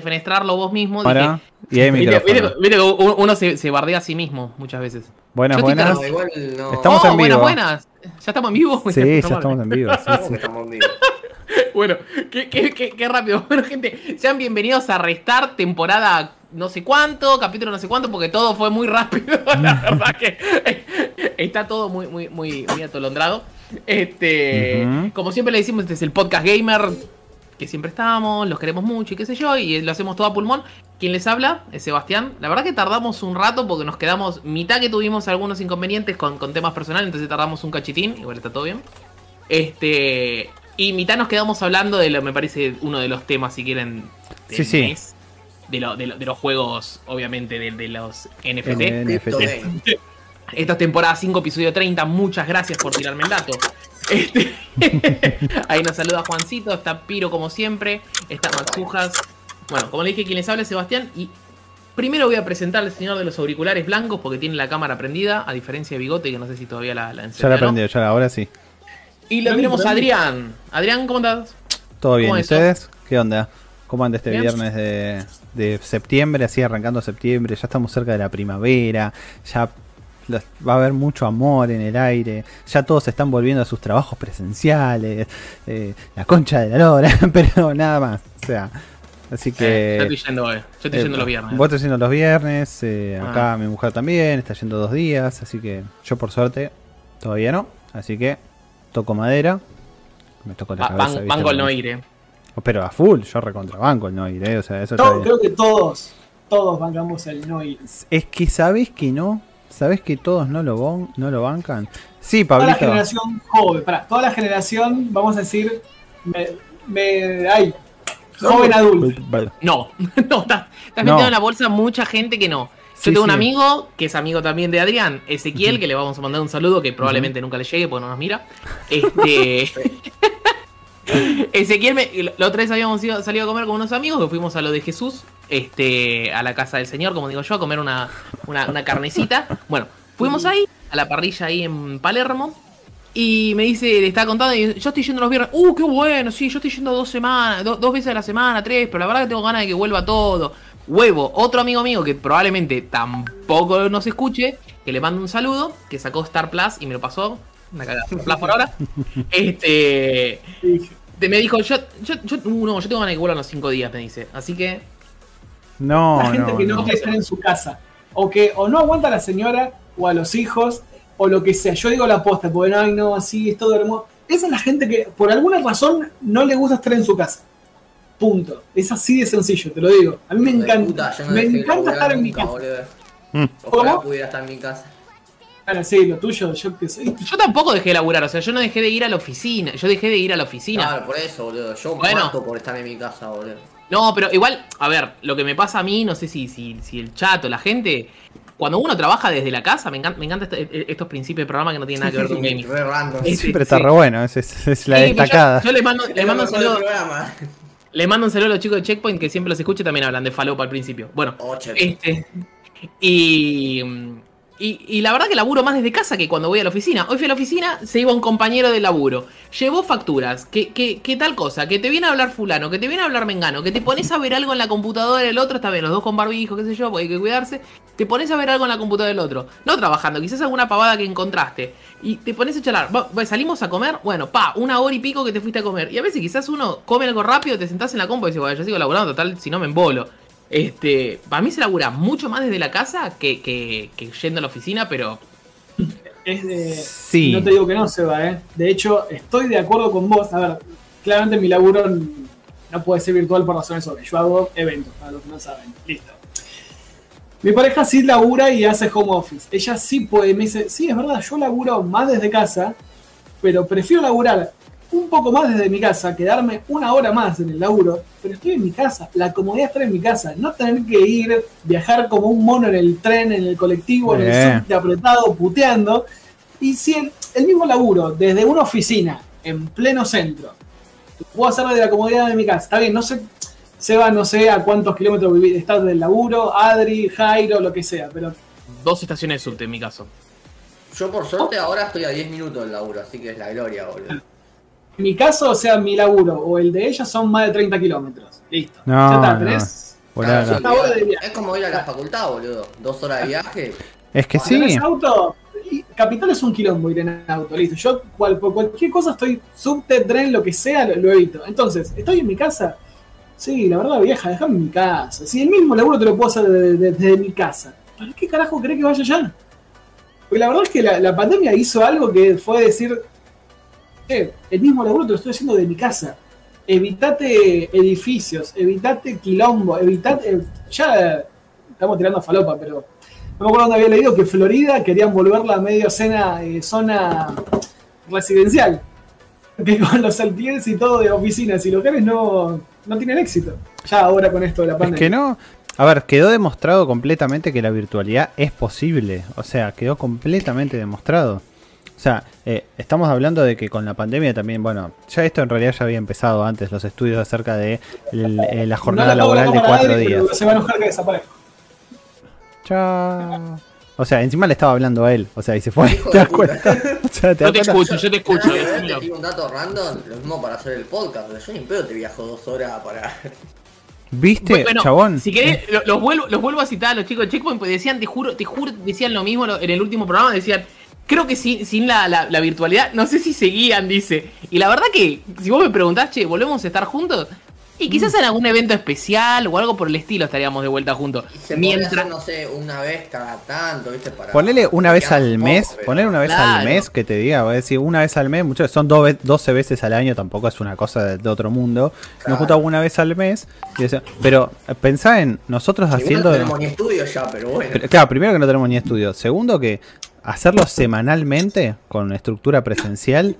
defenestrarlo vos mismo. Dije, y ahí que uno se, se bardea a sí mismo muchas veces. Buenas, Yo buenas. No, igual no. Estamos Oh, en vivo. Buenas, buenas. ¿Ya estamos en vivo? Sí, ya estamos en vivo. sí, ¿Cómo sí. que estamos en vivo? Bueno, qué, qué- qué- qué rápido. Bueno, gente, sean bienvenidos a Restar, temporada no sé cuánto, capítulo no sé cuánto, porque todo fue muy rápido. La verdad que está todo muy, muy, muy, muy atolondrado. Este, como siempre le decimos, este es el podcast gamer que siempre estamos, los queremos mucho y qué sé yo, y lo hacemos todo a pulmón. Quien les habla es Sebastián. La verdad que tardamos un rato porque nos quedamos, mitad que tuvimos algunos inconvenientes con, con temas personales, entonces tardamos un cachitín, igual está todo bien. Este. Y mitad nos quedamos hablando de lo, me parece, uno de los temas, si quieren. del Sí, sí. mes, De, lo- de lo- de los juegos, obviamente, de, de los NFT. NFT. Esta es temporada 5, episodio 30. Muchas gracias por tirarme el dato. Este, ahí nos saluda Juancito, está Piro como siempre, está Maxujas. Bueno, como le dije, quien les habla es Sebastián. Y primero voy a presentar al señor de los auriculares blancos porque tiene la cámara prendida, a diferencia de Bigote, que no sé si todavía la, la Ya la ¿no? ya la- ahora sí. Y lo tenemos a Adrián. Adrián, ¿cómo estás? Todo bien, ¿Cómo ¿y ustedes? ¿Qué onda? ¿Cómo anda este Bien. viernes de, de septiembre? Así arrancando septiembre, ya estamos cerca de la primavera, ya los- va a haber mucho amor en el aire, ya todos están volviendo a sus trabajos presenciales, eh, la concha de la lora, pero nada más. O sea, así que... Eh, yo estoy yendo, eh, yo estoy yendo Eh, los viernes. Vos estás yendo los viernes, eh, Ah. acá mi mujer también, está yendo dos días, así que yo por suerte todavía no, así que toco madera, me toco la cabeza. van con no ir, eh. Pero a full, yo recontra banco el no ir, eh, o sea, eso creo que todos, todos bancamos el no ir. Es que sabes que no, sabes que todos no lo, ban- no lo bancan. Sí, Toda la Pablito. generación joven, para toda la generación, vamos a decir, me, me- ay, joven adulto. No, no, estás, estás No. metiendo en la bolsa mucha gente que no. Yo Sí, tengo un sí. amigo que es amigo también de Adrián, Ezequiel, que le vamos a mandar un saludo que probablemente nunca le llegue porque no nos mira. Este. Ezequiel, me, la otra vez habíamos ido- salido a comer con unos amigos que fuimos a lo de Jesús, este, a la casa del Señor, como digo yo, a comer una, una, una carnecita. Bueno, fuimos ahí, a la parrilla ahí en Palermo. Y me dice, le estaba contando, y yo estoy yendo los viernes. Uh, qué bueno, sí, yo estoy yendo dos semanas, do- dos veces a la semana, tres, pero la verdad que tengo ganas de que vuelva todo. Huevo, otro amigo mío que probablemente tampoco nos escuche, que le mando un saludo, que sacó Star Plus y me lo pasó. Una cagada. Star Plus por ahora. Este. Me dijo, yo, yo, yo, uh, no, yo tengo ganas de que vuelvan los cinco días, me dice. Así que. No, la gente no, que no, no. quiere estar en su casa, o que o no aguanta a la señora o a los hijos, o lo que sea. Yo digo la posta, porque no, ay, no, así es todo hermoso. Esa es la gente que por alguna razón no le gusta estar en su casa. Punto. Es así de sencillo, te lo digo. A mí me encanta, puta, yo no me encanta estar en mi casa. Mm. Ojalá pudiera estar en mi casa. Claro, sí, lo tuyo, yo qué sé. Yo tampoco dejé de laburar, o sea, yo no dejé de ir a la oficina. Yo dejé de ir a la oficina. Claro, por eso, boludo. Yo Bueno. mato por estar en mi casa, boludo. No, pero igual, a ver, lo que me pasa a mí, no sé si, si, si el chat o la gente, cuando uno trabaja desde la casa, me encanta, me encanta este- estos principios de programa que no tienen nada que ver con gaming. Sí, Siempre está sí. re bueno, es, es- es la Sí, pero yo- destacada. Yo, les mando, les Es mando un saludo, programa. les mando un saludo a los chicos de Checkpoint que siempre los escucho y también hablan de falopa al principio. Bueno, Ocho. este. Y, y. y la verdad que laburo más desde casa que cuando voy a la oficina. Hoy fui a la oficina, se iba un compañero de laburo. Llevó facturas, que, que, que tal cosa, que te viene a hablar fulano, que te viene a hablar mengano, que te pones a ver algo en la computadora del otro, está bien, los dos con barbijo, qué sé yo, porque hay que cuidarse. Te pones a ver algo en la computadora del otro. No trabajando, quizás alguna pavada que encontraste. Y te pones a charlar. Salimos a comer, bueno, pa, una hora y pico que te fuiste a comer. Y a veces quizás uno come algo rápido, te sentás en la compu y dices, bueno, yo sigo laburando, total, si no me embolo. Este, para mí se labura mucho más desde la casa que, que, que yendo a la oficina, pero Es de, Sí. No te digo que no, Seba, ¿eh? De hecho, estoy de acuerdo con vos. A ver, claramente mi laburo no puede ser virtual por razones obvias. Yo hago eventos, para los que no saben. Listo. Mi pareja sí labura y hace home office. Ella sí puede, me dice, sí, es verdad, yo laburo más desde casa, pero prefiero laburar un poco más desde mi casa, quedarme una hora más en el laburo, pero estoy en mi casa. La comodidad estar en mi casa, no tener que ir, viajar como un mono en el tren, en el colectivo, en el subte apretado, puteando. Y si el, el mismo laburo, desde una oficina, en pleno centro, puedo hacer desde la comodidad de mi casa. Está bien, no sé, Seba, no sé a cuántos kilómetros viví- estás del laburo, Adri, Jairo, lo que sea, pero dos estaciones de subte en mi caso. Yo por suerte ahora estoy a 10 minutos del laburo, así que es la gloria, boludo. En mi caso, o sea, mi laburo o el de ella son más de 30 kilómetros. Listo. No, ya está, no. tenés Volver Claro, a la- sí, Una hora de viaje. es como ir a la facultad, boludo. Dos horas de viaje. Es que tenés sí. auto, Capital es un quilombo ir en auto, listo. Yo cual- por cualquier cosa estoy subte, tren, lo que sea, lo, lo evito. Entonces, ¿estoy en mi casa? Sí, la verdad, vieja, déjame en mi casa. Si el mismo laburo te lo puedo hacer desde, desde- desde mi casa, ¿para qué carajo crees que vaya allá? Porque la verdad es que la, la pandemia hizo algo que fue decir, eh, el mismo laburo te lo estoy haciendo de mi casa. Evitate edificios, evitate quilombo, evitate... Ya estamos tirando falopa, pero no me acuerdo dónde había leído que Florida querían volverla a medio cena, eh, zona residencial. Que con los alquileres y todo de oficinas y locales no, no tienen éxito. Ya ahora con esto de la Es pandemia. que no. A ver, quedó demostrado completamente que la virtualidad es posible. O sea, quedó completamente demostrado. O sea, eh, estamos hablando de que con la pandemia también, bueno, ya esto en realidad ya había empezado antes, los estudios acerca de el- eh, la jornada No la pongo laboral de cuatro Adri, días. Se va a enojar que desaparezca. Chao. O sea, encima le estaba hablando a él. O sea, y se fue. ¿Te das cuenta? O sea, ¿te Yo das te cuenta? escucho, yo te escucho. Decímelo. te tiro un dato random, lo mismo para hacer el podcast. Yo ni pedo te viajo dos horas para. ¿Viste, Bueno, chabón? Si querés, lo- los vuelvo, los vuelvo a citar a los chicos de Checkpoint, porque decían, te juro, te juro, decían lo mismo en el último programa, decían, creo que sin, sin la, la- la virtualidad, no sé si seguían, dice. Y la verdad que, si vos me preguntás, che, ¿volvemos a estar juntos? Y quizás en algún evento especial o algo por el estilo estaríamos de vuelta juntos. Y se Mientras. hacer, no sé, una vez cada tanto, ¿viste? Para Ponele una vez al mes, poco, pero- ponele una vez al mes que te diga, voy a decir una vez al mes, muchas son dos ve- 12 veces al año, tampoco es una cosa de, de otro mundo. Nos juntamos una vez al mes, y pero eh, pensá en nosotros haciendo... No tenemos ni estudio ya, pero bueno. Pero, claro, primero que no tenemos ni estudio, segundo que hacerlo semanalmente con estructura presencial,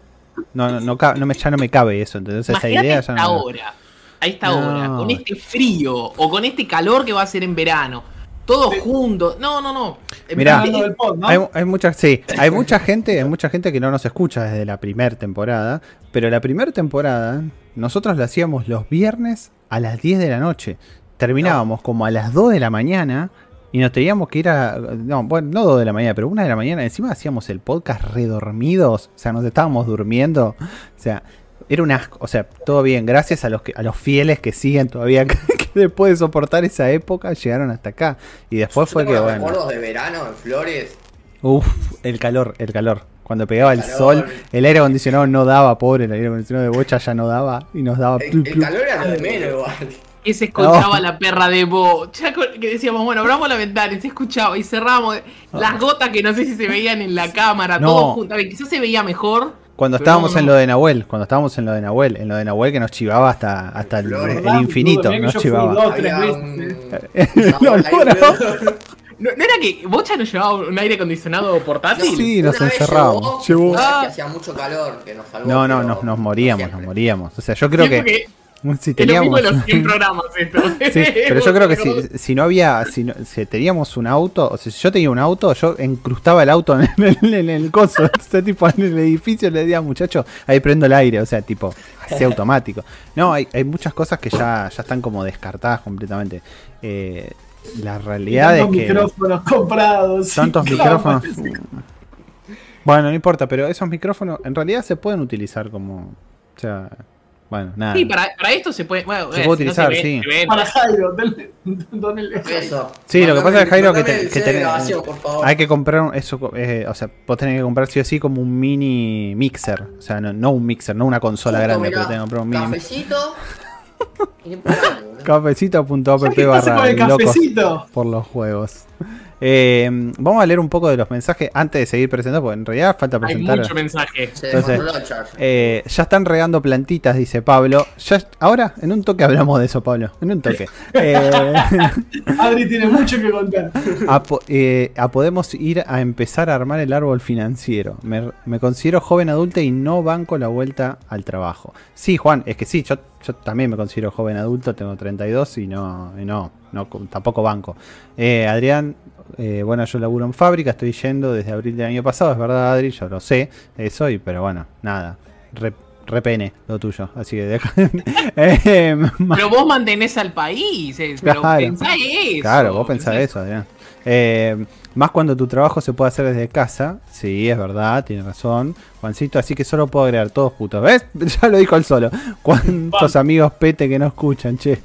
no, no, no, no me, ya no me cabe eso, entonces esa idea a ya esta no... hora, a esta No. hora, con este frío o con este calor que va a ser en verano, todos juntos. No, no, no. Mirá. Pod, ¿no? Hay, hay mucha, sí, hay mucha gente, hay mucha gente que no nos escucha desde la primera temporada, pero la primera temporada nosotros la hacíamos los viernes a las 10 de la noche. Terminábamos como a las 2 de la mañana y nos teníamos que ir a no, bueno, no 2 de la mañana, pero 1 de la mañana, encima hacíamos el podcast redormidos, o sea, nos estábamos durmiendo, o sea, era un asco, o sea, todo bien, gracias a los que a los fieles que siguen todavía que, que después de soportar esa época llegaron hasta acá y después fue que los bueno, de verano en Flores. Uf, el calor, el calor. Cuando pegaba el sol, el aire acondicionado no daba, pobre, el aire acondicionado de bocha ya no daba y nos daba. El, calor era lo de menos igual. Y se escuchaba No. la perra de Bo. Ya que decíamos, bueno, abramos la ventana y se escuchaba y cerramos las gotas que no sé si se veían en la cámara, No. todo junto. A ver, quizás se veía mejor. Cuando estábamos no, en lo de Nahuel, cuando estábamos en lo de Nahuel, en lo de Nahuel que nos chivaba hasta, hasta el, infinito, que nos chivaba. dos, tres Había veces. un. No, Ahí, no, no. boludo. ¿No, no era que Bocha nos llevaba un aire acondicionado portátil? Sí, nos encerrábamos. Llevó, Llevó- Ah. que hacía mucho calor, que nos salvó. No, no, pero nos, nos moríamos, nos moríamos. O sea, yo creo que si es lo teníamos. mismo de los 100 programas esto. Sí, pero yo creo que si, si no había, si, no- si teníamos un auto, o sea, si yo tenía un auto, yo encrustaba el auto en el, en el coso, este tipo en el edificio, le decía, muchacho, ahí prendo el aire, o sea, tipo, así automático. No, hay, hay muchas cosas que ya, ya están como descartadas completamente. Eh, la realidad es Tantos que micrófonos comprados. tantos micrófonos. Bueno, no importa, pero esos micrófonos en realidad se pueden utilizar como, o sea, bueno, nada. Sí, para, para esto se puede. Bueno, Se puede no utilizar, ve, sí. se. Para Jairo, a Jairo. Eso. Sí, lo que pasa es, Jairo, que te- que tenés- grabación, por favor. Hay que comprar eso, eh, o sea, vos tenés que comprar sí o sí como un mini mixer, o sea, no, no un mixer, no una consola Justo, grande, mirá, pero tenés que comprar un mini. Cafecito. Cafecito.app barra el locos cafecito. por los juegos. Eh, vamos a leer un poco de los mensajes antes de seguir presentando, porque en realidad falta Hay presentar. mucho mensaje. Entonces. Eh, ya están regando plantitas, dice Pablo. Ya, ahora, en un toque hablamos de eso, Pablo. En un toque. Eh, Adri tiene mucho que contar. a, po- eh, a podemos ir a empezar a armar el árbol financiero. Me, me considero joven adulta y no banco la vuelta al trabajo. Sí, Juan, es que sí, yo, yo también me considero joven adulto, tengo 32 y no, y no, no tampoco banco. Eh, Adrián, eh, bueno, yo laburo en fábrica, estoy yendo desde abril del año pasado, es verdad, Adri, yo lo sé, eso, y, pero bueno, nada, re, repene lo tuyo, así que deja. Eh, Pero vos mantenés al país. eh, Pero Claro. pensá eso. Claro, vos pensás eso, Adrián. Eh, más cuando tu trabajo se puede hacer desde casa. Sí, es verdad, tiene razón. Juancito, así que solo puedo agregar todos putos. ¿Ves? Ya lo dijo él solo. ¿Cuántos amigos pete que no escuchan, che?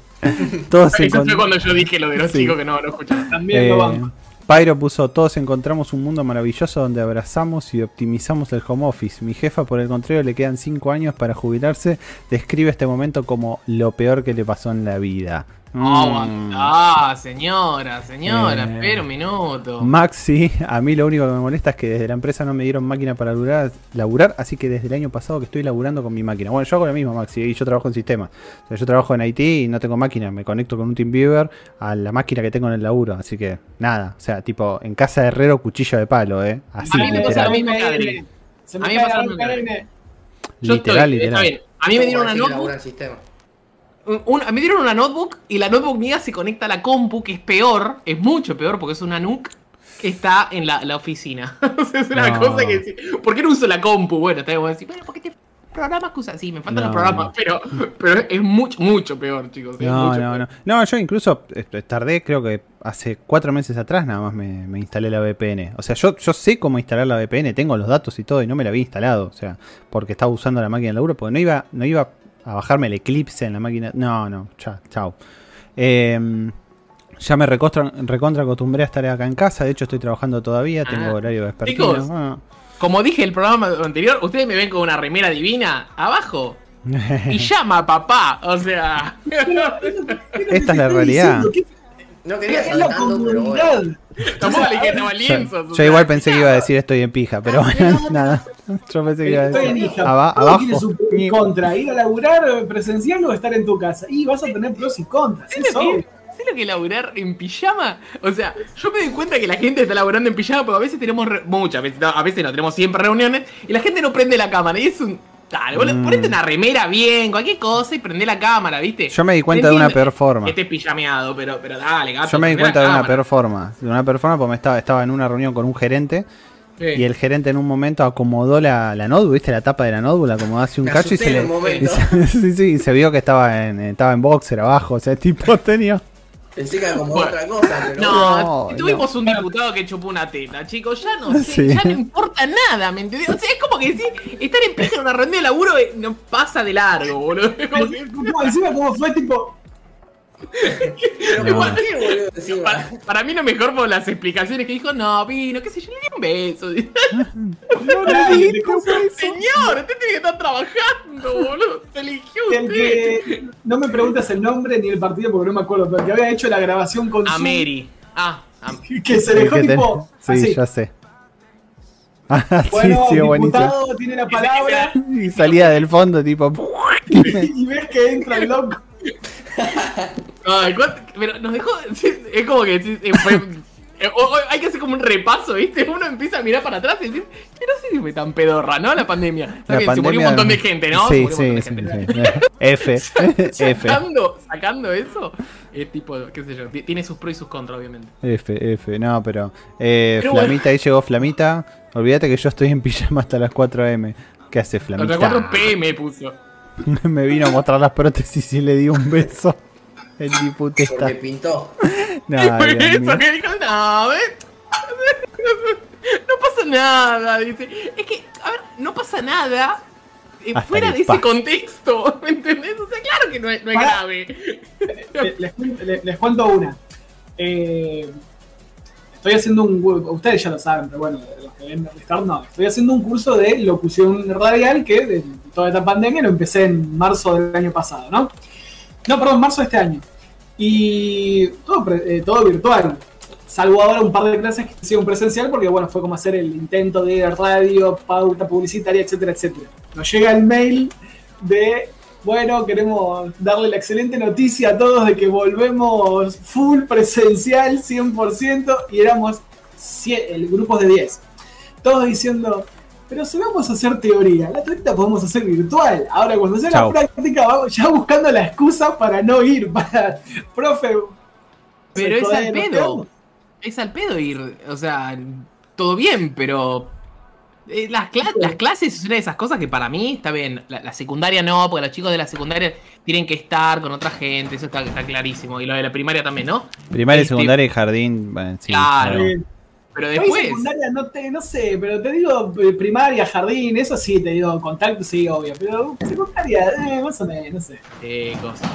Todos Eso fue cuando yo dije lo de los Sí. chicos que no, no escuchaban. También lo Eh, banco. Pyro puso, todos encontramos un mundo maravilloso donde abrazamos y optimizamos el home office. Mi jefa, por el contrario, le quedan 5 años para jubilarse. Describe este momento como lo peor que le pasó en la vida. Mm. Ah, señora, señora, Eh. espera un minuto. Maxi, a mí lo único que me molesta es que desde la empresa no me dieron máquina para laburar, laburar, así que desde el año pasado que estoy laburando con mi máquina. Bueno, yo hago lo mismo, Maxi, y yo trabajo en sistemas. O sea, yo trabajo en IT y no tengo máquina, me conecto con un TeamViewer a la máquina que tengo en el laburo, así que nada, o sea, tipo, en casa de herrero, cuchillo de palo, ¿eh? Así, A mí me pasa literal. lo mismo que viene- Adri. Se A me mí me pasa la lo mismo literal, literal. bien. A mí me dieron una notebook. Un- un- me dieron una notebook y la notebook mía se conecta a la compu, que es peor, es mucho peor porque es una NUC que está en la, la oficina. Es una No. cosa que. ¿Por qué no uso la compu? Bueno, te voy a decir, bueno, porque te programas que usas. Sí, me faltan No. los programas, pero, pero es mucho, mucho peor, chicos. No, mucho no, peor. no. No, yo incluso tardé, creo que hace cuatro meses atrás nada más me, me instalé la VPN. O sea, yo, yo sé cómo instalar la VPN, tengo los datos y todo, y no me la había instalado. O sea, porque estaba usando la máquina de laburo, porque no iba, no iba a bajarme el Eclipse en la máquina. No, no, chao. chao. Eh, ya me recontra, recontra acostumbré a estar acá en casa, de hecho estoy trabajando todavía, tengo Ah. horario vespertino. Chicos. Ah. Como dije el programa anterior, ustedes me ven con una remera divina abajo y llama a papá. O sea. Esta es la realidad. No quería Es saber la tanto, pero comunidad. bueno. Tampoco le Yo, lienzos. yo igual pensé que iba a decir estoy en pija, pero bueno, nada. Yo pensé que iba a Estoy en decir. Todo tiene abajo. y contra. Ir a laburar presencial o estar en tu casa. Y vas a tener pros y contras. ¿Sabes Es lo, obvio. que, ¿Sabes lo que es laburar en pijama? O sea, yo me doy cuenta que la gente está laburando en pijama, pero a veces tenemos, re- muchas veces, a veces no, tenemos siempre reuniones, y la gente no prende la cámara, y es un... Dale, Mm. ponete una remera bien, cualquier cosa, y prende la cámara, ¿viste? Yo me di cuenta de una peor forma. Que estés pijameado, pero, pero dale, gato. Yo me di cuenta de una peor forma. De una peor forma porque me estaba, estaba en una reunión con un gerente Sí. y el gerente en un momento acomodó la, la notebook, ¿viste? La tapa de la notebook, la acomodó hace un Me cacho y se le. y se- sí, sí, y se vio que estaba en, estaba en boxer abajo, o sea, tipo tenía. Pensé que era como Bueno. otra cosa, pero No, No, tuvimos un diputado que chupó una teta, chicos, ya no sé, Sí. ya no importa nada, ¿me entendés? O sea, es como que sí, estar en pija en una reunión de laburo eh, no pasa de largo, boludo. Como encima como fue tipo. Pero No. ¿por qué, boludo? Encima? Para, para mí lo mejor por las explicaciones que dijo, no, vino, qué sé yo, le di un beso. "Ay, te compro Señor, usted tiene que estar trabajando, boludo. Se eligió El usted. que no me preguntas el nombre ni el partido porque no me acuerdo, pero que había hecho la grabación con A Mary. Ah, a- que se El dejó te- tipo Sí, así. ya sé. Ah, Bueno, sí, sí, buenísimo. diputado tiene la palabra Y salía del fondo, tipo. y ves que entra el loco. Ay, ¿cuánto- pero nos dejó. Es como que eh, fue- hay que hacer como un repaso, ¿viste? Uno empieza a mirar para atrás y decir, que no sé si fue tan pedorra, ¿no? La pandemia. La se murió un montón de gente, ¿no? Se Sí, sí, sí, sí. F. F. Sacando, sacando eso, es tipo, qué sé yo, ti- tiene sus pros y sus contras, obviamente. F, F, no, pero. Eh, Pero bueno. Flamita, ahí llegó Flamita. Olvídate que yo estoy en pijama hasta las 4 am. ¿Qué hace Flamita? Otra 4 PM puso. Me vino a mostrar las prótesis y le di un beso. El diputesta. Porque pintó. No, eso que dijo, no, ¿ves? No pasa nada, dice. Es que, a ver, no pasa nada eh, Hasta fuera de ese contexto, ¿me entendés? O sea, claro que no es, no es Pará. grave. Les, les cuento- les- les cuento una. Eh, estoy haciendo un. Ustedes ya lo saben, pero bueno, los que ven Restart no. Estoy haciendo un curso de locución radial que de toda esta pandemia lo empecé en marzo del año pasado, ¿no? No, perdón, marzo de este año. Y eh, todo virtual. Salvo ahora un par de clases que hicieron presencial porque, bueno, fue como hacer el intento de radio, pauta publicitaria, etcétera, etcétera. Nos llega el mail de, bueno, queremos darle la excelente noticia a todos de que volvemos full presencial, 100%, y éramos cie- el grupos de 10. Todos diciendo, pero si vamos a hacer teoría, la teoría la podemos hacer virtual. Ahora, cuando sea Chau. la práctica, vamos ya buscando la excusa para no ir, para, profe. Pero es al pedo. Es al pedo ir. O sea, todo bien, pero. eh, las, cla- las clases es una de esas cosas que para mí está bien. La, la secundaria no, porque los chicos de la secundaria tienen que estar con otra gente, eso está, está clarísimo. Y lo de la primaria también, ¿no? Primaria, Este, secundaria y jardín. bueno, sí, Claro. claro. Pero después. secundaria no, te, no sé, pero te digo eh, primaria, jardín, eso sí te digo, contacto sí, obvio, pero secundaria, eh, más o menos, no sé. Eh, cosa.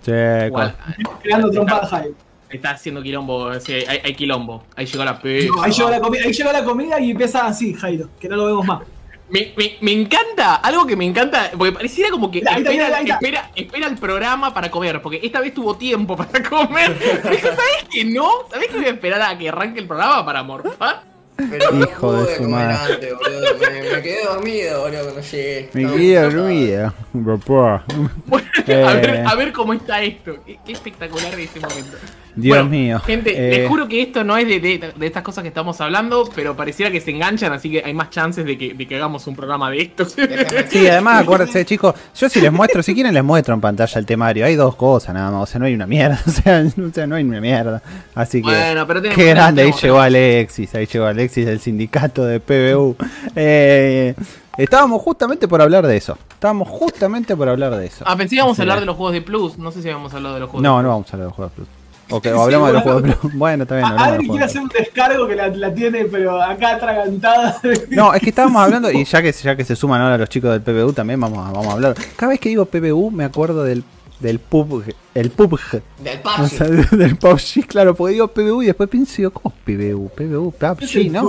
Sí, Igual, Creando trompadas Jairo. está haciendo quilombo, sí, hay, hay quilombo. Ahí llegó la pizza. No, ahí, llegó la ahí llegó la comida y empieza así, Jairo, que no lo vemos más. Me, me, me encanta, algo que me encanta, porque pareciera como que espera, espera, espera el programa para comer, porque esta vez tuvo tiempo para comer. Pero ¿Sabés que no? ¿Sabés que voy a esperar a que arranque el programa para morfar? Pero no Hijo de su comer madre. antes, boludo. Me, me quedé dormido, boludo, cuando llegué. Me quedé muy dormida, papá. Bueno, Eh. a, ver, a ver cómo está esto. Qué, qué espectacular de ese momento. Dios Bueno, mío. Gente, Eh, les juro que esto no es de, de- de estas cosas que estamos hablando, pero pareciera que se enganchan, así que hay más chances de que, de que hagamos un programa de esto. Sí, además, acuérdense, chicos, yo si les muestro, si quieren les muestro en pantalla el temario. Hay dos cosas nada más, o sea, no hay una mierda, o sea, o sea, no hay una mierda. Así que, Bueno, pero tenemos- qué grande, ahí llegó Alexis, ahí llegó Alexis del sindicato de PBU. Eh, estábamos justamente por hablar de eso, estábamos justamente por hablar de eso. Ah, pensé que íbamos a hablar de los juegos de Plus. No sé si habíamos hablado de los juegos No, de no Plus. vamos a hablar de juegos Plus. Ok, o hablamos de los juegos. Bueno, está bien, de Adri quiere hacer un descargo que la, la tiene, pero acá atragantada. No, es que estábamos hablando, y ya que, ya que se suman ahora los chicos del PBU también, vamos a, vamos a hablar. Cada vez que digo PBU me acuerdo del, del PUBG, el PUBG, Del o PUBG. sea, del PUBG, claro, porque digo PBU y después pienso, digo, ¿cómo es PBU? PBU, PUBG, ¿no?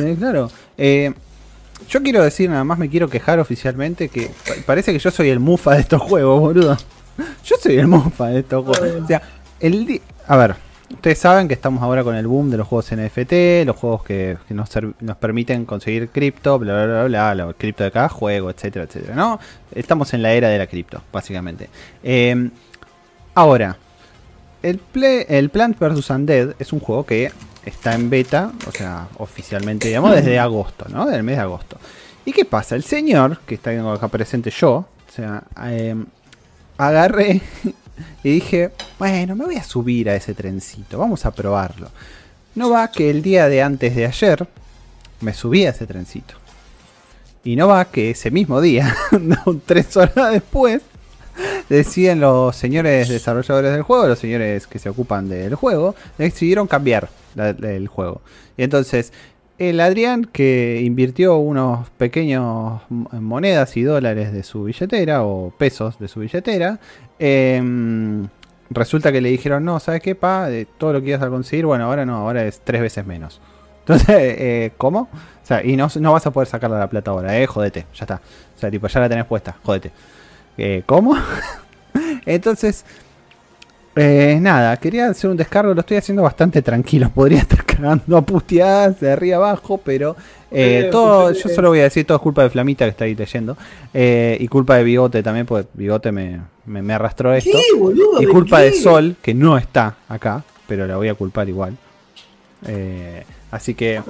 Eh, claro. Eh, yo quiero decir, nada más me quiero quejar oficialmente que pa- parece que yo soy el mufa de estos juegos, boludo. Yo soy el mufa de estos juegos. O sea, el A ver, ustedes saben que estamos ahora con el boom de los juegos NFT, los juegos que, que nos, permiten conseguir cripto, bla, bla, bla, bla, la cripto de cada juego, etcétera, etcétera, ¿no? Estamos en la era de la cripto, básicamente. Eh, ahora, el, Play- el Plant vs. Undead es un juego que está en beta, o sea, oficialmente, digamos, desde agosto, ¿no? Del mes de agosto. ¿Y qué pasa? El señor, que está acá presente yo, o sea, eh, agarré y dije, bueno, me voy a subir a ese trencito, vamos a probarlo. No va que el día de antes de ayer me subí a ese trencito. Y no va que ese mismo día, tres horas después, deciden los señores desarrolladores del juego, los señores que se ocupan del juego, decidieron cambiar el juego. Y entonces, el Adrián que invirtió unos pequeños monedas y dólares de su billetera, o pesos de su billetera, em, resulta que le dijeron, no, ¿sabes qué, pa? De todo lo que ibas a conseguir, bueno, ahora no, ahora es tres veces menos. Entonces, eh, ¿cómo? O sea, y no, no vas a poder sacarle la plata ahora, eh, jodete, ya está. O sea, tipo, ya la tenés puesta, jodete. Eh, ¿Cómo? Entonces, eh, nada, quería hacer un descargo, lo estoy haciendo bastante tranquilo. Podría estar cagando a puteadas de arriba abajo, pero eh, Eh, todo, yo solo voy a decir, todo es culpa de Flamita que está ahí leyendo. eh, y culpa de Bigote también, porque Bigote me, me, me arrastró esto. ¿Qué, boludo? Y ¿De culpa de Sol, que no está acá, pero la voy a culpar igual. Así que,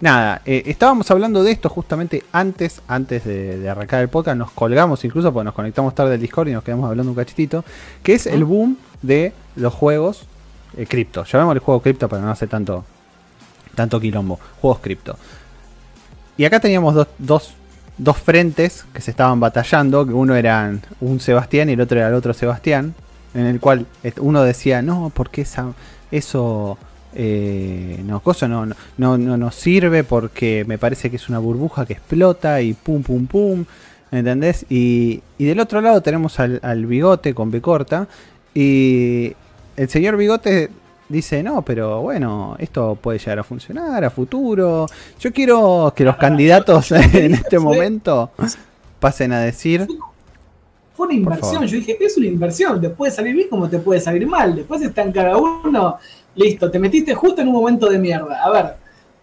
nada, estábamos hablando de esto justamente antes, antes de, de arrancar el podcast. Nos colgamos incluso porque nos conectamos tarde al Discord y nos quedamos hablando un cachitito. Que es el boom de los juegos eh, cripto. Llamémosle juego cripto para no hacer tanto, tanto quilombo. Juegos cripto. Y acá teníamos dos, dos, dos frentes que se estaban batallando, que uno era un Sebastián y el otro era el otro Sebastián, en el cual uno decía, no, porque esa, eso eh, no, cosa no, no, no, no nos sirve porque me parece que es una burbuja que explota y pum, pum, pum, ¿entendés? Y, y del otro lado tenemos al, al bigote con B corta y el señor bigote dice, no, pero bueno, esto puede llegar a funcionar a futuro. Yo quiero que los candidatos en este momento pasen a decir, Fue una inversión. Yo dije, es una inversión. Te puede salir bien como te puede salir mal. Después está en cada uno. Listo, te metiste justo en un momento de mierda. A ver,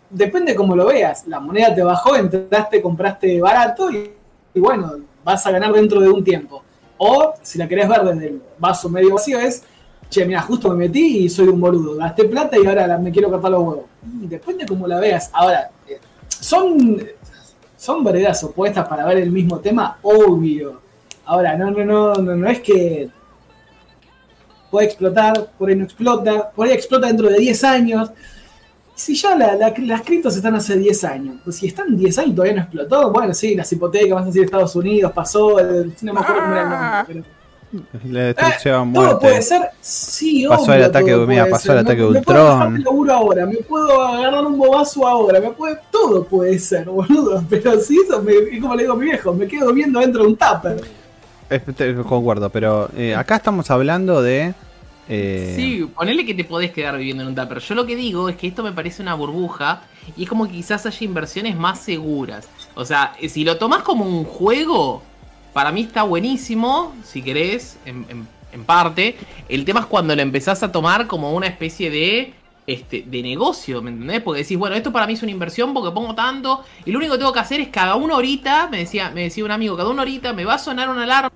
depende cómo lo veas. La moneda te bajó, entraste, compraste barato y, y bueno, vas a ganar dentro de un tiempo. O si la querés ver desde el vaso medio vacío es, che, mira, justo me metí y soy un boludo. Gasté plata y ahora me quiero cortar los huevos. Y Depende cómo la veas. Ahora, eh, son, son veredas opuestas para ver el mismo tema, obvio. Ahora, no, no, no, no, no es que puede explotar, por ahí no explota, por ahí explota dentro de 10 años. Si ya la- la- las criptos están hace 10 años, pues si están 10 años y todavía no explotó, bueno, sí, las hipotecas van a decir Estados Unidos, pasó, el- no me acuerdo cómo era el nombre, pero la destrucción, todo muerte. puede ser, sí, Pasó obvio, el ataque- todo mira, puede pasó el ataque me, de me puedo Ultron. laburo ahora, me puedo agarrar un bobazo ahora, me puede, todo puede ser, boludo, pero si eso, me, es como le digo a mi viejo, me quedo viendo dentro de un tupper. eh, concuerdo, pero eh, acá estamos hablando de. Eh, Sí, ponele que te podés quedar viviendo en un tupper. Yo lo que digo es que esto me parece una burbuja y es como que quizás haya inversiones más seguras. O sea, si lo tomás como un juego, para mí está buenísimo, si querés, en parte. El tema es cuando lo empezás a tomar como una especie de, este, de negocio, ¿me entendés? Porque decís, bueno, esto para mí es una inversión porque pongo tanto y lo único que tengo que hacer es cada una horita, me decía, me decía un amigo, cada una horita me va a sonar una alarma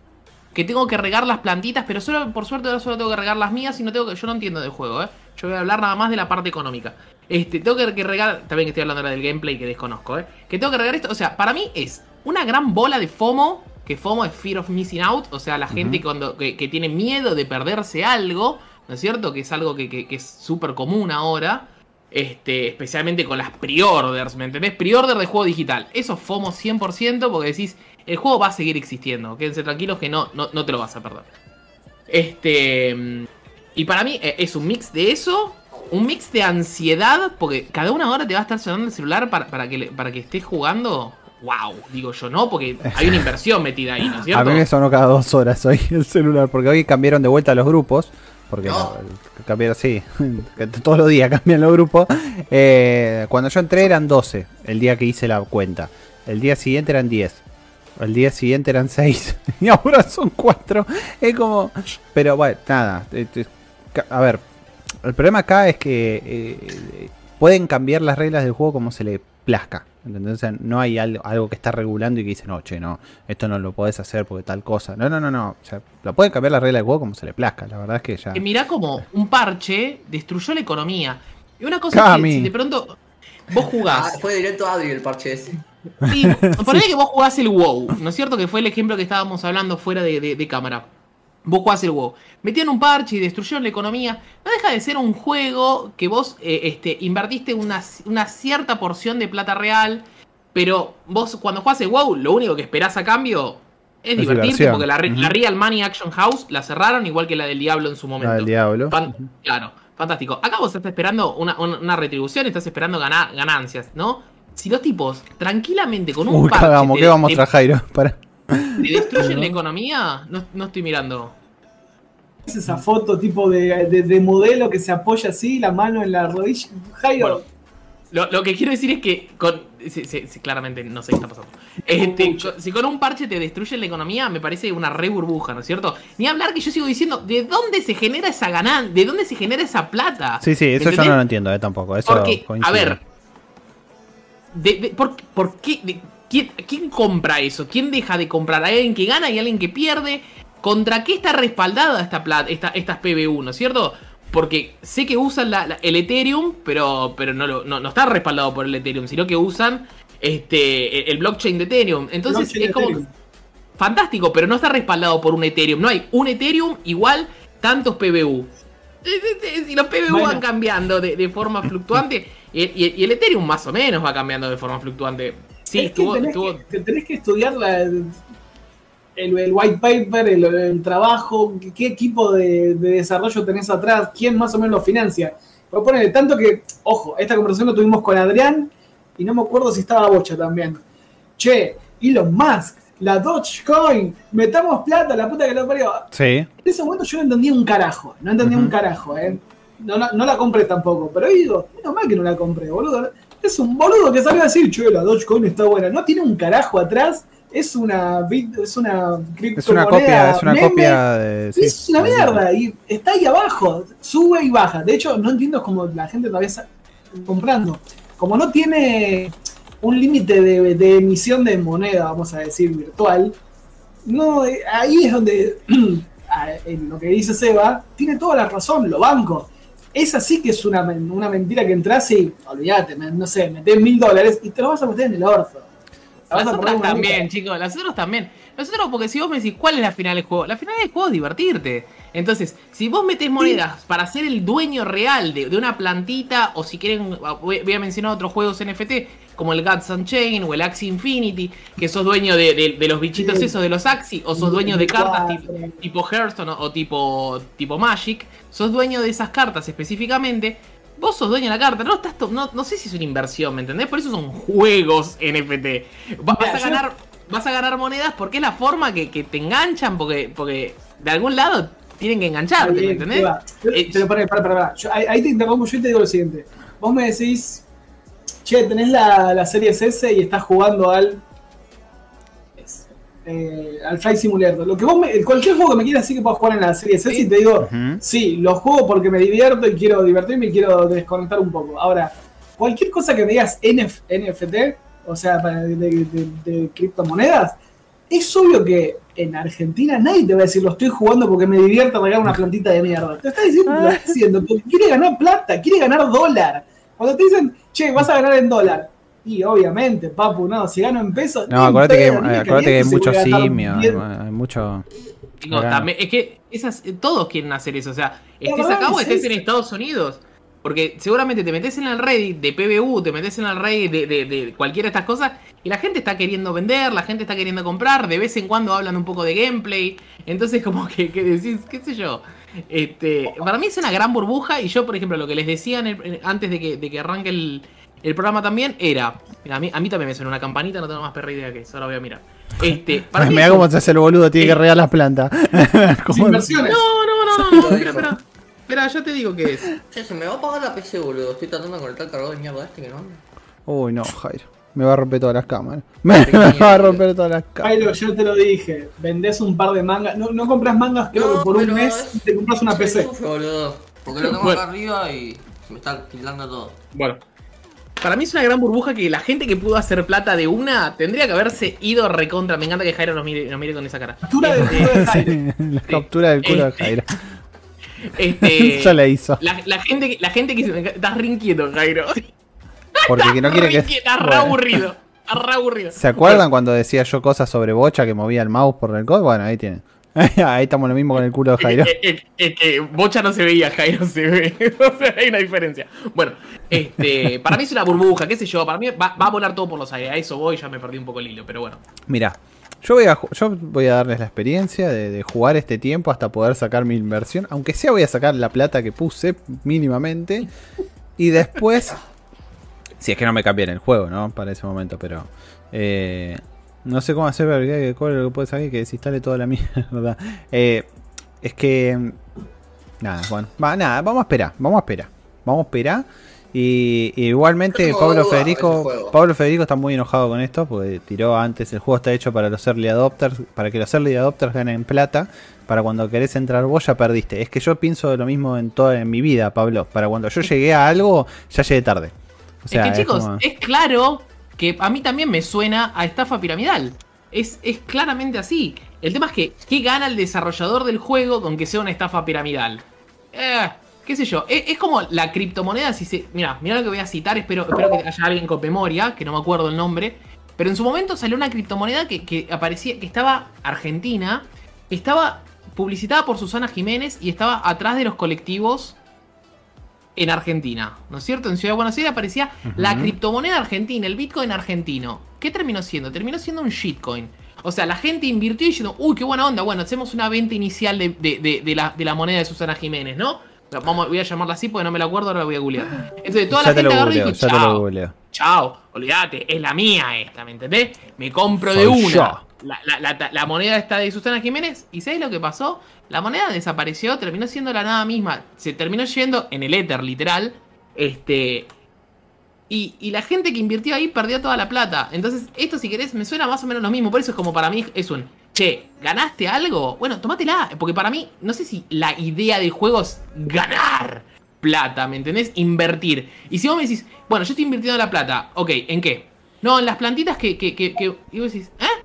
que tengo que regar las plantitas, pero solo por suerte ahora solo tengo que regar las mías y no tengo que. Yo no entiendo del juego, ¿eh? Yo voy a hablar nada más de la parte económica. Este, tengo que, que regar. También que estoy hablando ahora del gameplay que desconozco, ¿eh? Que tengo que regar esto. O sea, para mí es una gran bola de FOMO. Que FOMO es Fear of Missing Out. O sea, la gente cuando, que, que tiene miedo de perderse algo. ¿No es cierto? Que es algo que, que- es súper común ahora. Este, especialmente con las pre-orders, ¿me entendés? Pre-order de juego digital. Eso FOMO 100% porque decís, el juego va a seguir existiendo. Quédense tranquilos que no, no, no te lo vas a perder. Este. mm, Y para mí eh, es un mix de eso, un mix de ansiedad, porque cada una hora te va a estar sonando el celular para, para que, para que estés jugando. ¡Wow! Digo yo, ¿no? Porque hay una inversión metida ahí, ¿no es a cierto? mí me sonó cada dos horas hoy el celular, porque hoy cambiaron de vuelta los grupos. Porque No. cambiaron, sí, todos los días cambian los grupos. Eh, cuando yo entré eran 12 el día que hice la cuenta. El día siguiente eran 10. El día siguiente eran 6. Y ahora son 4. Es como. Pero bueno, nada. eh, ca- A ver. El problema acá es que eh, pueden cambiar las reglas del juego como se le plazca. ¿entendés? O sea, no hay algo, algo que está regulando y que dice, no, che, no, esto no lo podés hacer porque tal cosa. No, no, no, no. O sea, lo pueden cambiar las reglas del juego como se le plazca. La verdad es que ya. Que mirá como un parche destruyó la economía. Y una cosa Cami. es que si de pronto vos Ah, jugás. fue directo a Adri el parche ese. Sí, ponele que vos jugás el WoW, ¿no es cierto? Que fue el ejemplo que estábamos hablando fuera de, de- de cámara. Vos jugás el WoW. Metían un parche y destruyeron la economía. No deja de ser un juego que vos eh, este, invertiste una, una cierta porción de plata real. Pero vos cuando jugás el WoW, lo único que esperás a cambio es, Es divertirte. diversión. Porque la, Real Money Action House la cerraron igual que la del Diablo en su momento. La del diablo. Fan- claro, fantástico. Acá vos estás esperando una, una- retribución, estás esperando gana- ganancias, ¿no? Si los tipos tranquilamente con un Uy, parche cagamos, te, ¿qué vamos a Jairo? Para. te destruyen la economía, no, no estoy mirando. Es esa foto tipo de, de- de modelo que se apoya así, la mano en la rodilla. Jairo, Bueno, Lo, lo que quiero decir es que con. sí, sí, sí, claramente no sé qué está pasando. Este, si con un parche te destruyen la economía, me parece una re burbuja, ¿no es cierto? Ni hablar que yo sigo diciendo, ¿de dónde se genera esa ganancia? ¿De dónde se genera esa plata? Sí, sí, eso yo no lo entiendo eh, tampoco. Eso Porque, a ver, de- de- por, por qué? de- quién, quién compra eso? ¿Quién deja de comprar? ¿Hay alguien que gana y alguien que pierde? ¿Contra qué está respaldada esta plata, esta, estas PBU, ¿no es cierto? Porque sé que usan la- la- el Ethereum, pero, pero no, lo- no, no está respaldado por el Ethereum, sino que usan este el, el blockchain de Ethereum. Entonces blockchain es como Ethereum. fantástico, pero no está respaldado por un Ethereum. No hay un Ethereum igual tantos PBU. Si los PBU Bueno. van cambiando de, de forma fluctuante y, y- y el Ethereum más o menos va cambiando de forma fluctuante. Sí, es que estuvo, tenés, estuvo- que, te tenés que estudiar la- el, el white paper, el, el trabajo, qué equipo de, de desarrollo tenés atrás, quién más o menos lo financia. Pero ponele, tanto que, ojo, esta conversación la tuvimos con Adrián y no me acuerdo si estaba Bocha también. Che, Elon Musk, la Dogecoin, metamos plata, la puta que lo parió. Sí. En ese momento yo no entendía un carajo, no entendía un carajo, ¿eh? No, la- no la compré tampoco, pero digo, menos mal que no la compré, boludo. Es un boludo que salió a decir, che, la Dogecoin está buena. No tiene un carajo atrás, es una es una Es una copia, es una meme, copia de. sí, es una mierda y está ahí abajo, sube y baja. De hecho, no entiendo cómo la gente todavía está comprando. Como no tiene un límite de, de emisión de moneda, vamos a decir, virtual, no, eh, ahí es donde a- en lo que dice Seba, tiene toda la razón, lo banco. Esa sí que es una, una mentira que entras y, olvídate, no sé, metés mil dólares y te lo vas a meter en el orto. Las otras también, chicos, las otras también. Nosotros, porque si vos me decís cuál es la final del juego, la final del juego es divertirte. Entonces, si vos metés monedas para ser el dueño real de, de una plantita, o si quieren, voy, a mencionar otros juegos NFT, como el Gods Unchained o el Axie Infinity, que sos dueño de, de- de los bichitos Sí. esos de los Axie, o sos dueño de cartas tipo Hearthstone o, o tipo, tipo Magic, sos dueño de esas cartas específicamente. Vos sos dueño de la carta, no, estás no, no sé si es una inversión, ¿me entendés? Por eso son juegos NFT. Mira, vas a yo- ganar vas a ganar monedas porque es la forma que, que te enganchan, porque, porque de algún lado tienen que engancharte, ¿me entendés? Pero, Eh, pero pará, pará, pará, pará. Yo- ahí, ahí te interrumpo yo y te digo lo siguiente. Vos me decís, che, tenés la, la serie S y estás jugando al. Eh, al Flight Simulator. Lo que vos me- cualquier juego que me quieras decir que puedas jugar en la serie S y te digo, sí, lo juego porque me divierto y quiero divertirme y quiero desconectar un poco. Ahora, cualquier cosa que me digas NF NFT, o sea, de, de- de- de criptomonedas, es obvio que en Argentina nadie te va a decir lo estoy jugando porque me divierte regalar una plantita de mierda. Te está diciendo, lo está diciendo porque quiere ganar plata, quiere ganar dólar. Cuando te dicen, che, vas a ganar en dólar. Y obviamente, papu, no, si gano en pesos. No, acuérdate que, me acuérdate que hay caliento si mucho voy a gastar simio, hay, 10. hay mucho. No, también, es que esas, eh, todos quieren hacer eso. O sea, estés acá o es estés en. Estados Unidos. Porque seguramente te metes en el Reddit de PBU, te metes en el Reddit de, de, de cualquiera de estas cosas y la gente está queriendo vender, la gente está queriendo comprar, de vez en cuando hablan un poco de gameplay. Entonces como que, que decís, qué sé yo. Este, para mí es una gran burbuja y yo, por ejemplo, lo que les decía en el- antes de que, de que arranque el, el programa también era... Mira, a, mí, a mí también me suena una campanita, no tengo más perra idea que eso, ahora voy a mirar. Este, para mí Mira cómo se hace el boludo, tiene que Eh. regar las plantas. ¿Cómo? Sin inversiones. No, no, no, no, no, espera, espera. Espera, yo te digo qué es. Che, se me va a apagar la PC, boludo. Estoy tratando de conectar el cargador de mierda este que no anda. Uy, no, Jairo. Me va a romper todas las cámaras. Me, me va a romper todas las cámaras. Jairo, yo te lo dije, vendés un par de mangas, no, no compras mangas creo que por un mes es- y te compras una PC. sufre, boludo. Porque lo tengo Bueno. acá arriba y se me está tildando todo. Bueno. Para mí es una gran burbuja que la gente que pudo hacer plata de una tendría que haberse ido recontra. Me encanta que Jairo nos mire, nos mire con esa cara. Captura del culo de Jairo. La captura del culo de Este, Jairo. Este, ya la hizo. la, la gente, que- la gente que se Estás re inquieto, Jairo. Porque que no quiere Re que. Estás re aburrido. Re aburrido. ¿Se acuerdan cuando decía yo cosas sobre bocha que movía el mouse por el code? Bueno, ahí tienen. ahí estamos lo mismo con el culo de Jairo. Es, es que Bocha no se veía, Jairo se ve. o sea, hay una diferencia. Bueno, este, para mí es una burbuja, qué sé yo. Para mí va, va a volar todo por los aires. A eso voy, ya me perdí un poco el hilo, pero bueno. Mira, yo voy a yo voy a darles la experiencia de, de jugar este tiempo hasta poder sacar mi inversión. Aunque sea voy a sacar la plata que puse mínimamente. Y después. Si es que no me cambian el juego, ¿no? Para ese momento, pero. eh, no sé cómo hacer para que es lo que puede salir que desinstale toda la mierda. Eh, es que. Nada, bueno. Va, nada, vamos a esperar. Vamos a esperar. Vamos a esperar. Y, y igualmente Pablo Federico. Pablo Federico está muy enojado con esto. Porque tiró antes. El juego está hecho para los early adopters. Para que los early adopters ganen plata. Para cuando querés entrar vos ya perdiste. Es que yo pienso lo mismo en toda en mi vida, Pablo. Para cuando yo llegué a algo, ya llegué tarde. O sea, es que chicos, como- es claro que a mí también me suena a estafa piramidal. Es, es claramente así. El tema es que, ¿qué gana el desarrollador del juego con que sea una estafa piramidal? Eh, qué sé yo, es, es como la criptomoneda, si se... Mira, mira lo que voy a citar, espero, espero que haya alguien con memoria, que no me acuerdo el nombre. Pero en su momento salió una criptomoneda que, que aparecía, que estaba argentina, estaba publicitada por Susana Jiménez y estaba atrás de los colectivos en Argentina, ¿no es cierto? En Ciudad de Buenos Aires aparecía la criptomoneda argentina, el Bitcoin argentino. ¿Qué terminó siendo? Terminó siendo un shitcoin. O sea, la gente invirtió diciendo, uy, qué buena onda, bueno, hacemos una venta inicial de, de- de- de la, de la moneda de Susana Jiménez, ¿no? Vamos, voy a llamarla así porque no me la acuerdo, ahora la voy a googlear. Entonces toda ya la gente agarró y dijo, chao, chao, olvídate, es la mía esta, ¿me entendés? Me compro de una. yo. La, moneda está de Susana Jiménez. ¿Y sabes lo que pasó? La moneda desapareció, terminó siendo la nada misma. Se terminó yendo en el éter, literal. Este. Y, y la gente que invirtió ahí perdió toda la plata. Entonces, esto, si querés, me suena más o menos lo mismo. Por eso es como para mí es un. Che, ¿ganaste algo? Bueno, tomátela. Porque para mí, no sé si la idea del juego es ganar plata, ¿me entendés? Invertir. Y si vos me decís, bueno, yo estoy invirtiendo la plata. Ok, ¿en qué? No, en las plantitas que. que, que, que- y vos decís, ¿eh?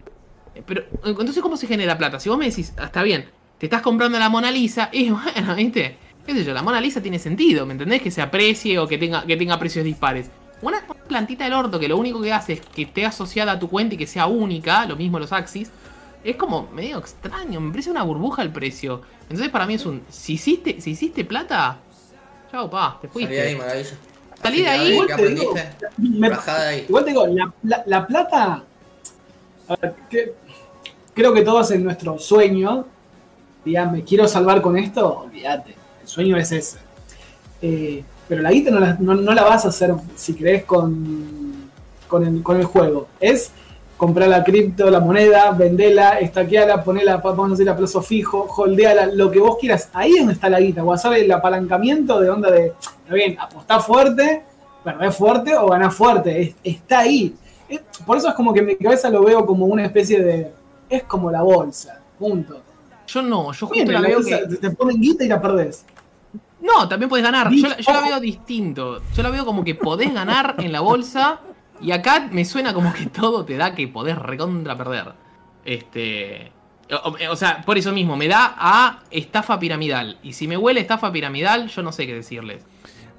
Pero, entonces, ¿cómo se genera plata? Si vos me decís, ah, está bien, te estás comprando la Mona Lisa, y bueno, ¿viste? ¿Qué sé yo? La Mona Lisa tiene sentido, ¿me entendés? Que se aprecie o que tenga, que tenga precios dispares. Una plantita del orto que lo único que hace es que esté asociada a tu cuenta y que sea única, lo mismo los Axis, es como medio extraño, me parece una burbuja el precio. Entonces, para mí es un. Si hiciste, si hiciste plata, chao, pa, te Salí de ahí, fuiste. maravilla. Salí de ahí. ¿Qué Igual te digo, aprendiste? me- ahí. Igual te digo, la, la- la plata. a ver, que- creo que todos en nuestro sueño, digan, me quiero salvar con esto, olvídate. El sueño es ese. Eh, pero la guita no la, vas a hacer si crees con, con, el, juego. Es comprar la cripto, la moneda, vendela, estaqueala, ponela, vamos a decir, a plazo fijo, holdeala, lo que vos quieras. Ahí es donde está la guita, o hacer el apalancamiento de onda de, bien, apostar fuerte, perder fuerte o ganar fuerte. Es- está ahí. Por eso es como que en mi cabeza lo veo como una especie de. Es como la bolsa. Punto. Yo no, yo Bien, justo la en la veo bolsa que. te ponen guita y la perdés. No, también podés ganar. Yo la, yo la veo distinto. Yo la veo como que podés ganar en la bolsa. Y acá me suena como que todo te da que podés recontra perder. Este. O, o sea, por eso mismo, me da a estafa piramidal. Y si me huele estafa piramidal, yo no sé qué decirles.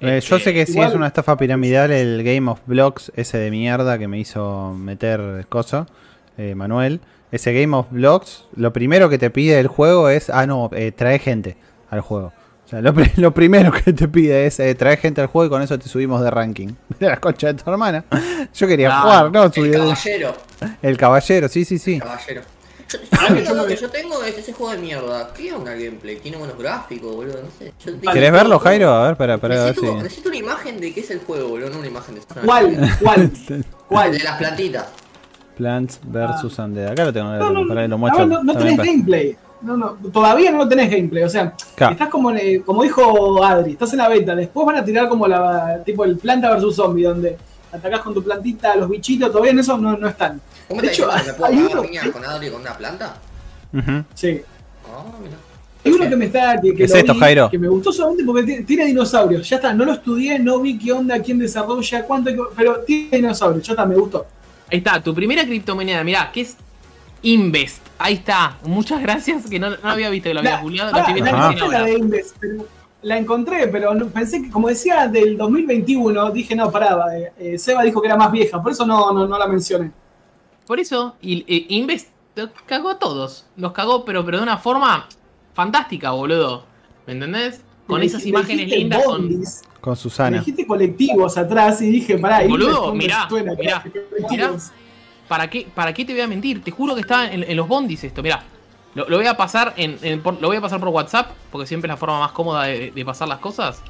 Eh, yo Este, sé que sí igual- es una estafa piramidal el Game of Blocks, ese de mierda que me hizo meter coso, eh, Manuel. Ese Game of Blocks, lo primero que te pide el juego es, ah no, eh, trae gente al juego. O sea, lo, pri- lo primero que te pide es eh, trae gente al juego y con eso te subimos de ranking. De la concha de tu hermana. Yo quería Claro, jugar, ¿no? El caballero. el caballero, sí, sí, sí. Caballero. Yo, lo que yo tengo es ese juego de mierda. ¿Qué onda el gameplay? Tiene buenos gráficos, boludo, no sé. Yo ¿Querés verlo, Jairo? A ver, para, para ver necesito, si. necesito una imagen de qué es el juego, boludo, no una imagen de ¿Cuál? ¿Cuál? El ¿Cuál? de las plantitas. Plants vs Undead. Acá lo tengo, No, no, para que lo muestro. no, no tenés para- gameplay. No, no, todavía no tenés gameplay. O sea, Claro. estás como, en el- como dijo Adri, estás en la beta. Después van a tirar como la tipo el planta versus zombie, donde atacás con tu plantita a los bichitos. Todavía en eso no, no están. ¿Cómo De te hecho, cagar uno- con Adri con una planta? Sí. Ah, mira. Hay uno que me está. Que, que ¿Qué es lo esto, vi, Jairo? Que me gustó solamente porque tiene, tiene dinosaurios. Ya está, no lo estudié, no vi qué onda, quién desarrolla, cuánto. hay que- Pero tiene dinosaurios, ya está, me gustó. Ahí está, tu primera criptomoneda, mirá, que es Invest. Ahí está. Muchas gracias, que no, no había visto que lo había La- estoy la la de pero la encontré, pero no- pensé que, como decía, del 2021, dije, no, pará, eh, eh, Seba dijo que era más vieja, por eso no, no, no la mencioné. Por eso, y, eh, Invest cagó a todos. Los cagó, pero, pero de una forma fantástica, boludo. ¿Me entendés? Con esas imágenes lindas. Con... Con me Susana. dijiste colectivos atrás y dije, pará, Boludo, ¿cómo me mirá, suena? mirá. ¿Para qué, ¿Para qué te voy a mentir? Te juro que está en, en los bondis esto. Mirá, lo, lo voy a pasar en, en- por, lo voy a pasar por WhatsApp, porque siempre es la forma más cómoda de, de pasar las cosas.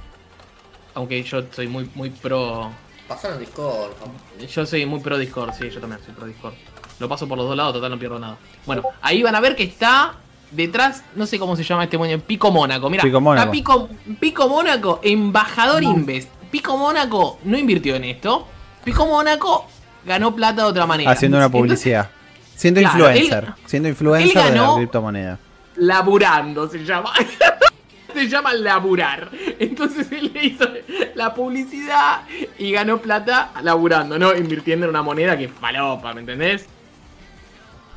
Aunque yo soy muy, muy pro. Pasaron en Discord. ¿no? Yo soy muy pro Discord, sí, yo también soy pro Discord. Lo paso por los dos lados, total no pierdo nada. Bueno, ahí van a ver que está detrás, no sé cómo se llama este moño, Pico Mónaco. Mira, Pico Mónaco. Pico, Pico Mónaco, embajador Invest. Pico Mónaco no invirtió en esto. Pico Mónaco ganó plata de otra manera. Haciendo una Entonces, publicidad. Siendo Claro, influencer. él- siendo influencer él de la ganó- criptomoneda. laburando se llama. se llama laburar. Entonces él le hizo la publicidad y ganó plata laburando, ¿no? Invirtiendo en una moneda que es falopa, ¿me entendés?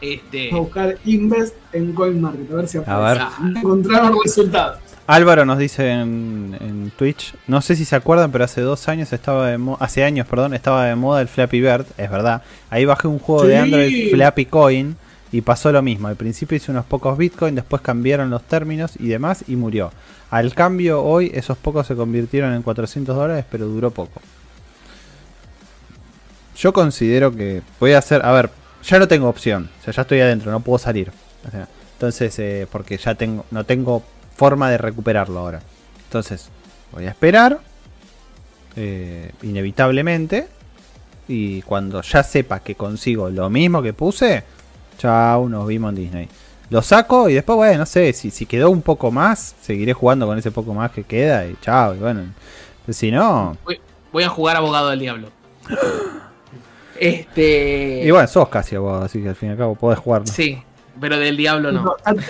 Este. A buscar Invest en CoinMarket, a ver si A aparece. ver. Ah, Encontraron resultados. Álvaro nos dice en, en Twitch, no sé si se acuerdan, pero hace dos años estaba de mo- hace años, perdón, estaba de moda el Flappy Bird, es verdad. Ahí bajé un juego de. Android Flappy Coin y pasó lo mismo. Al principio hice unos pocos Bitcoin, después cambiaron los términos y demás y murió. Al cambio hoy esos pocos se convirtieron en 400 dólares, pero duró poco. Yo considero que voy a hacer, a ver, ya no tengo opción, o sea, ya estoy adentro, no puedo salir. O sea, entonces, eh, porque ya tengo, no tengo forma de recuperarlo ahora. Entonces, voy a esperar, eh, inevitablemente, y cuando ya sepa que consigo lo mismo que puse, chao, nos vimos en Disney. Lo saco y después, bueno, no sé, si, si quedó un poco más, seguiré jugando con ese poco más que queda y chao, y bueno. Si no, voy, voy a jugar abogado del diablo. Este. y bueno, sos casi abogado, así que al fin y al cabo podés jugar. Sí, pero del diablo no. Tanto-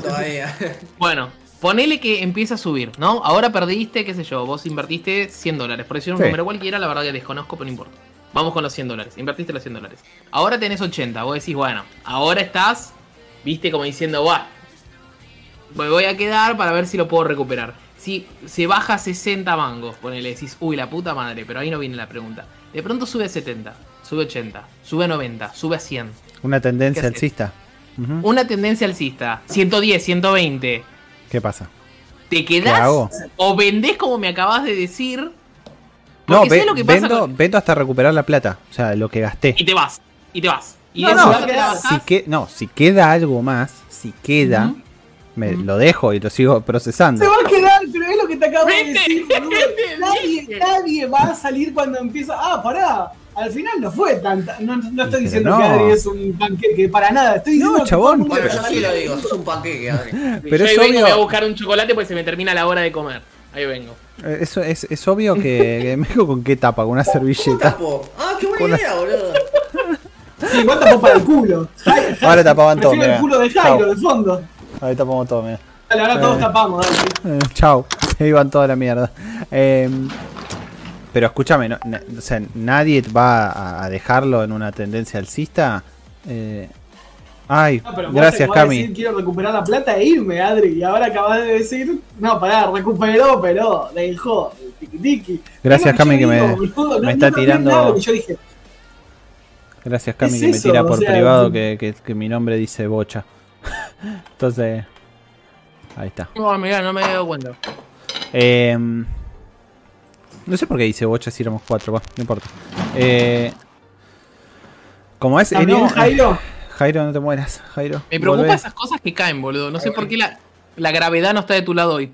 todavía. Bueno, ponele que empieza a subir, ¿no? Ahora perdiste, qué sé yo, vos invertiste 100 dólares. Por decir un Sí. número cualquiera, la verdad que desconozco, pero no importa. Vamos con los 100 dólares. Invertiste los 100 dólares. Ahora tenés 80. Vos decís, bueno, ahora estás, viste, como diciendo, va, me voy a quedar para ver si lo puedo recuperar. Si se baja a 60 mangos, ponele, decís, uy, la puta madre, pero ahí no viene la pregunta. De pronto sube a 70, sube a 80, sube a 90, sube a 100. Una tendencia alcista. Una tendencia alcista, 110, 120. ¿Qué pasa? ¿Te ¿Qué quedás hago? o vendés como me acabas de decir? No, Porque ve- ¿sabes lo que pasa vendo, con- vendo hasta recuperar la plata. O sea, lo que gasté. Y te vas, y te vas. Y No, no, Si, que, no, si queda algo más, si queda. Me lo dejo y lo sigo procesando. Se va a quedar, pero es lo que te acabo de decir, boludo. Nadie, nadie va a salir cuando empieza. Ah, pará. Al final no fue tanta. No, no estoy Pero diciendo no. que Adri es un panqueque, para nada. Estoy diciendo No, que chabón. mundo Bueno, es yo sí lo digo, sos un panqueque, Adri. Pero Yo ahí es vengo, obvio- voy a buscar un chocolate porque se me termina la hora de comer. Ahí vengo. Eh, Eso es, es obvio que, que me dejo con qué tapa, con una ¿Cómo servilleta. tapo? Ah, qué buena idea, boludo. Sí, igual tapó para el culo. Ahora tapaban todo, el culo de Jairo, de fondo. Ahí tapamos todo, mira. Dale, ahora todos Eh. tapamos, dale. Eh, chau, se iban toda la mierda. Eh, pero escúchame, no- na- o sea, nadie va a, dejarlo en una tendencia alcista. Eh, ay, No, pero vos gracias Cami. decir, quiero recuperar la plata e irme, Adri. Y ahora acabas de decir, no, pará, recuperó, pero dejó el tiki. Gracias, Cami, que me- boludo, me está no, no, tirando- No, yo dije, Gracias Cami es que me tira o por sea, privado que- que mi nombre dice bocha. Entonces, ahí está. No, mirá, no me he dado cuenta. Eh, no sé por qué dice bocha si éramos cuatro, va, no importa. Eh, como es... También, no, Jairo, Jairo, no te mueras, Jairo. Me preocupa esas cosas que caen, boludo. No sé por qué la, la gravedad no está de tu lado hoy.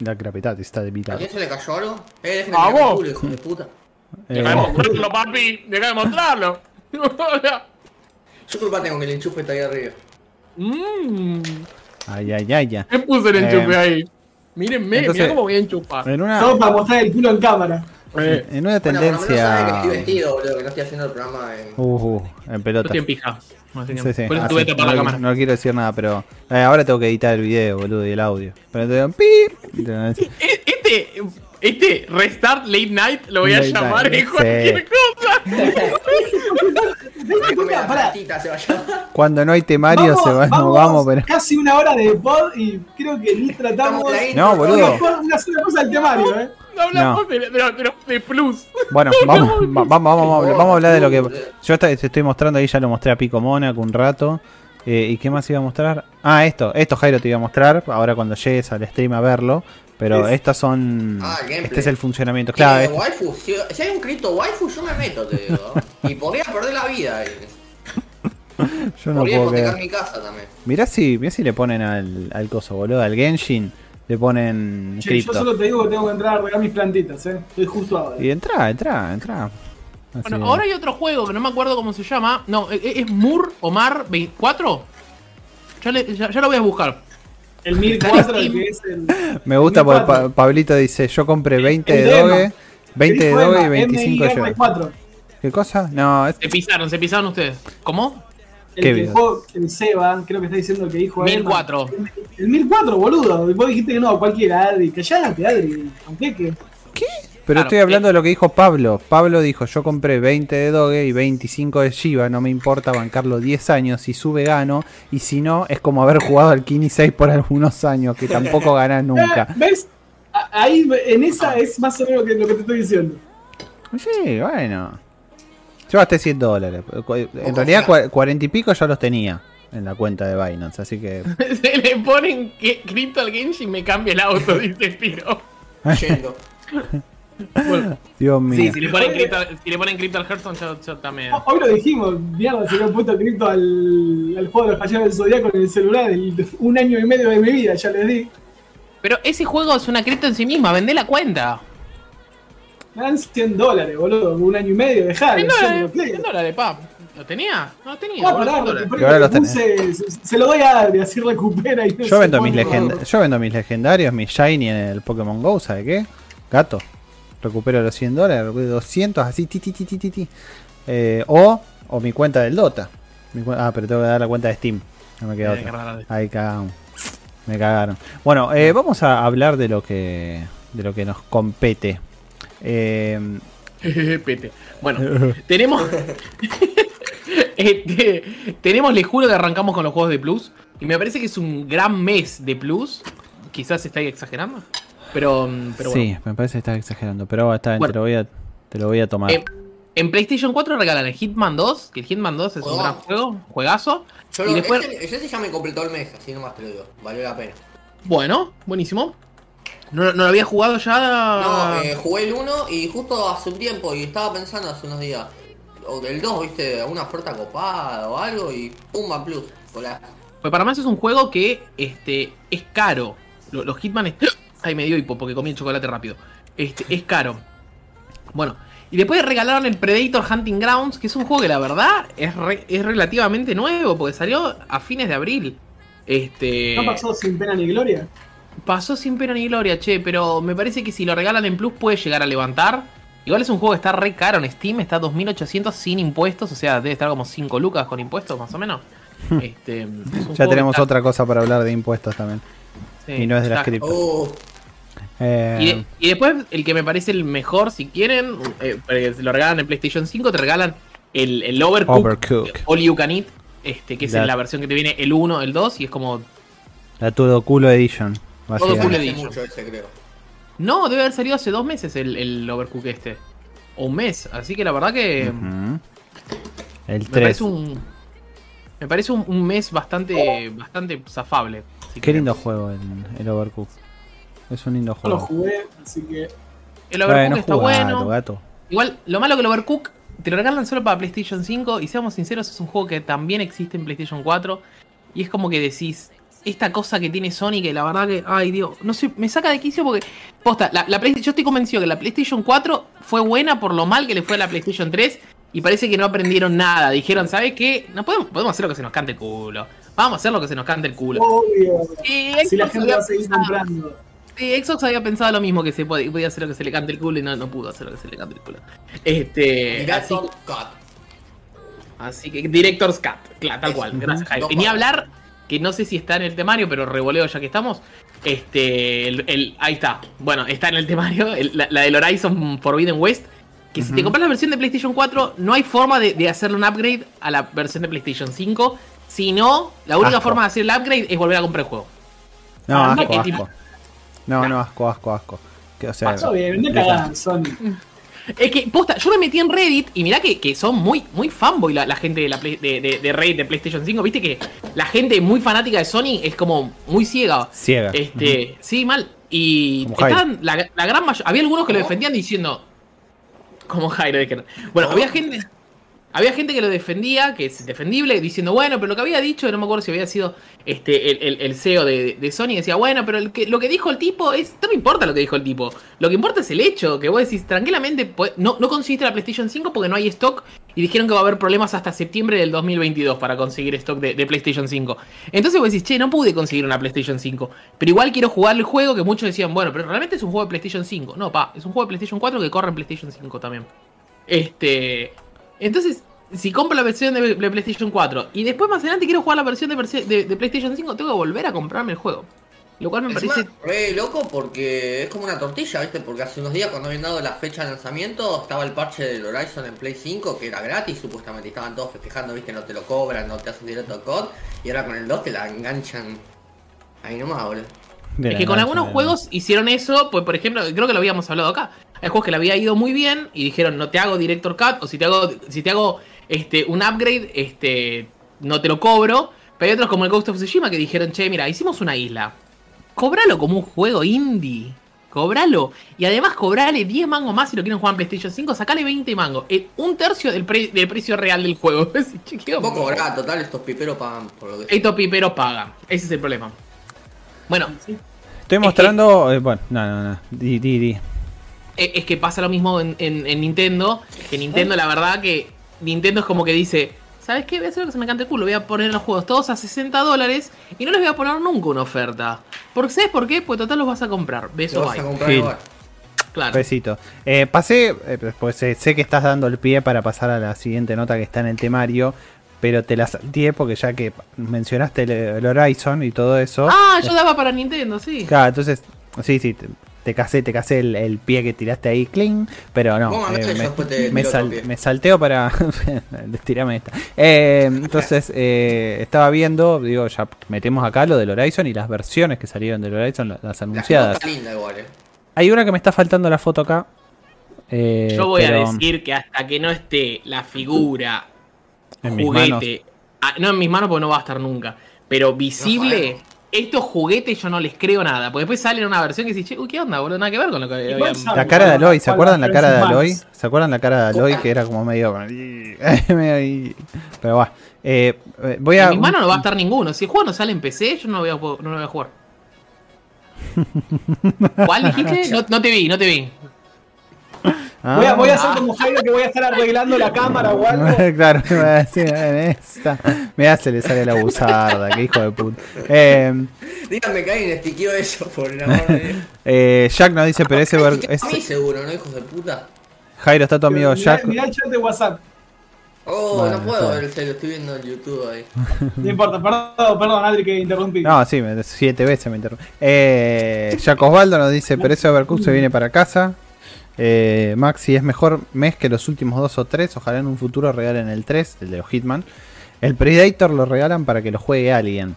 La gravedad está de mi ¿A lado. quién se le cayó algo? Eh, ¿A vos? culo, hijo de puta. Eh, Deja de mostrarlo, papi. Deja de mostrarlo. Yo culpa tengo que el enchufe está ahí arriba. Mmm. ay, ay, ay, ya. ¿Qué puse el enchufe Eh, ahí? Mírenme, entonces- mirá cómo voy a enchufar. En una, todo para mostrar el culo en cámara. Eh, en una Bueno, por lo menos que tendencia... estoy vestido, boludo, que no estoy haciendo el programa en... Uh, uh, en yo pelota. estoy en pija. Sí, sí. Por eso Ah, tuve sí, tapar no, la cámara. no quiero decir nada, pero eh, ahora tengo que editar el video, boludo, y el audio. Pero te digo, ¡pip! Este, este Restart Late Night lo voy a Late llamar Night, en cualquier sí. cosa. Cuando no hay temario se va, no vamos, pero... Casi una hora de pod y creo que ni tratamos. No, boludo. Una, sola cosa del temario, eh. No hablamos de, de, de, plus. Bueno, vamos, va- vamos, vamos, vamos, vamos a hablar de lo que... Yo te estoy mostrando ahí, ya lo mostré a Pico Monaco un rato. Eh, ¿Y qué más iba a mostrar? Ah, esto, esto Jairo te iba a mostrar, ahora cuando llegues al stream a verlo. Pero Es- estas son... Ah, el este es el funcionamiento. Claro, Eh, waifu, si, si hay un cripto waifu, yo me meto, te digo. y podría perder la vida ahí. yo no podría puedo hipotecar mi casa también. Mirá si, mirá si le ponen al, al coso, boludo, al Genshin, le ponen Che, yo solo te digo que tengo que entrar a regar mis plantitas, eh. Estoy justo ahora. Y entra, entra, entra. Así Bueno, ahora hay otro juego que no me acuerdo cómo se llama. No, ¿e- ¿es Mur o Mar 24? Ya, le- ya, ya lo voy a buscar. El 1004, el que es el. Me gusta el porque 1004. Pa- Pablito dice, yo compré 20 El de. Doge, 20 de El Doge y Dema, 25 de Yoga. MIR4. ¿Qué cosa? No, es... Se pisaron, se pisaron ustedes. ¿Cómo? El ¿Qué que jugó, el Seba, creo que está diciendo el que dijo él. 1004. El 1004, boludo. Vos dijiste que no, cualquiera, Adri. Callate, Adri. Aunque que. Pero Claro, estoy hablando eh. de lo que dijo Pablo. Pablo dijo, yo compré 20 de Doge y 25 de Shiba, no me importa bancarlo 10 años, si sube gano, y si no, es como haber jugado al Kini 6 por algunos años, que tampoco ganás nunca. ¿Ves? A- Ahí, en esa es más o menos lo que, lo que te estoy diciendo. Sí, bueno. Yo gasté 100 dólares. En realidad fiado. cua- 40 y pico ya los tenía en la cuenta de Binance, así que... Se le ponen que cripto al Genshin me cambia el auto, dice Spiro. Yendo. Bueno, Dios mío. sí, si le ponen cripto, si le ponen cripto al Hearthstone, yo, yo también. Hoy lo dijimos, mierda, se le han puesto cripto al, al juego de los caballeros del Zodíaco en el celular. el- un año y medio de mi vida, ya les di. Pero ese juego es una cripto en sí misma, vendé la cuenta. Me dan 100 dólares, boludo. Un año y medio, dejá. 100 yo dólares, lo quiero. 100 dólares, pa. ¿Lo tenía? No lo tenía. Ah, pará, 100 dólares. recuperé Pero ahora los puse, se, se lo doy a Adri, así recupera y no Yo vendo, mis legend- yo vendo mis legendarios, mis shiny en el Pokémon Go, ¿sabe qué? Gato. Recupero los 100 dólares, recupero 200, así, ti, ti, ti, ti, ti, ti. Eh, o, o mi cuenta del Dota. Mi cu- ah, pero tengo que dar la cuenta de Steam. No me queda Eh, qué otra. Ahí cagamos. Me cagaron. Bueno, eh, vamos a hablar de lo que de lo que nos compete. Eh, Pete. Bueno, tenemos. Este, tenemos, les juro que arrancamos con los juegos de Plus. Y me parece que es un gran mes de Plus. Quizás estáis exagerando. Pero, mm, pero sí, bueno. me parece que estás exagerando, pero está bien, Bueno. te, lo voy a, te lo voy a tomar. Eh, en PlayStation 4 regalan el Hitman 2. Que el Hitman 2 es un gran juego, juegazo. Yo Y lo, después- ese, ese ya me completó el mes, así nomás te lo digo. Valió la pena. Bueno, buenísimo. No, no lo había jugado ya. No, eh, jugué el 1 y justo hace un tiempo y estaba pensando hace unos días. O del 2, viste, una oferta copada o algo y Pumba Plus. Hola. Pues para más es un juego que este, es caro. Lo- Los, Hitman. es- Ay, me dio hipo porque comí el chocolate rápido. Este, es caro. Bueno, y después regalaron el Predator Hunting Grounds, que es un juego que la verdad es, re- es relativamente nuevo, porque salió a fines de abril. Este. No pasó sin pena ni gloria. Pasó sin pena ni gloria, che, pero me parece que si lo regalan en Plus puede llegar a levantar. Igual es un juego que está re caro en Steam, está 2800 sin impuestos, o sea, debe estar como 5 lucas con impuestos más o menos. Este, es Ya tenemos está- otra cosa para hablar de impuestos también. sí, y no es de las cripto. Uh, Eh, Y, de- y después, el que me parece el mejor, si quieren, eh, lo regalan en PlayStation 5, te regalan el, el Overcook, Overcook. All You Can Eat, este, que es La- la versión que te viene el 1, el 2, y es como... la Todo Culo Edition. Todo culo hace Edition. mucho ese, creo. No, debe haber salido hace dos meses el, el Overcook este. O un mes, así que la verdad que... Ujú. El Me 3. parece un. Me parece un, un mes bastante. bastante zafable. si Qué querés. lindo juego el, el Overcook. Es un lindo No lo juego. jugué, así que. El Overcook Bueno, está jugalo, bueno. gato. Igual, lo malo que el Overcook te lo regalan solo para PlayStation 5. Y seamos sinceros, es un juego que también existe en PlayStation 4. Y es como que decís. Esta cosa que tiene Sony, que la verdad que. Ay, Dios. No sé, me saca de quicio porque. Posta, la, la Play- yo estoy convencido que la PlayStation 4 fue buena por lo mal que le fue a la PlayStation 3. Y parece que no aprendieron nada. Dijeron, ¿sabes qué? No podemos, podemos hacer lo que se nos cante el culo. Vamos a hacer lo que se nos cante el culo. Obvio. Si la gente va a seguir comprando. Sí, Xbox había pensado lo mismo, que se podía, podía hacer lo que se le cante el culo y no, no pudo hacer lo que se le cante el culo. Este, así, así que Director's Cut, claro, tal Es- cual, gracias Jaime. Y ni hablar, que no sé si está en el temario, pero revoleo ya que estamos. Este, el, el- ahí está, bueno, está en el temario, el- la, la del Horizon Forbidden West. Que si te compras la versión de PlayStation 4, no hay forma de, de hacerle un upgrade a la versión de PlayStation 5. Si no, la única Asco. forma de hacer el upgrade es volver a comprar el juego. No, Ah, asco, asco. No, no, asco, asco, asco. Que, o sea, Pasó bien, no neta. cagar, Sony. Es que, posta, yo me metí en Reddit y mirá que, que son muy, muy fanboy la, la gente de, la Play- de, de- de Reddit de PlayStation 5. Viste que la gente muy fanática de Sony es como muy ciega. Ciega. Este, sí, mal. Y estaban, la, la gran mayoría. Había algunos que lo defendían diciendo. Como Jairo, de que no. Bueno, ¿Cómo? había gente. Había gente que lo defendía, que es defendible, diciendo, bueno, pero lo que había dicho, no me acuerdo si había sido este el, el- CEO de, Sony, decía, bueno, pero lo que dijo el tipo es. No me importa lo que dijo el tipo. Lo que importa es el hecho, que vos decís, tranquilamente, pues, no, no conseguiste la PlayStation 5 porque no hay stock. Y dijeron que va a haber problemas hasta septiembre del 2022 para conseguir stock de, de PlayStation 5. Entonces vos decís, che, no pude conseguir una PlayStation 5. Pero igual quiero jugar el juego que muchos decían, bueno, pero realmente es un juego de PlayStation 5. No, pa, es un juego de PlayStation 4 que corre en PlayStation 5 también. Este. Entonces, si compro la versión de, de PlayStation 4 y después más adelante quiero jugar la versión de, versi- de- de PlayStation 5, tengo que volver a comprarme el juego. Lo cual me Encima, parece. re loco porque es como una tortilla, ¿viste? Porque hace unos días cuando habían dado la fecha de lanzamiento estaba el parche del Horizon en Play 5 que era gratis supuestamente. y Estaban todos festejando, ¿viste? No te lo cobran, no te hacen directo al COD. Y ahora con el 2 te la enganchan ahí nomás, boludo. De Es la que con algunos juegos hicieron eso, pues por ejemplo, creo que lo habíamos hablado acá. Hay juegos que le había ido muy bien y dijeron, no te hago Director Cut, o si te hago, si te hago este, un upgrade, este, no te lo cobro. Pero hay otros como el Ghost of Tsushima que dijeron, che, mira, hicimos una isla. Cobralo como un juego indie. Cobralo. Y además cobrale 10 mangos más si lo quieren jugar en PlayStation 5. Sacale 20 mangos. Eh, un tercio del, pre- del precio real del juego. Hombre. cobrá, total, estos piperos pagan por lo que. Estos piperos pagan. Ese es el problema. Bueno. Estoy mostrando. eh, bueno, no, no, no. Di, di, di. Eh, Es que pasa lo mismo en, en- en Nintendo. Que Nintendo, la verdad, que Nintendo es como que dice: ¿Sabes qué? Voy a hacer lo que se me cante el culo. Voy a poner los juegos todos a 60 dólares y no les voy a poner nunca una oferta. Porque ¿sabes por qué? Pues total los vas a comprar. Beso, vas a bye. igual. Claro. Besito. Eh, pasé, eh, pues eh, sé que estás dando el pie para pasar a la siguiente nota que está en el temario, pero te la salteé porque ya que mencionaste el, el Horizon y todo eso. Ah, yo daba para Nintendo, sí. Claro, entonces, sí, sí, te, casé, te casé el, el pie que tiraste ahí, cling, pero no, eh, me, después te me sal- salteo para... Estirame esta. Eh, entonces, eh, estaba viendo, digo, ya metemos acá lo del Horizon y las versiones que salieron del Horizon, la- las La anunciadas. está linda igual, eh. Hay una que me está faltando la foto acá. eh, Yo voy pero a decir que hasta que no esté la figura, En mis juguete, ah, no en mis manos porque no va a estar nunca, pero visible. Estos juguetes yo no les creo nada. Porque después sale una versión que dice, che, uy, ¿qué onda, boludo? Nada que ver con lo que sabe. La cara de Aloy, ¿se ¿Cuál acuerdan la cara de Aloy? ¿Se acuerdan la cara de Aloy que era como medio... Pero va. Eh, eh, voy a... En mi mano no va a estar ninguno. Si el juego no sale en PC, yo no lo voy a, jugar- no lo voy a jugar. ¿Cuál dijiste? No, no te vi, no te vi. Ah. Voy a, voy a hacer como Jairo que voy a estar arreglando la cámara o algo. claro, me va a decir, en esta. Mirá, se le sale la buzarda, qué hijo de puta. Eh, Díganme que alguien estiqueó eso, por el amor de Dios. eh, Jack nos dice, pero ese, ver- A mí seguro, ¿no, hijos de puta? Jairo está tu amigo Mirá, Jack. mirá el chat de WhatsApp. Oh, Bueno, no puedo ver el celu, estoy viendo en YouTube ahí. No importa, perdón, perdón, Adri, que interrumpí. No, sí, siete veces me interrumpe. Eh, Jack Osvaldo nos dice, pero ese Overcooked se viene para casa. Eh, Maxi es mejor mes que los últimos dos o tres. Ojalá en un futuro regalen el 3, el de los Hitman. El Predator lo regalan para que lo juegue alguien.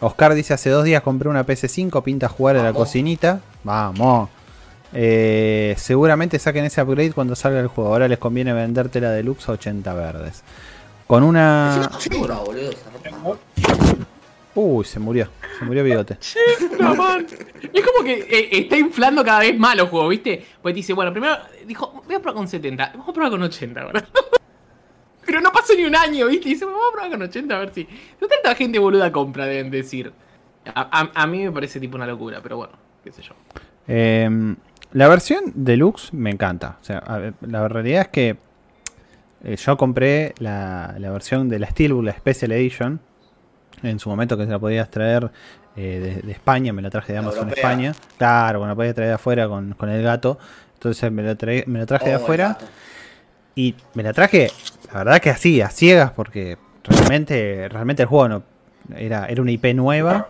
Oscar dice, hace dos días compré una PS5, pinta jugar a la cocinita. Vamos. Eh, seguramente saquen ese upgrade cuando salga el juego. Ahora les conviene venderte la deluxe a 80 verdes. Con una... Boludo. Uy, se murió. Se murió Bigote. No, man. Es como que eh, está inflando cada vez más los juegos, ¿viste? Pues dice, bueno, primero dijo, voy a probar con 70, vamos a probar con 80 ahora. Pero no pasó ni un año, ¿viste? Y dice, vamos a probar con 80 a ver si. No tanta gente boluda compra, deben decir. A, a- a mí me parece tipo una locura, pero bueno, qué sé yo. Eh, la versión deluxe me encanta. O sea, a la realidad es que eh, yo compré la, la versión de la Steelbook, la Special Edition. En su momento que se la podías traer eh, de, de España, me la traje de Amazon. España. Claro, bueno, la podía traer de afuera con, con el gato. Entonces me la, trae- me la traje de Oh, afuera. Y me la traje, la verdad que así, a ciegas, porque realmente, realmente el juego no, era, era una IP nueva,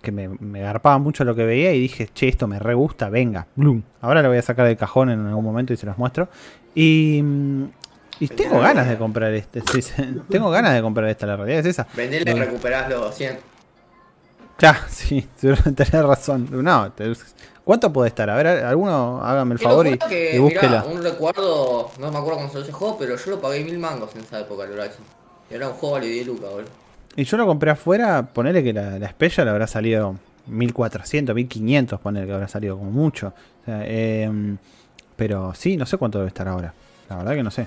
que me, me garpaba mucho lo que veía y dije, che, esto me re gusta, venga, bloom. Ahora lo voy a sacar del cajón en algún momento y se los muestro. Y, mm, y tengo ganas de comprar este, sí, tengo ganas de comprar esta, la realidad es esa. Vendele y recuperás los 100. Ya, sí, tenés razón. No, te- ¿cuánto puede estar? A ver, alguno hágame el favor y, que, y búsquela. mirá, un recuerdo, no me acuerdo cuando salió ese juego, pero yo lo pagué mil mangos en esa época, el Horizon. Y era un juego vale 10 lucas, boludo. Y yo lo compré afuera, ponele que la, la Special habrá salido 1400, 1500, ponele que habrá salido como mucho. O sea, em, pero sí, no sé cuánto debe estar ahora. La verdad que no sé.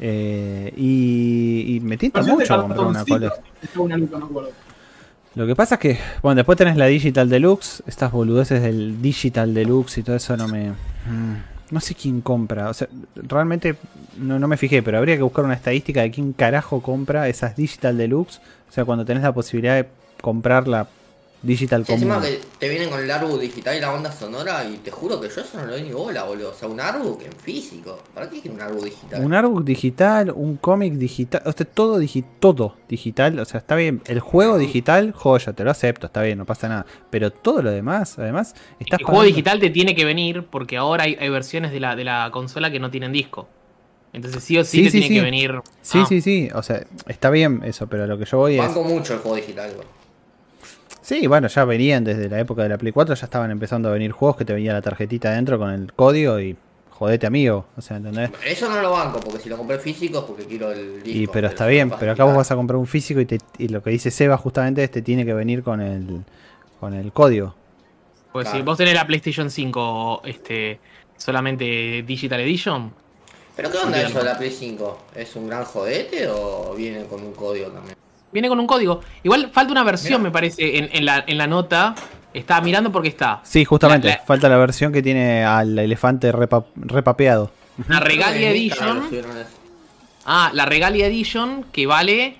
Eh, y, y me tienta de mucho comprar una no acuerdo. Lo que pasa es que, bueno, después tenés la Digital Deluxe, estas boludeces del Digital Deluxe y todo eso no me... mm, No sé quién compra, o sea, realmente no, no me fijé, pero habría que buscar una estadística de quién carajo compra esas Digital Deluxe. O sea, cuando tenés la posibilidad de comprar la Digital Sí, común. encima que te vienen con el artbook digital y la banda sonora y te juro que yo eso no le doy ni bola, boludo. O sea, un artbook en físico. ¿Para qué quiero un artbook digital? Un artbook digital, un cómic digital, o sea, todo, digi- todo digital, o sea, está bien. El juego digital, joya, te lo acepto, está bien, no pasa nada. Pero todo lo demás, además, estás El juego digital te tiene que venir porque ahora hay, hay versiones de la, de la consola que no tienen disco. Entonces sí o sí, Sí, te sí, tiene sí. que venir. Sí, Ah, sí, sí, o sea, está bien eso, pero lo que yo voy es... Banco mucho el juego digital, boludo. Sí, bueno, ya venían desde la época de la Play 4, ya estaban empezando a venir juegos que te venía la tarjetita adentro con el código y jodete amigo, o sea, ¿entendés? Eso no lo banco, porque si lo compré físico es porque quiero el disco. Y pero está bien, pero acá vos vas a comprar un físico y, te, y lo que dice Seba justamente es te tiene que venir con el con el código. Pues si vos tenés la PlayStation 5 este, solamente Digital Edition, ¿Pero qué onda eso de la Play 5? ¿Es un gran jodete o viene con un código también? Viene con un código. Igual falta una versión, Mirá. me parece, en, en la, en la nota. Estaba mirando porque está. Sí, justamente, La- la- falta la versión que tiene al elefante repa- repapeado. La Regalia Edition. Ah, la Regalia Edition que vale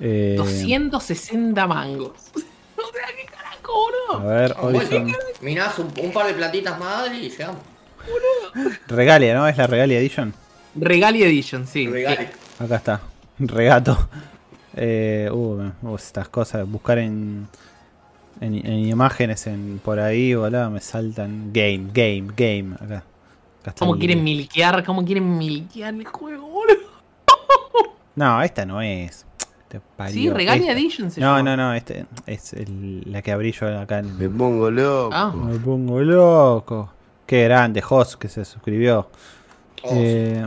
Eh, 260 mangos. O sea, ¿qué carajo, a boludo? ver, Ah, Horizon. Mirás un, un par de platitas más y llegamos. Regalia, ¿no? Es la Regalia Edition. Regalia Edition, sí. Regali. Acá está. Regato. Eh, uh, uh, estas cosas, buscar en, en, en imágenes en por ahí, boludo, me saltan. Game, game, game. Acá. Acá está ¿Cómo el- quieren milkear? ¿Cómo quieren milkear el juego, boludo? No, esta no es. Te parió. Sí, Regalia. Edition se No, llama. no, no, este es el- la que abrí yo acá en. Me pongo loco. Ah, Me pongo loco. Qué grande, Host que se suscribió. Oh, Eh,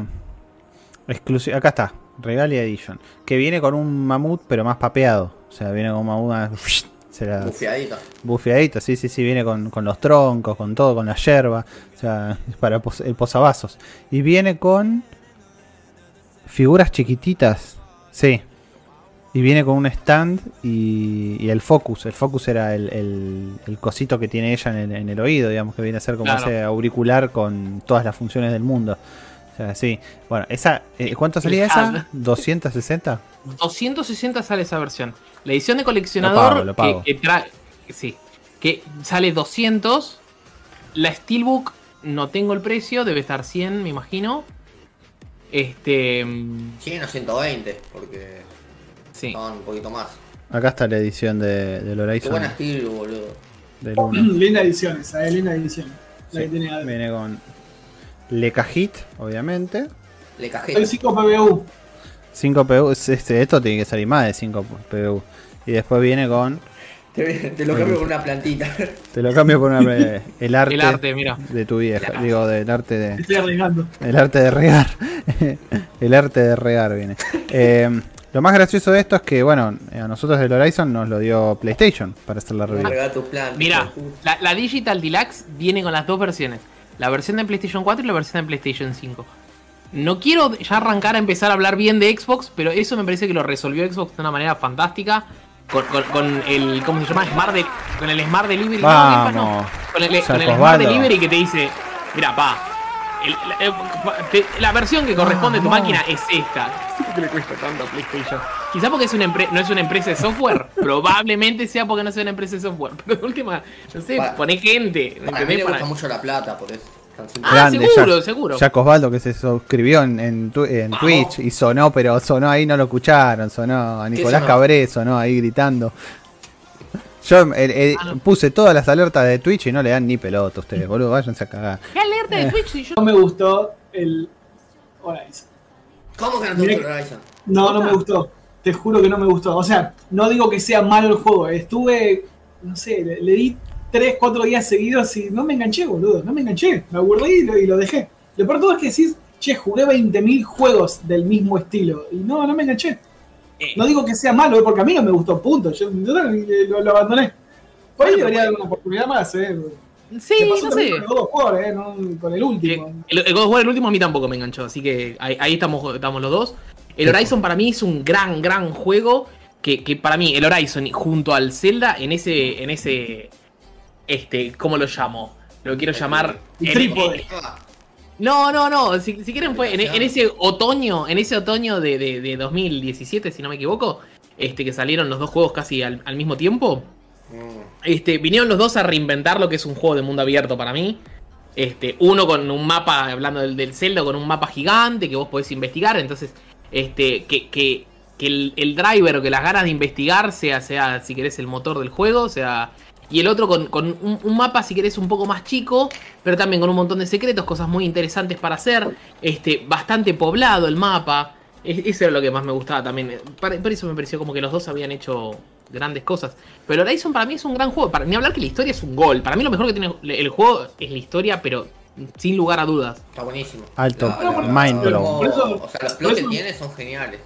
exclusi- acá está, Regalia Edition. Que viene con un mamut, pero más papeado. O sea, viene con un mamut más- la- Bufeadito. bufeadito, sí, sí, sí, viene con, con los troncos, con todo, con la yerba, o sea, es para pos- el posavasos. Y viene con figuras chiquititas, sí. Y viene con un stand y, y el focus. El focus era el, el- el cosito que tiene ella en el, en el oído, digamos, que viene a ser como Claro. ese auricular con todas las funciones del mundo. O sea, sí. Bueno, esa, eh, ¿cuánto salía esa? hub. ¿260? 260 sale esa versión. La edición de Lo coleccionador pago, lo pago. Que, que trae. Sí. Que sale 200. La Steelbook no tengo el precio, debe estar 100, me imagino. Este. mm, Siguen a 120, porque Sí. estaban un poquito más. Acá está la edición de, del Qué Horizon buena estilo, boludo. del 1. linda edición esa, eh, linda edición. La Sí, que tiene adentro. Viene con Lecajit, obviamente. Le cajé. Soy 5 PBU. 5 PU. Este, esto tiene que salir más de 5 PU. Y después viene con. Te, te lo cambio con una plantita. Te lo cambio por una, el arte, El arte, mira. de tu vieja. Digo, del arte de. Estoy arriesgando. El arte de regar. el arte de regar viene. Eh, lo más gracioso de esto es que, bueno, a nosotros del Horizon nos lo dio PlayStation para hacer la review. Mira, la, la Digital Deluxe viene con las dos versiones. La versión de PlayStation 4 y la versión de PlayStation 5. No quiero ya arrancar a empezar a hablar bien de Xbox, pero eso me parece que lo resolvió Xbox de una manera fantástica. Con, con- con el, ¿cómo se llama? Smart de- con el Smart Delivery. no, Pass no. Vamos. Con el, con el Smart. Delivery que te dice, mira, pa, el- la, eh, la versión que corresponde a tu máquina es esta. ¿Por qué le cuesta tanto a PlayStation? Quizá porque es una no es una empresa de software. Probablemente sea porque no sea una empresa de software. Pero de última, no sé, Para- poné gente. ¿me Para mí le Para- gusta mucho la plata, por eso. Ah, seguro, seguro. Jack Osvaldo que se suscribió en, en, tu- en Vamos. Twitch y sonó, pero sonó ahí, no lo escucharon, sonó a Nicolás sonó? Cabré, sonó ahí gritando. Yo eh, eh, Ah, no. puse todas las alertas de Twitch y no le dan ni pelota a ustedes, boludo, váyanse a cagar. ¿Qué alerta de Twitch? Si yo No me gustó el Horizon. ¿Cómo que no te que- Horizon? No, no me gustó. Te juro que no me gustó. O sea, no digo que sea malo el juego. Estuve, no sé, le, le di 3, 4 días seguidos y no me enganché, boludo. No me enganché. Me aburrí y lo, y lo dejé. Lo peor de todo es que decís, che, jugué 20.000 juegos del mismo estilo. Y no, no me enganché. Eh. No digo que sea malo, eh, porque a mí no me gustó, punto. Yo, yo lo, lo abandoné. Por ahí debería dar una oportunidad más, eh. Sí, no sé. con el God of War, eh, no con el Eh, último. El, el God of War, el último, a mí tampoco me enganchó, así que ahí, ahí estamos, estamos los dos. El Horizon para mí es un gran, gran juego. Que, que para mí, el Horizon junto al Zelda, en ese. En ese. Este, ¿cómo lo llamo? Lo quiero llamar. El trípode. Ah, No, no, no. Si, si quieren, fue en, en ese otoño, en ese otoño de, de- de 2017, si no me equivoco, este, que salieron los dos juegos casi al, al mismo tiempo. Este, vinieron los dos a reinventar lo que es un juego de mundo abierto para mí. Este, uno con un mapa, hablando del, del Zelda, con un mapa gigante que vos podés investigar. Entonces, este, que, que, el, el driver o que las ganas de investigar sea, sea, si querés, el motor del juego, sea. Y el otro con, con un, mapa, si querés, un poco más chico, pero también con un montón de secretos, cosas muy interesantes para hacer. Este, bastante poblado el mapa. Es- Eso era lo que más me gustaba también. Por eso me pareció como que los dos habían hecho grandes cosas. Pero Horizon para mí es un gran juego. Para, ni hablar que la historia es un gol. Para mí lo mejor que tiene el juego es la historia, pero sin lugar a dudas. Está buenísimo. Alto, La- la- mind como- blown. Por eso- o sea, los por plots que tiene son geniales.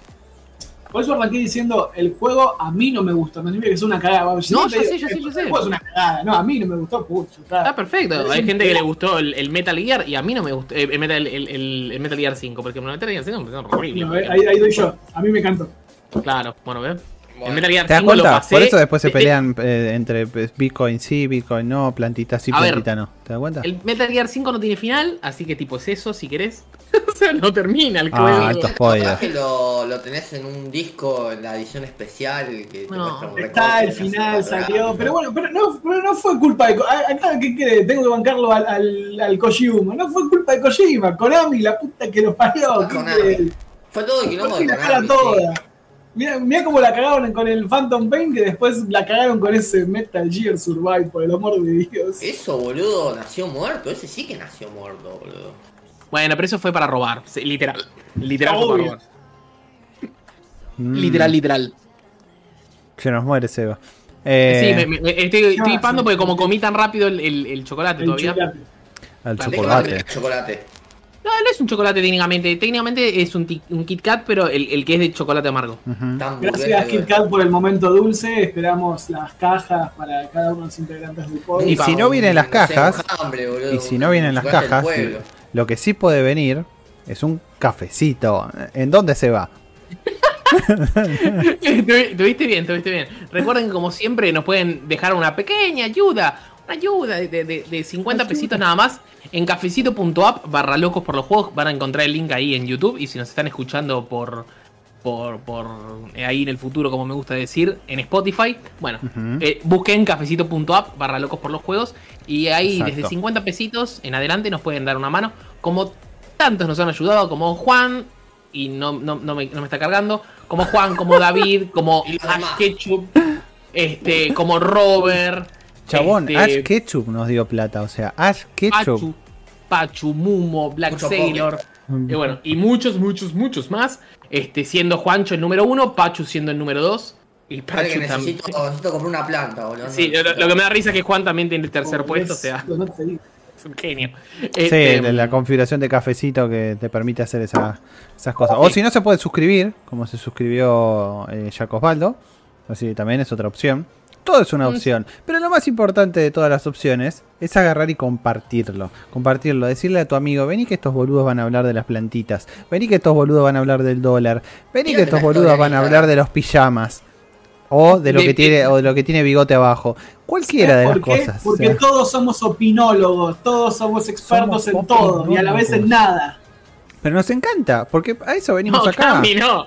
Por eso arranqué diciendo, el juego a mí no me gusta, no significa que es una cagada. No, Yo ya te sé, ya sé, el ya sé. juego es una cagada, no, a mí no me gustó, pucho. Está perfecto. Hay gente que le gustó el, el Metal Gear y a mí no me gustó eh, el, Metal, el, el- el Metal Gear 5. Porque el Metal Gear 5 me pareció horrible. No, eh, ahí, ahí doy yo, a mí me encantó. Claro, bueno, ¿ves? Metal Gear ¿Te das 5 lo cuenta? pasé. Por eso después se de- de- pelean eh, entre Bitcoin sí, Bitcoin no, plantita sí, ver, plantita no. ¿Te das cuenta? El Metal Gear 5 no tiene final, así que tipo es eso si querés. o sea, no termina el Ah, juego. alto ¿Capaz spoiler. que lo, lo tenés en un disco en la edición especial que te No. muestra un Está, el final salió, pero bueno, pero no, pero no fue culpa de... Acá, ¿qué quiere? Tengo que bancarlo al, al, al Kojima, no fue culpa de Kojima, Konami, la puta que lo parió. Fue todo el quilombo de la cara Konami, toda. Mirá, mirá cómo la cagaron con el Phantom Pain, que después la cagaron con ese Metal Gear Survive, por el amor de Dios. Eso, boludo, nació muerto. Ese sí que nació muerto, boludo. Bueno, pero eso fue para robar. sí, Literal. Literal fue para Obvio. robar. Mm, Literal, literal. Se nos muere Seba. Eh, sí, me, me- estoy, estoy Ah, hispando sí. porque como comí tan rápido el, el- el chocolate El todavía. chocolate. el chocolate. No, no es un chocolate técnicamente. Técnicamente es un, ti- un Kit Kat, pero el, el que es de chocolate amargo. Gracias Kit Kat por el momento dulce. Esperamos las cajas para cada uno de los integrantes del Y podcast. si no vienen las cajas, un hambre, boludo, Y si no vienen las cajas, lo que sí puede venir es un cafecito. ¿En dónde se va? Tuvi- Tuviste bien, tuviste bien. Recuerden que como siempre nos pueden dejar una pequeña ayuda, una ayuda de, de- de- de 50 pesitos nada más en cafecito.app barra locos por los juegos. Van a encontrar el link ahí en YouTube y si nos están escuchando por, por, por eh, ahí en el futuro, como me gusta decir, en Spotify, bueno, Ujú. eh, busquen cafecito.app barra locos por los juegos y ahí Exacto. desde 50 pesitos en adelante nos pueden dar una mano. Como tantos nos han ayudado, como Juan, y no, no, no me, no me está cargando, como Juan, como David, como Ash. Ketchup, este, como Robert. Chabón, este, Ash Ketchup nos dio plata. O sea, Ash Ketchup. Pachu, Pachu, Mumo, Black Mucho Sailor. Mm. Y bueno, y muchos, muchos, muchos más. Este, siendo Juancho el número uno, Pachu siendo el número dos. Y Pachu también. necesito, necesito comprar una planta, boludo. Sí, lo, lo que me da risa es que Juan también tiene el tercer puesto, o sea, no te es un genio. Sí, Este, de la configuración de cafecito que te permite hacer esa- esas cosas. O si no, se puede suscribir, como se suscribió eh, Jack Osvaldo. Así también es otra opción. Todo es una Mm. opción. Pero lo más importante de todas las opciones es agarrar y compartirlo. Compartirlo, decirle a tu amigo, vení que estos boludos van a hablar de las plantitas. Vení que estos boludos van a hablar del dólar. Vení que estos boludos van a hablar de los pijamas. O de lo que tiene, o de lo que tiene bigote abajo. Cualquiera de las ¿Por qué? cosas. o Porque sea. todos somos opinólogos, todos somos expertos Somos en todo y a la vez en nada. Pero nos encanta, porque a eso venimos no, acá. Cami, no.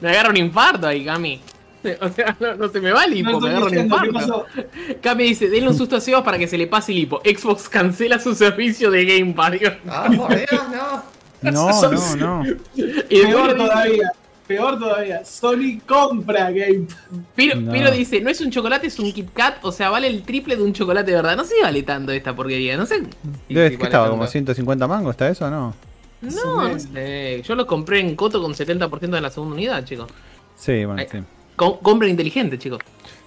Me agarra un infarto ahí, Cami. O sea, no, no se me va el hipo, No me agarra un. Cami dice, denle un susto a Sebas para que se le pase el hipo. Xbox cancela su servicio de Game Pass. Ah, por Dios, no. No, no, no. Y Peor dice- todavía, peor todavía. Sony compra Game Pass. Piro, No. Piro dice, no es un chocolate, es un Kit Kat, o sea, vale el triple de un chocolate de verdad. No sé si vale tanto esta porquería, no sé. si- Debe- si ¿Qué vale estaba? tanto. ¿Como 150 mangos? ¿Está eso o no? No, no sé. Yo lo compré en Coto con 70% de la segunda unidad, chicos. Sí, bueno, Ay, sí. Com- compren inteligente, chicos.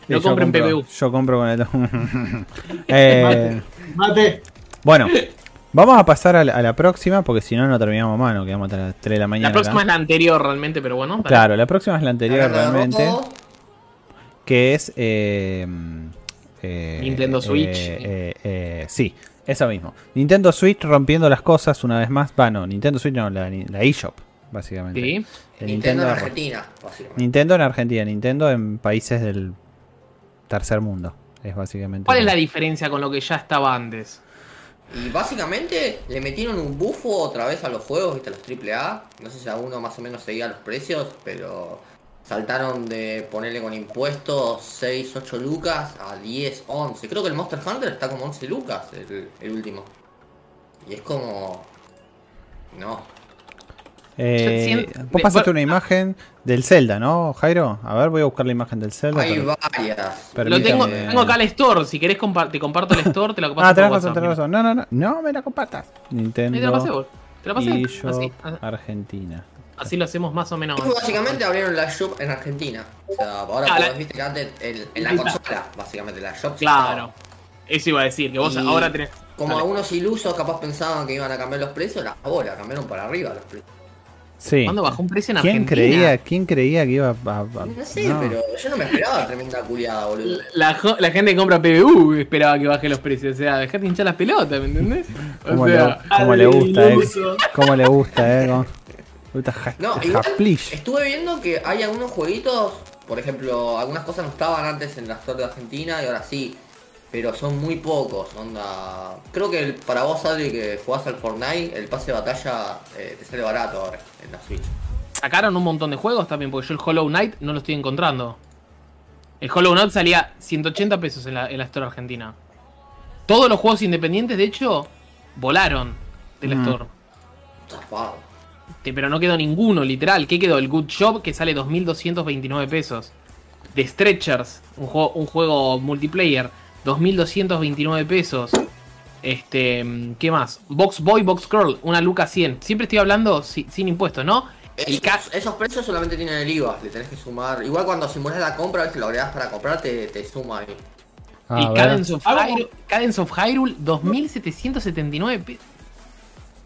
Sí, No yo compren compro- PBU. Yo compro con el. Eh, Mate. bueno, vamos a pasar a la, a la próxima porque si no, no terminamos más. Nos quedamos hasta las 3 de la mañana. La próxima acá. es la anterior realmente, pero bueno. dale. Claro, la próxima es la anterior realmente. Que es. eh, eh, Nintendo Switch. eh, eh, eh, sí, eso mismo. Nintendo Switch rompiendo las cosas una vez más. Va, no, Nintendo Switch no, la, la eShop, básicamente. Sí. Nintendo en Argentina, básicamente. Nintendo en Argentina, Nintendo en países del tercer mundo. Es básicamente. ¿Cuál es la diferencia con lo que ya estaba antes? Y básicamente le metieron un bufo otra vez a los juegos, viste, a los AAA. No sé si alguno más o menos seguía los precios, pero saltaron de ponerle con impuestos 6, 8 lucas a 10, 11. Creo que el Monster Hunter está como 11 lucas, el, el último. Y es como... No. Eh, Yo vos pasaste una imagen del Zelda, ¿no, Jairo? A ver, voy a buscar la imagen del Zelda. Hay pero- varias. Lo tengo, tengo acá el store. Si querés, compa- te comparto el store, te lo paso Ah, tenés razón, tenés razón. No, no, no, no me la compartas. Ahí te la pasé, Nintendo vos. Te la pasé. eShop Así, Argentina. así lo hacemos más o menos. Y básicamente abrieron la shop en Argentina. O sea, ahora Ah, la- viste que antes en la consola, básicamente, la shop. sí Claro. Eso iba a decir, que vos Y ahora tenés. Como Dale. algunos ilusos capaz pensaban que iban a cambiar los precios, la bola, cambiaron para arriba los precios. Sí. ¿Cuándo bajó un precio en ¿Quién Argentina? creía, ¿Quién creía que iba a.? a- No sé, no. pero yo no me esperaba tremenda culiada, boludo. La, jo- la gente que compra PBU esperaba que baje los precios. O sea, dejate hinchar las pelotas, ¿me entendés? O ¿Cómo, sea, le, cómo le gusta, eh. Cómo le gusta, eh. Cómo- Puta ja- No, igual estuve viendo que hay algunos jueguitos, por ejemplo, algunas cosas no estaban antes en la Store de Argentina y ahora sí, pero son muy pocos, onda... Creo que el- para vos, Adri, que jugás al Fortnite, el pase de batalla eh, te sale barato ahora en la Switch. sacaron un montón de juegos también, porque yo el Hollow Knight no lo estoy encontrando. El Hollow Knight salía 180 pesos en la, en la Store Argentina. Todos los juegos independientes, de hecho, volaron del Mm. Store. Pero no quedó ninguno, literal. ¿Qué quedó? El Good Shop, que sale 2.229 pesos. The Stretchers, un juego, un juego multiplayer, 2.229 pesos. Este, mm, ¿qué más? Box Boy, Box Girl, una luca 100. Siempre estoy hablando si- sin impuestos, ¿no? El Esos, precios solamente tienen el IVA, le tenés que sumar. Igual cuando simulas la compra, ves que lo agregas para comprar, te, te suma ahí. Ah, y a ver. Cadence of, Hyrule, Cadence of Hyrule, 2.779 pesos.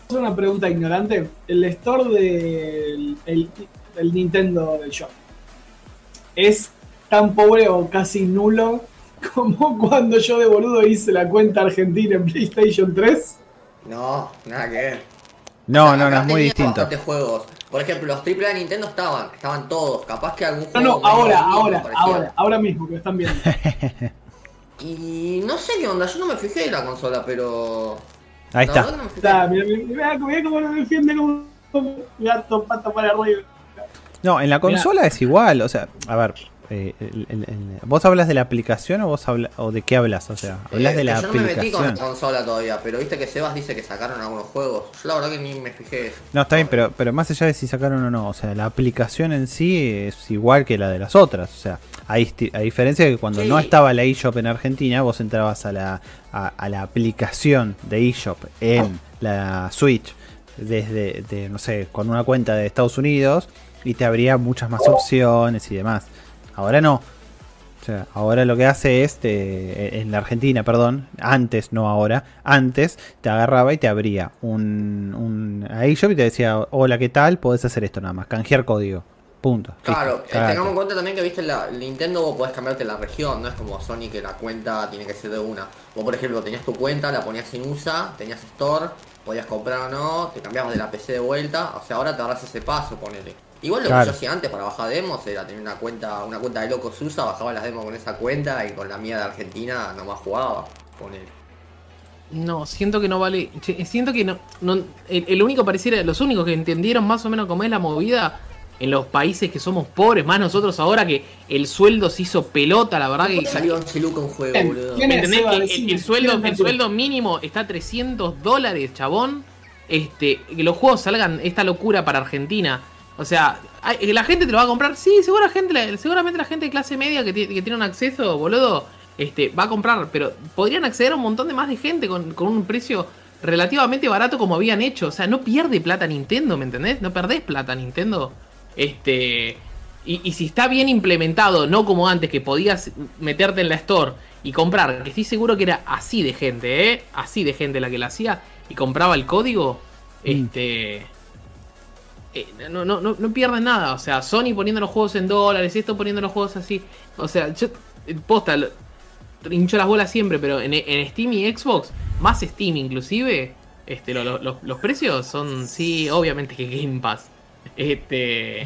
hacer una pregunta ignorante. El store del el, el Nintendo del Shop es tan pobre o casi nulo como cuando yo de boludo hice la cuenta argentina en PlayStation 3. No, nada que ver. No, O sea, no, no, es muy distinto. juegos. Por ejemplo, los AAA de Nintendo estaban, estaban todos. Capaz que algún No, juego. no, medio ahora, ahora, ahora, ahora mismo que lo están viendo. Y no sé qué onda, yo no me fijé en la consola, pero. Ahí está. no. Está, mira, mira, mira, mira cómo lo defiende como gato pata para arriba. No, en la consola es igual. O sea, a ver. Eh, el- el- el- ¿Vos hablas de la aplicación o vos habla, o de qué hablas? O sea, hablas Eh, de la que yo no me metí con la aplicación. consola todavía, pero viste que Sebas dice que sacaron algunos juegos. Yo la verdad que ni me fijé. No, está bien, pero, pero más allá de si sacaron o no, o sea, la aplicación en sí es igual que la de las otras. O sea, hay a diferencia de que cuando Sí. no estaba la eShop en Argentina, vos entrabas a la, a, a la aplicación de eShop en la Switch desde, de, no sé, con una cuenta de Estados Unidos y te abría muchas más opciones y demás. Ahora no. O sea, ahora lo que hace es, te- en la Argentina, perdón, antes, no ahora, antes te agarraba y te abría un, un a eShop y te decía, hola, ¿qué tal? Podés hacer esto nada más, canjear código. Punto. Claro, Listo, eh, tengamos en cuenta también que viste la Nintendo vos podés cambiarte la región, no es como Sony que la cuenta tiene que ser de una. Vos por ejemplo tenías tu cuenta, la ponías en USA, tenías Store, podías comprar o no, te cambiabas de la PC de vuelta, o sea ahora te agarras ese paso, ponele. Igual lo Claro. que yo hacía antes para bajar demos era tener una cuenta, una cuenta de locos USA, bajaba las demos con esa cuenta y con la mía de Argentina nomás jugaba, ponele. No, siento que no vale. che, Siento que no. no el, el único pareciera. Los únicos que entendieron más o menos cómo es la movida en los países que somos pobres, más nosotros ahora que el sueldo se hizo pelota, la verdad que. Salió 11 lucas un juego, boludo. bien. ¿Me entendés? Seba, El, sueldo, ¿quién es el el sueldo mínimo está a 300 dólares, chabón. Este, que los juegos salgan esta locura para Argentina. O sea, la gente te lo va a comprar. Sí, segura gente, seguramente la gente de clase media que, tiene- que tiene un acceso, boludo, este, va a comprar. Pero podrían acceder a un montón de más de gente con, con un precio relativamente barato como habían hecho. O sea, no pierde plata Nintendo, ¿me entendés? No perdés plata Nintendo. Este. Y, y si está bien implementado, no como antes que podías meterte en la store y comprar, que estoy seguro que era así de gente, ¿eh? Así de gente la que la hacía y compraba el código, este. Eh, no, no, no, no pierden nada. O sea, Sony poniendo los juegos en dólares, esto poniendo los juegos así. O sea, yo, eh, posta, lo- hincho las bolas siempre, pero en, en Steam y Xbox, más Steam inclusive, este, lo- lo- los, los precios son, sí, obviamente que Game Pass. Este.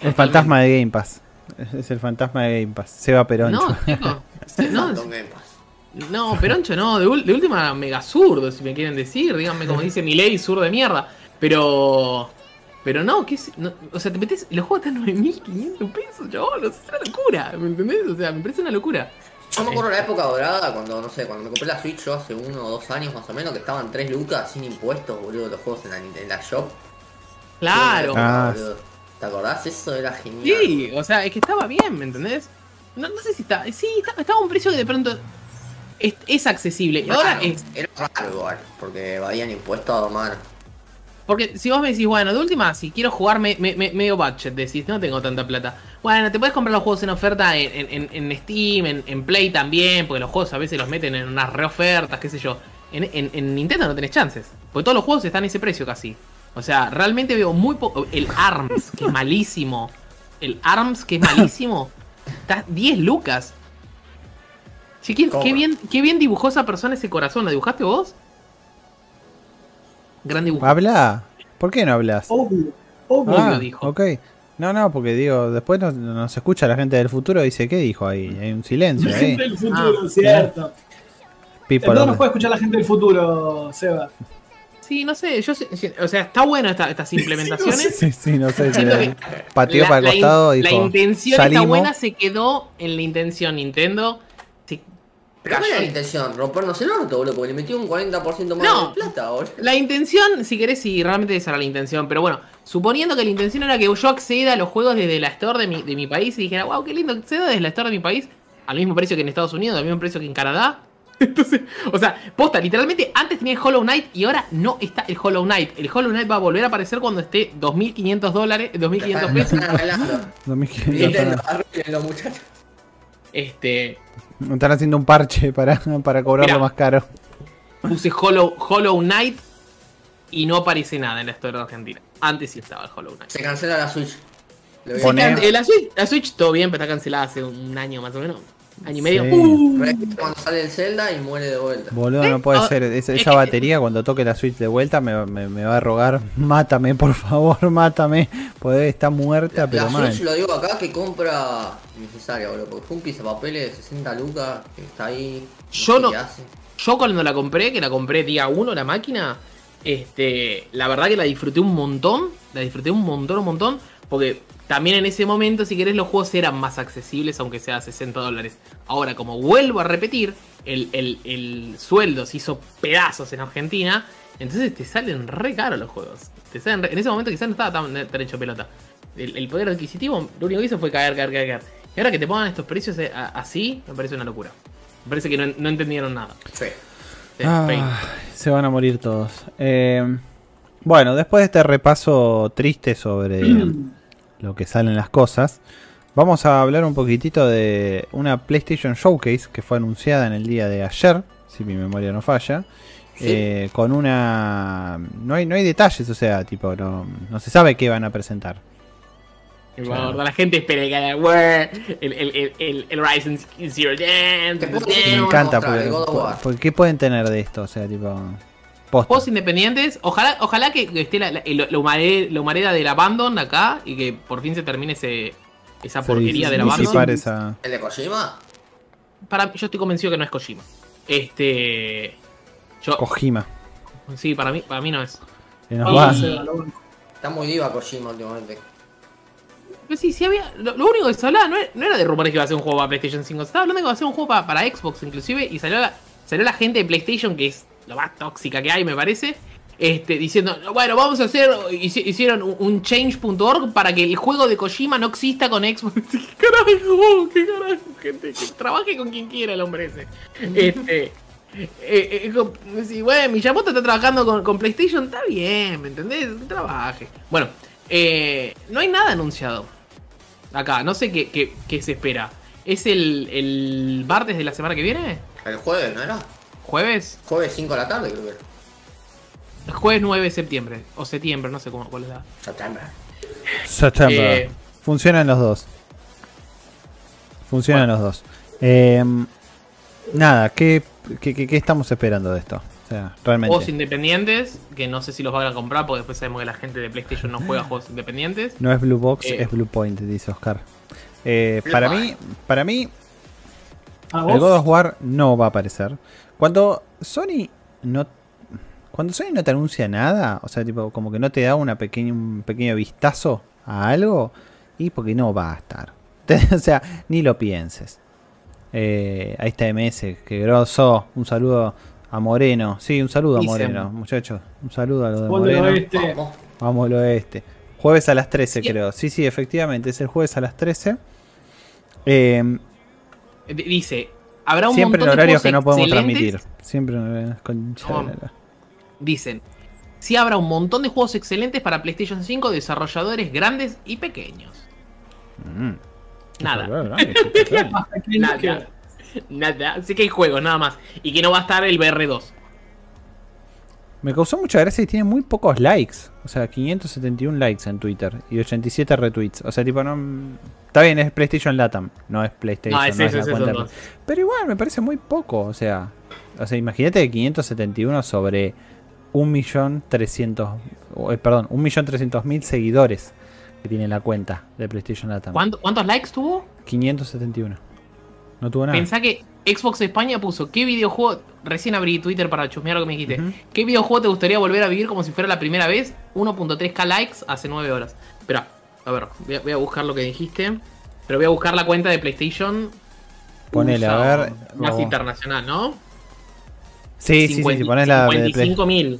El fantasma de Game Pass. Es- el fantasma de Game Pass. Seba Peroncho. No, chico. No, Phantom Game Pass. no, Peroncho no, de última mega zurdo, si me quieren decir, díganme como dice mi ley, zurdo de mierda. Pero. Pero no, ¿qué es? No, o sea, te metes. Los juegos están 9.500 pesos, chabón. o sea, es una locura, ¿me entendés? O sea, me parece una locura. Yo me acuerdo la época dorada cuando, no sé, cuando me compré la Switch yo hace uno o dos años más o menos, que estaban 3 lucas sin impuestos, boludo, los juegos en la, en la shop. Claro. Ah, Boludo. ¿Te acordás? Eso era genial. Sí, o sea, es que estaba bien, ¿me entendés? No, no sé si está. Sí, está- estaba a un precio que de pronto es, es accesible. Y ahora es. Era raro igual, porque habían impuestos a mano. Porque si vos me decís, bueno, de última, si quiero jugar me- me- me- medio budget, decís, no tengo tanta plata. Bueno, te puedes comprar los juegos en oferta en, en- en- Steam, en, en Play también, porque los juegos a veces los meten en unas reofertas, qué sé yo. En, en- en Nintendo no tenés chances, porque todos los juegos están a ese precio casi. O sea, realmente veo muy poco. El ARMS, que es malísimo. El ARMS, que es malísimo. Está 10 lucas. Che, ¿qué, ¿Cómo? qué bien, qué bien dibujó esa persona ese corazón. ¿Lo dibujaste vos? Gran dibujo. ¿Habla? ¿Por qué no hablas? Obvio, obvio. Obvio, dijo. Ok. No, no, porque digo, después nos, nos escucha la gente del futuro y dice, ¿qué dijo ahí? Hay un silencio La ahí. gente del futuro, Ah, cierto. Pipo, ¿Dónde ¿dónde? nos puede escuchar la gente del futuro, Seba? Sí, no sé, yo sé- sé- o sea, está bueno esta- estas implementaciones. Sí, sí, no sé. Siento se que pateó la, para el costado y la intención salimos. está buena, se quedó en la intención Nintendo. ¿Cuál era la en- intención? Rompernos el orto, boludo, porque le metió un 40% más No. de plata, boludo. La intención, si querés, si realmente esa era la intención, pero bueno, suponiendo que la intención era que yo acceda a los juegos desde la store de mi, de mi país y dijera, wow, qué lindo, accedo desde la store de mi país al mismo precio que en Estados Unidos, al mismo precio que en Canadá. Entonces, o sea, posta, literalmente antes tenía el Hollow Knight y ahora no está el Hollow Knight. El Hollow Knight va a volver a aparecer cuando esté 2.500 dólares, 2.500 Están pesos. están arreglando. 2500 Nintendo, dólares. arreglen los muchachos. Este, Están haciendo un parche para, para cobrarlo Mirá. más caro. puse Hollow, Hollow Knight y no aparece nada en la historia de Argentina. Antes sí estaba el Hollow Knight. Se cancela la Switch. Eh, la, Switch, la Switch todo bien, pero está cancelada hace un año más o menos. Año y medio. Sí. Uh, Cuando sale el Zelda y muere de vuelta. Boludo, no puede Ah, ser. Esa, es esa que- batería cuando toque la Switch de vuelta me, me- me va a rogar, mátame, por favor, mátame. Poder está muerta, pero la mal. Switch, lo digo acá, que compra necesaria, boludo. Porque fue un pizapapeles de 60 lucas que está ahí. Yo no-. Yo cuando la compré, que la compré día 1 la máquina, este, la verdad que la disfruté un montón, la disfruté un montón, un montón, porque también en ese momento, si querés, los juegos eran más accesibles, aunque sea 60 dólares. Ahora, como vuelvo a repetir, el, el- el sueldo se hizo pedazos en Argentina, entonces te salen re caros los juegos. Te salen re- en ese momento quizás no estaba tan, tan hecho pelota. El, el poder adquisitivo, lo único que hizo fue caer, caer, caer, caer. Y ahora que te pongan estos precios eh, a- así, me parece una locura. Me parece que no, no entendieron nada. Sí. Ah, se van a morir todos. Eh, bueno, después de este repaso triste sobre lo que salen las cosas, vamos a hablar un poquitito de una PlayStation Showcase que fue anunciada en el día de ayer, si mi memoria no falla. Sí. eh, con una. No hay, no hay detalles, o sea, tipo, no, no se sabe qué van a presentar. Bueno, la gente espera que haya "Where", el, el, el, el, Ryzen Zero puedo Me encanta, porque ¿qué pueden tener de esto? O sea, tipo. Posta. Juegos independientes. Ojalá, ojalá que que esté la, la, la, la humare- la humareda del Abandon acá y que por fin se termine ese, esa porquería dis- del Abandon. esa- ¿El de Kojima? Para, yo estoy convencido que no es Kojima. Este. Yo, Kojima. sí, para mí, para mí no es. Nos va-. Está muy diva Kojima últimamente. Pero sí, sí había. Lo, lo único que se hablaba no era, no era de rumores que iba a ser un juego para PlayStation 5. Se estaba hablando que iba a ser un juego para, para Xbox, inclusive. Y salió la, salió la gente de PlayStation, que es lo más tóxica que hay, me parece. Este, diciendo, bueno, vamos a hacer. hici- Hicieron un, change.org para que el juego de Kojima no exista con Xbox. ¿Qué carajo? ¿Qué carajo? Gente, que trabaje con quien quiera el hombre ese. Este. Eh, eh, sí, bueno, Miyamoto está trabajando con, con PlayStation, está bien, ¿me entendés? Trabaje. Bueno, eh, no hay nada anunciado. Acá, no sé qué, qué- qué se espera. ¿Es el, el martes de la semana que viene? El jueves, ¿no era? ¿Jueves? Jueves 5 de la tarde, creo que. Jueves 9 de septiembre. O septiembre, no sé cómo, cuál es la. Septiembre. September. Eh, Funcionan los dos. Funcionan los dos. Eh, nada, ¿qué, qué, qué- qué estamos esperando de esto? O sea, Juegos realmente. independientes, que no sé si los van a comprar, porque después sabemos que la gente de PlayStation no juega juegos independientes. No es Blue Box, Eh. es Blue Point, dice Oscar. Eh, para mí, para mí, el. God of War no va a aparecer. Cuando Sony no cuando Sony no te anuncia nada, o sea, tipo como que no te da una pequeña, un pequeño vistazo a algo, y porque no va a estar. o sea, ni lo pienses. Eh, ahí está MS, que grosso. Un saludo a Moreno. Sí, un saludo a Dicen. Moreno, muchachos. Un saludo a lo de Moreno. oeste. Vamos. Al oeste. Jueves a las 13, Sí. creo. Sí, sí, efectivamente, es el jueves a las 13. Eh, Eh, Dice, habrá un siempre en montón de horarios que no podemos transmitir. Siempre en horarios concha No. Dicen, sí habrá un montón de juegos excelentes para PlayStation 5, desarrolladores grandes y pequeños. Mm. Nada. Nada. Nada. Así que hay juegos, nada más. Y que no va a estar el BR2. Me causó mucha gracia y tiene muy pocos likes. O sea, 571 likes en Twitter y 87 retweets. O sea, tipo, no. Está bien, es PlayStation Latam, no es PlayStation. No, No, es la cuenta de-. Pero igual, me parece muy poco. O sea, o sea imagínate que 571 sobre 1.300.000. o, eh, Perdón, 1.300.000 seguidores que tiene la cuenta de PlayStation Latam. ¿Cuánto- ¿Cuántos likes tuvo? 571. No tuvo nada. Pensá que Xbox España puso, ¿qué videojuego? Recién abrí Twitter para chusmear lo que me dijiste. Ujú. ¿Qué videojuego te gustaría volver a vivir como si fuera la primera vez? 1.3k likes hace 9 horas. Espera, a ver, voy a, voy a buscar lo que dijiste. Pero voy a buscar la cuenta de PlayStation. Ponele, a ver. Más o- internacional, ¿no? Sí, sí, sí, si pones la de Play- 55.000.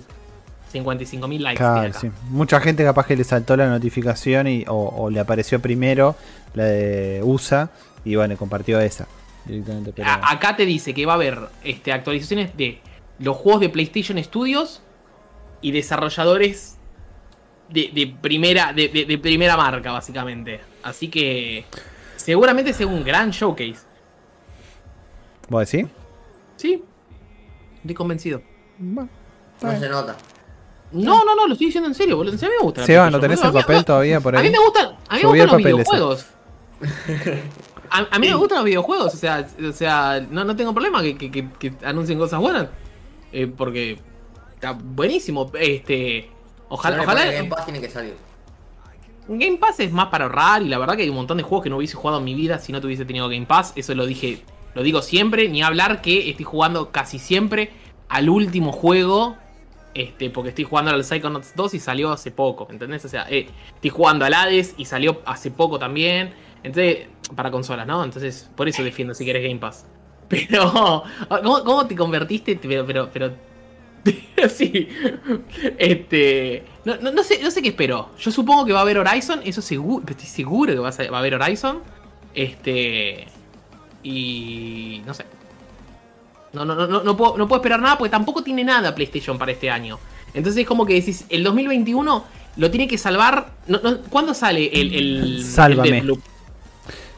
55.000 likes. Claro, sí. Mucha gente capaz que le saltó la notificación y, o, o le apareció primero la de USA y bueno, compartió esa directamente. Pero... A- acá te dice que va a haber este, actualizaciones de los juegos de PlayStation Studios y desarrolladores de, de primera de, de- de primera marca, básicamente. Así que seguramente sea un gran showcase. ¿Vos decís? Sí, estoy convencido. Bueno, No se nota. No, no, no, lo estoy diciendo en serio, boludo. En serio me gusta. Seba, ¿no tenés el A mí- papel todavía por A mí ahí? me gustan, a mí me gustan los videojuegos. A, a mí me gustan los videojuegos, o sea, o sea no, no tengo problema que, que- que- que anuncien cosas buenas. eh, porque está buenísimo. Este. Ojalá, le ojalá. Game Pass tiene que salir. Game Pass es más para ahorrar y la verdad que hay un montón de juegos que no hubiese jugado en mi vida si no tuviese tenido Game Pass. Eso lo dije, lo digo siempre, ni hablar que estoy jugando casi siempre al último juego. Este, porque estoy jugando al Psychonauts 2 y salió hace poco, ¿entendés? O sea, eh, estoy jugando al Hades y salió hace poco también. Entonces, para consolas, ¿no? Entonces, por eso defiendo si querés Game Pass. Pero, ¿cómo, cómo te convertiste? Pero, pero, pero sí. Este. No, no, no sé, no sé qué espero. Yo supongo que va a haber Horizon. Eso seguro. Estoy seguro que va a, ser- va a haber Horizon. Este. Y. No sé. No, no, no, no, puedo, no puedo esperar nada porque tampoco tiene nada PlayStation para este año. Entonces es como que decís, el 2021 lo tiene que salvar. No, no, ¿Cuándo sale el, el, Sálvame. el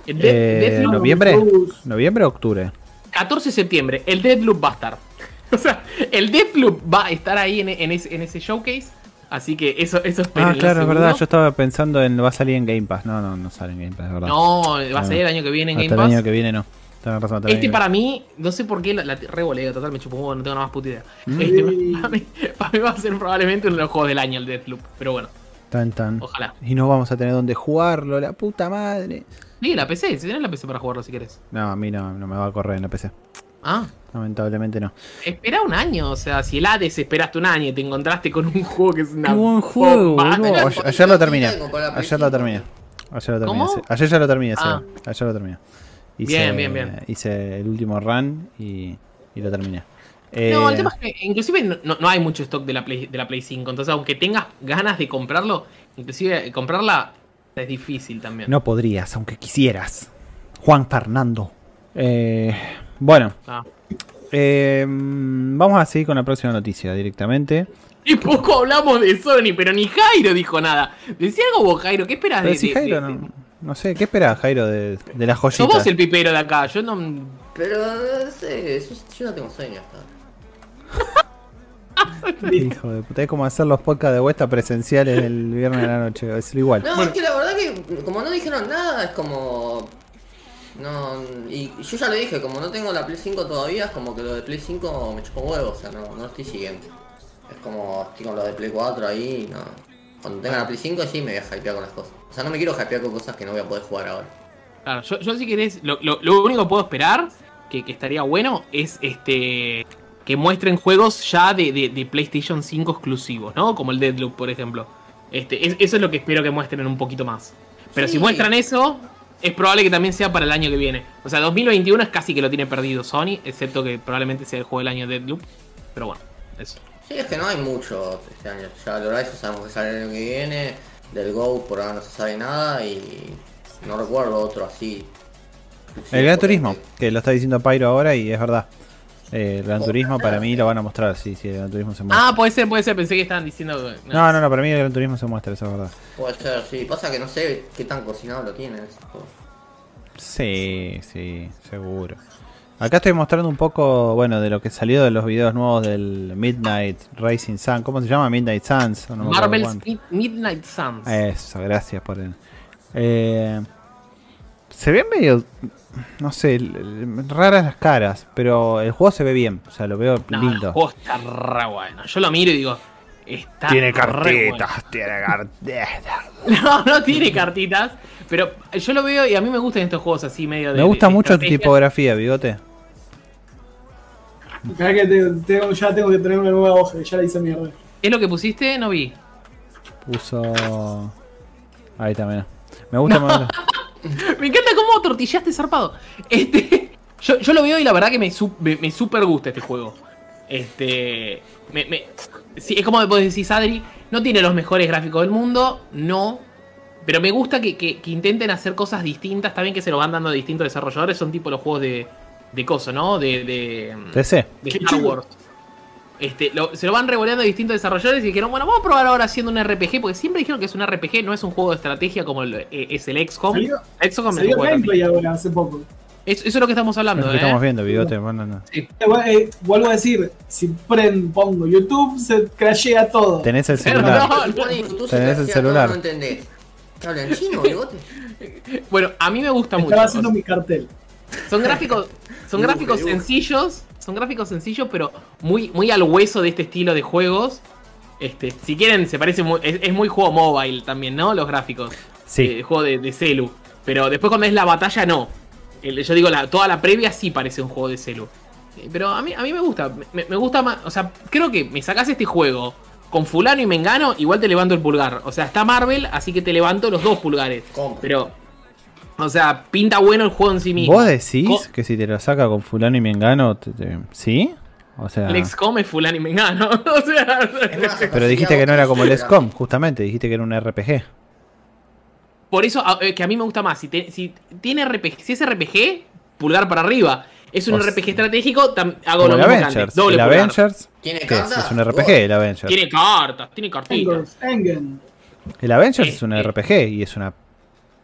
Eh, ¿Noviembre? ¿Noviembre o octubre? 14 de septiembre, el Deathloop va a estar. O sea, el Deathloop va a estar ahí en, en ese, en ese showcase. Así que eso, eso Ah, espérenlo claro, es verdad. Yo estaba pensando en. Va a salir en Game Pass. No, no, no sale en Game Pass, es verdad. No, va a salir el año que viene en Hasta Game el Pass. año que viene no. Razón, el Este para mí, no sé por qué la, la revoleo, total me chupo no tengo nada más puta idea. Mm. Este, para, mí, para mí va a ser probablemente uno de los juegos del año el Deathloop. Pero bueno. Tan, tan. ojalá. Y no vamos a tener donde jugarlo, la puta madre. Sí, la PC, si tenés la PC para jugarlo si querés. No, a mí no, no me va a correr en la PC. Ah, Lamentablemente no. espera un año, o sea, si el Hades esperaste un año y te encontraste con un juego que es una Qué buen juego, bomba. boludo. Ayer, lo terminé. Ayer lo 5. terminé. Ayer lo terminé. Ayer ya lo terminé, Ah. Seba. Ayer lo terminé. Hice, Bien, bien, bien. Hice el último run y, y lo terminé. No, Eh, el tema es que inclusive no, no- hay mucho stock de la, Play, de la Play 5. Entonces, aunque tengas ganas de comprarlo, inclusive comprarla es difícil también. No podrías, aunque quisieras. Juan Fernando. Eh, bueno, Ah. eh, vamos a seguir con la próxima noticia directamente. Y poco hablamos de Sony, pero ni Jairo dijo nada. Decía algo vos, Jairo, ¿qué esperas Pero de, si de- Jairo, de- no, no sé, ¿qué esperás, Jairo, de, de la Sos joyita? vos el pipero de acá, yo no... Pero, no sé, yo, yo no tengo sueño hasta. Hijo de puta, es como hacer los podcasts de vuelta presenciales el viernes de la noche, es igual. No, es que la verdad que como no dijeron nada, es como... No, y yo ya le dije, como no tengo la Play 5 todavía, es como que lo de Play 5 me chupó huevo, o sea, no, no lo estoy siguiendo. Es como, estoy con lo de Play 4 ahí, no. Cuando tenga la Play 5 sí me voy a hypear con las cosas. O sea, no me quiero hypear con cosas que no voy a poder jugar ahora. Claro, yo, yo si querés, lo, lo- lo único que puedo esperar, que, que estaría bueno, es este que muestren juegos ya de, de- de PlayStation 5 exclusivos, ¿no? Como el Deadloop, por ejemplo. Este, es- eso es lo que espero que muestren un poquito más. Pero si muestran eso, es probable que también sea para el año que viene. O sea, 2021 es casi que lo tiene perdido Sony, excepto que probablemente sea el juego del año Deadloop. Pero bueno, eso. Sí, es que no hay mucho este año. Ya el Horizon sabemos que sale el año que viene. Del Go por ahora no se sabe nada y no recuerdo otro así. El Gran Turismo, que lo está diciendo Pyro ahora y es verdad. Eh, el Gran Turismo para mí lo van a mostrar, sí, sí, el Gran Turismo se muestra. Ah, puede ser, puede ser. Pensé que estaban diciendo. que- No, no, no, para mí el Gran Turismo se muestra, eso es verdad. Puede ser, sí. Pasa que no sé qué tan cocinado lo tienen. Sí, sí, seguro. Acá estoy mostrando un poco, bueno, de lo que salió de los videos nuevos del Midnight Racing Sun. ¿Cómo se llama? Midnight Suns. no. Mid- Midnight Suns. Eso, gracias por el. Eh, se ve medio. No sé, raras las caras, pero el juego se ve bien. O sea, lo veo No, lindo. El juego está re bueno. Yo lo miro y digo, está Tiene cartitas, tiene cartitas. No, no tiene cartitas. Pero yo lo veo y a mí me gustan estos juegos así medio de. Me gusta de- de mucho tu tipografía, bigote. Que te- ya tengo que tener una nueva hoja, ya la hice mierda. ¿Es lo que pusiste? No vi. Puso. Ahí también. Me gusta más. Me encanta cómo tortillaste zarpado. Este, yo, yo lo veo y la verdad que me, me, me super gusta este juego. Este. Me, me- sí, es como vos decís, Adri. No tiene los mejores gráficos del mundo. No. Pero me gusta que, que- que intenten hacer cosas distintas. Está bien que se lo van dando a distintos desarrolladores. Son tipo los juegos de. De coso, ¿no? De. de TC. de Star. Wars. Este, lo- se lo van revoleando a distintos desarrolladores y dijeron, bueno, vamos a probar ahora haciendo un RPG, porque siempre dijeron que es un RPG, no es un juego de estrategia como el- eh, es el XCOM. Salió- XCOM es un Salió gameplay ahora, hace poco. Es- eso es lo que estamos hablando, Lo que ¿eh? estamos viendo, bigote. Bueno, no. Eh, eh, vuelvo a decir, si prendo, pongo YouTube, se crashea todo. Tenés el Pero celular. no, se Tenés el celular. No, no entendés. ¿Qué hablan chino, bigote? Bueno, a mí me gusta mucho. Estaba haciendo mi cartel. Son gráficos, son gráficos sencillos, son gráficos sencillos, pero muy, muy al hueso de este estilo de juegos. Este, si quieren, se parece muy, es, es muy juego mobile también, ¿no? Los gráficos. Sí. Eh, juego de, de celu. Pero después cuando es la batalla, no. El- yo digo, la, toda la previa sí parece un juego de celu. Eh, Pero a mí, a mí me gusta, me, me gusta más, o sea, creo que me sacas este juego con fulano y mengano, igual te levanto el pulgar. O sea, está Marvel, así que te levanto los dos pulgares. Compro. Pero, o sea, pinta bueno el juego en sí mismo. ¿Vos decís Co- que si te lo saca con fulano y mengano, te- te- ¿sí? O sea... El XCOM es fulano y mengano. o sea, Pero dijiste que no era como el XCOM, justamente, dijiste que era un RPG. por eso eh, que a mí me gusta más. Si, te- si tiene RPG, si es RPG, pulgar para arriba. Es un O sea, RPG estratégico, hago Como lo el mismo Avengers. Doble el pulgar. Avengers, ¿Tiene ¿qué es? cartas? Es un RPG, el Avengers. Tiene cartas, tiene cartitas. El Avengers es un Eh, eh. RPG y es una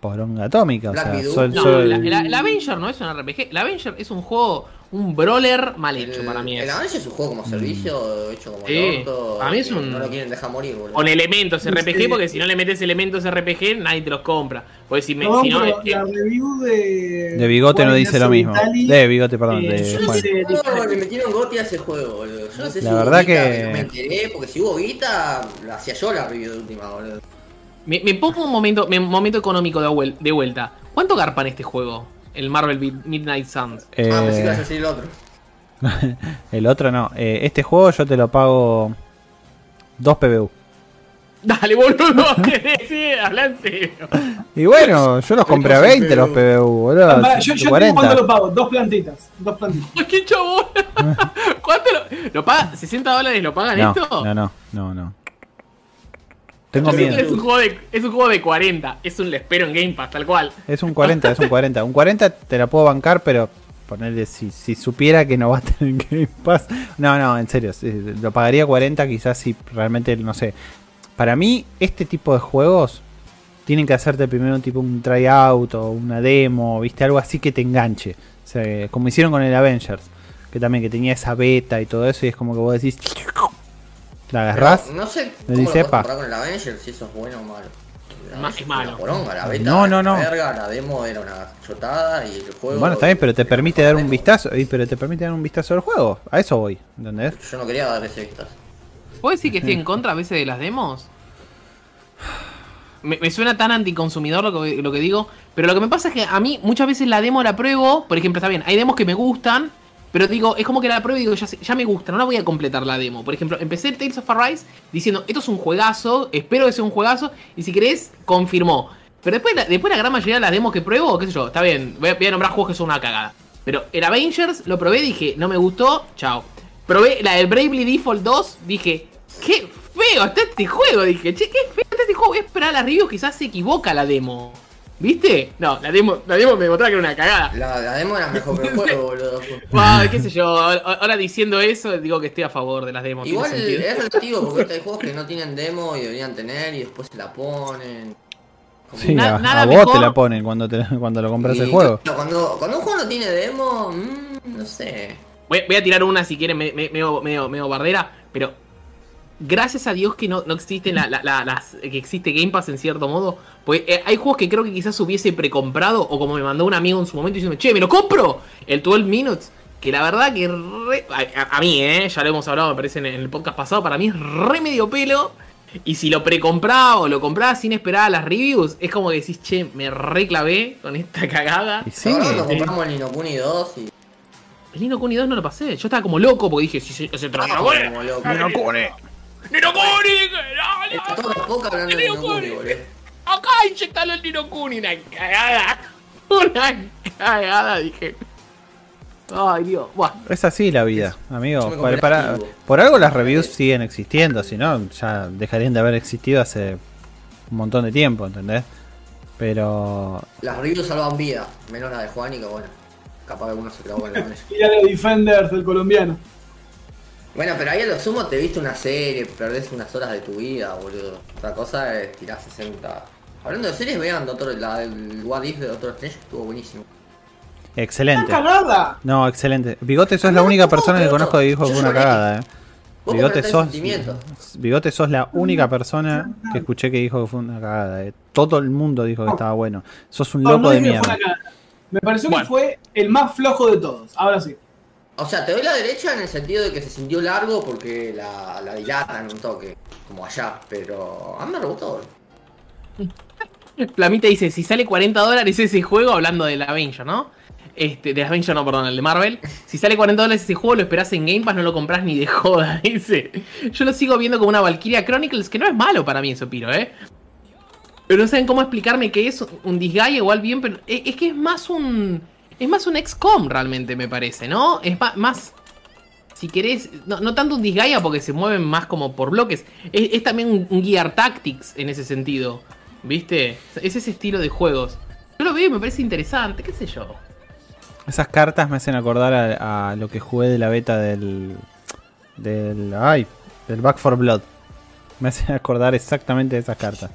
poronga atómica. O Black sea, Widow. sol- No, sol- la- la- el Avenger no es un RPG. El Avenger es un juego, un brawler mal hecho El- para mí. El es. Avengers es un juego como servicio, hecho como Sí. el orto. A mí es un- No lo quieren dejar morir, boludo. Con elementos RPG, Sí. porque si no le metes elementos RPG, nadie te los compra. Porque si, me, No, si no, eh, la review de. De bigote no dice lo mismo. Vitali, De bigote, perdón. eh, de Yo no sé diferente. le metieron goti a ese juego, boludo. Yo no sé si La hubo verdad guita, que- No me enteré, porque si hubo guita, la hacía yo la review de última, boludo. Me, me pongo un momento, me- momento económico de, vuel- de vuelta. ¿Cuánto garpan este juego? El Marvel Mid- Midnight Suns. Eh, Ah, pensé que ibas a decir el otro. el otro no. Eh, este juego yo te lo pago 2 PBU. Dale, boludo, ¿qué decís? Habla en serio. Y bueno, yo los compré a 20 los PBU, boludo. Ah, yo, yo te digo 40. cuánto lo pago, dos plantitas. Dos plantitas. ¡Qué chabón! ¿Cuánto lo, lo paga? ¿60 dólares lo pagan No, esto? no, no, no, no. Tengo Yo miedo. Es un, juego de, es un juego de 40. Es un le espero en Game Pass, tal cual. Es un 40, es un 40. Un 40 te la puedo bancar, pero ponerle si, si supiera que no va a tener Game Pass. No, no, en serio. Lo pagaría 40 quizás si realmente, no sé. Para mí, este tipo de juegos tienen que hacerte primero un tipo un tryout o una demo, viste, algo así que te enganche. O sea, como hicieron con el Avengers, que también que tenía esa beta y todo eso, y es como que vos decís, la agarrás. Pero No sé cómo lo puedes "Pa". comparar con el Avengers, si eso es bueno o malo. Más que malo. poronga, la beta No, no, no. verga, la demo era una chotada y el juego... Bueno, está bien, pero te permite dar un demo. vistazo, y- pero te permite dar un vistazo al juego. A eso voy, ¿entendés? Yo no quería dar ese vistazo. ¿Puedo decir que estoy en contra a veces de las demos? Me, me suena tan anticonsumidor lo que, lo que digo, pero lo que me pasa es que a mí muchas veces la demo la pruebo, por ejemplo, está bien, hay demos que me gustan, pero digo, es como que la pruebo y digo, ya, me gusta, no la voy a completar la demo. Por ejemplo, empecé Tales of Arise diciendo, esto es un juegazo, espero que sea un juegazo, y si querés, confirmó. Pero después, la- después la gran mayoría de las demos que pruebo, qué sé yo, está bien, voy a, voy a nombrar juegos que son una cagada. Pero el Avengers lo probé, dije, no me gustó, chao. Probé la del Bravely Default 2, dije, qué feo está este juego. Dije, che, qué feo está este juego. Voy a esperar a la review, quizás se equivoca la demo. ¿Viste? No, la demo, la demo me mostraba que era una cagada. La, la demo era mejor que el juego, boludo. Ay, qué sé yo, ahora, diciendo eso, digo que estoy a favor de las demos. Igual es relativo porque hay juegos que no tienen demo y deberían tener y después se la ponen. Como- Sí, Na- a, nada a vos mejor. te la ponen cuando, te, cuando lo compras Y el juego. Cuando, cuando un juego no tiene demo, mm, no sé. Voy, voy a tirar una si quieren, me- me- medio, medio, medio bardera, pero gracias a Dios que no, no existen la- la- la- las, que existe Game Pass en cierto modo. Pues eh, hay juegos que creo que quizás hubiese precomprado, o como me mandó un amigo en su momento diciendo, che, me lo compro, el 12 Minutes. Que la verdad que re- a, mí, eh, ya lo hemos hablado, me parece en el podcast pasado, para mí es re medio pelo. Y si lo precompraba o lo compraba sin esperar a las reviews, es como que decís, che, me reclavé con esta cagada. Y sí, Ahora cuando compramos el Ninokuni 2 y. El Nino Kuni 2 no lo pasé. Yo estaba como loco porque dije, si se, se trata como loco. ¡Nino Kuni! El de Ninokuni. Acá inyectalo el Nino Kuni, una cagada. Una cagada, dije. Ay, Dios. Buah. Es así la vida, amigo. Para- para- por algo las reviews siguen existiendo, si no, ya dejarían de haber existido hace un montón de tiempo, ¿entendés? Pero Las reviews salvan vida, menos la de Juan y que bueno, capaz que alguno se clavó en la mesa. Y ya los Defenders del colombiano. Bueno, pero ahí a lo sumo te viste una serie, perdés unas horas de tu vida, boludo. Otra cosa es tirar 60. Hablando de series, vean Doctor, la del What If de Doctor Strange, estuvo buenísimo. Excelente. ¡Una cagada! No, excelente. Bigote, sos la única persona que conozco que dijo que fue una cagada, eh. Bigote sos, sentimientos. Bigote sos la única persona que escuché que dijo que fue una cagada. eh. Todo el mundo dijo que estaba bueno. Sos un loco no de mierda. Me pareció Bueno. que fue el más flojo de todos. Ahora sí. O sea, te doy la derecha en el sentido de que se sintió largo porque la, la dilatan un toque, como allá, pero a mí me rebotó. Flamita dice, si sale 40 dólares ese juego, hablando del Avenger, ¿no? Este, de Avenger no, perdón, el de Marvel. Si sale 40 dólares ese juego, lo esperás en Game Pass, no lo compras ni de joda, dice. Yo lo sigo viendo como una Valkyria Chronicles, que no es malo para mí eso, Piro, ¿eh? Pero no saben cómo explicarme qué es un Disgaea igual bien, pero es que es más un... Es más un XCOM realmente, me parece, ¿no? Es más... Si querés, no, tanto un Disgaea porque se mueven más como por bloques. Es, es también un, un Gear Tactics en ese sentido. ¿Viste? Es ese estilo de juegos. Yo lo veo y me parece interesante, qué sé yo. Esas cartas me hacen acordar a, a lo que jugué de la beta del. del. ay, del Back for Blood. Me hacen acordar exactamente de esas cartas.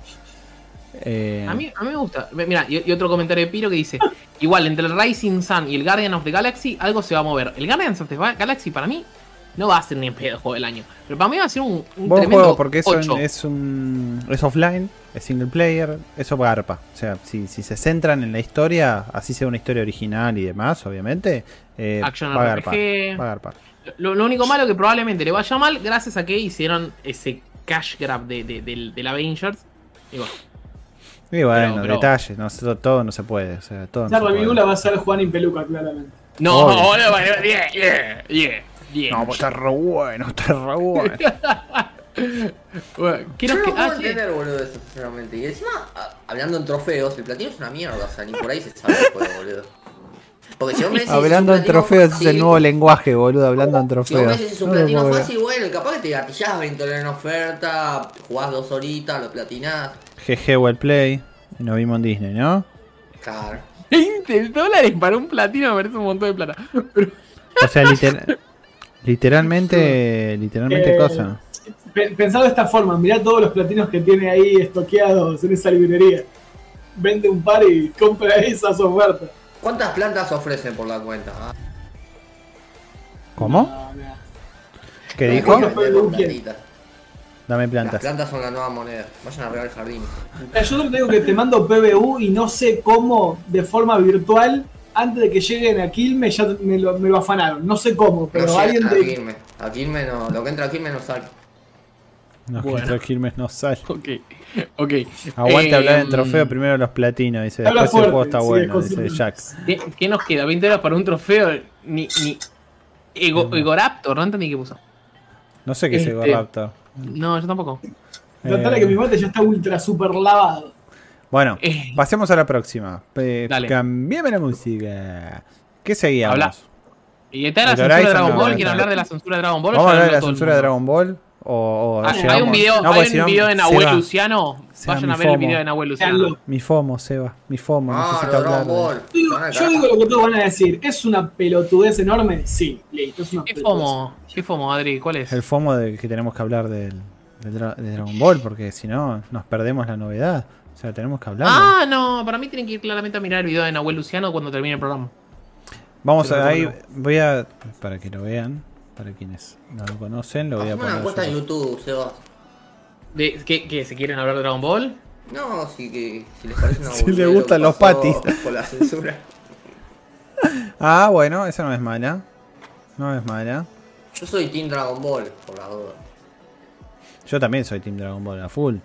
Eh, A mí, a mí me gusta. Mira, y, y otro comentario de Piro que dice: Igual, entre el Rising Sun y el Guardian of the Galaxy, algo se va a mover. El Guardians of the Ga- Galaxy para mí no va a ser ni el juego del año. Pero para mí va a ser un, un Buen tremendo juego porque eso 8. es un. es offline, es single player, eso garpa. O sea, si, si se centran en la historia, así sea una historia original y demás, obviamente, eh, Action va RPG. garpar. Va a garpar. Lo, lo único malo que probablemente le vaya mal gracias a que hicieron ese cash grab de, de- del, del Avengers. Y bueno, Y bueno, pero- detalles, no, todo, todo no se puede. O sea, todo no La se puede. va a hacer Juan y Peluca, claramente. No, Obvio. boludo, bueno, yeah, yeah, yeah, yeah. No, pues está re bueno, está re bueno. Bueno, ¿qué Yo no que- puedo ah, entender, boludo, eso, sinceramente. Y encima, hablando en trofeos, el platino es una mierda, o sea, ni por ahí se sabe el juego, boludo. Porque si vos me decís Hablando es en un platino trofeos es el fácil, nuevo lenguaje, boludo. Hablando en Si vos me trofeos. decís es un No platino fácil, bueno, capaz que te gatillás 20 dólares en oferta, jugás dos horitas, lo platinás. GG well play. Y nos vimos en Disney, ¿no? Claro. 20 dólares para un platino me parece un montón de plata. Pero- O sea, liter- literalmente, literalmente Eh, cosa. Pe- Pensado de esta forma, mirá todos los platinos que tiene ahí estoqueados en esa librería. Vende un par y compra esas ofertas. ¿Cuántas plantas ofrecen por la cuenta? Ah, ¿Cómo? No, no. ¿Qué dijo? Dame Las plantas. plantas son la nueva moneda. Vayan a regar el jardín. Eh, Yo te digo que te mando PBU y no sé cómo, de forma virtual, antes de que lleguen a Quilme, ya me lo, me lo afanaron. No sé cómo, pero no alguien a de. Quilmes. A Quilmes no. Lo que entra a Quilmes no sale. No, Bueno. que Quilmes no sale. Ok, ok. Aguante Eh, hablar en trofeo primero los platinos. Dice, después el juego está sí, bueno, dice su- Jack. ¿Qué, qué nos queda? ¿20 euros para un trofeo? Ni. ni Ego, Egoraptor, no entendí qué puso. No sé qué es Este- Ego Raptor. No, yo tampoco. Tratar Eh, que mi mate ya está ultra super lavado. Bueno, Eh. pasemos a la próxima. Eh, Dale. Cambiame la música. ¿Qué seguíamos? Habla. ¿Y está la censura de Dragon Ball? ¿Quieren hablar de la censura de Dragon Ball? ¿Vamos a hablar de la censura de? Dragon Ball? O, o Ah, hay un video, No, hay un no, video de Nahuel Seba, Luciano. Seba, Vayan a ver el video de Nahuel Luciano. Mi FOMO, Seba. Mi FOMO. Ah, necesito lo hablar Dragon de- Ball. Yo, digo lo que todos van a decir. ¿Es una pelotudez enorme? Sí, listo, es una ¿Qué pelotudez. FOMO? ¿Qué FOMO, Adri? ¿Cuál es? El FOMO de que tenemos que hablar del, del dra- de Dragon Ball, porque si no, nos perdemos la novedad. O sea, tenemos que hablar. Ah, no, para mí tienen que ir claramente a mirar el video de Nahuel Luciano cuando termine el programa. Vamos pero a ahí, voy a. Para que lo vean, para quienes no lo conocen, lo voy a Haceme una poner. encuesta en yo. YouTube, Sebas. De, ¿qué, qué, ¿Se quieren hablar de Dragon Ball? No, si, que, si les parece una Si le boludez lo gustan los patis. Con la censura. Ah, bueno, esa no es mala. No es mala. Yo soy Team Dragon Ball, por la duda. Yo también soy Team Dragon Ball a full.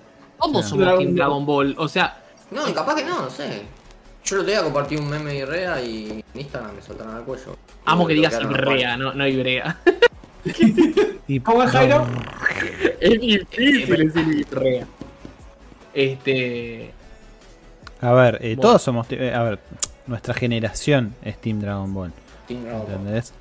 Somos Dragon Team Ball. Dragon Ball. O sea, No, y capaz que no, no sé. Yo lo tenía compartir un meme de Rea y en Instagram me saltaron al cuello. Amo que digas Ibrea, no, no Ibrea. Y ¿Cómo es Jairo? es difícil decir Ibrea. Este. A ver, eh, Bueno. todos somos. eh, a ver, nuestra generación es Team Dragon Ball. Team Dragon Ball. ¿Entendés?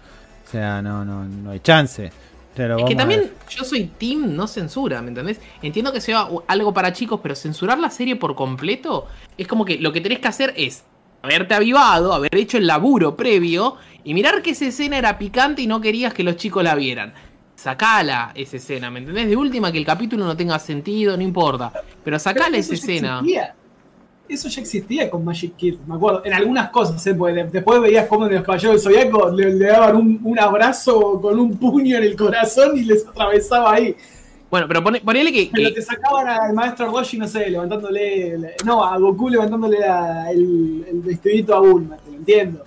O sea, no, no, no hay chance. Pero Es que también yo soy team no censura, ¿me entendés? Entiendo que sea algo para chicos, pero censurar la serie por completo es como que lo que tenés que hacer es haberte avivado, haber hecho el laburo previo y mirar que esa escena era picante y no querías que los chicos la vieran. Sacala esa escena, ¿me entendés? De última que el capítulo no tenga sentido, no importa. Pero sacala Pero esa escena. existía. eso ya existía con Magic Kid, me acuerdo. En algunas cosas, ¿eh? Porque de- después veías cómo en los caballeros del Zodiaco le, le daban un, un abrazo con un puño en el corazón y les atravesaba ahí. Bueno, pero pone- ponele que, Pero que- te sacaban al maestro Roshi, no sé, levantándole. la- No, a Goku levantándole la- el, el vestidito a Bulma, te lo entiendo.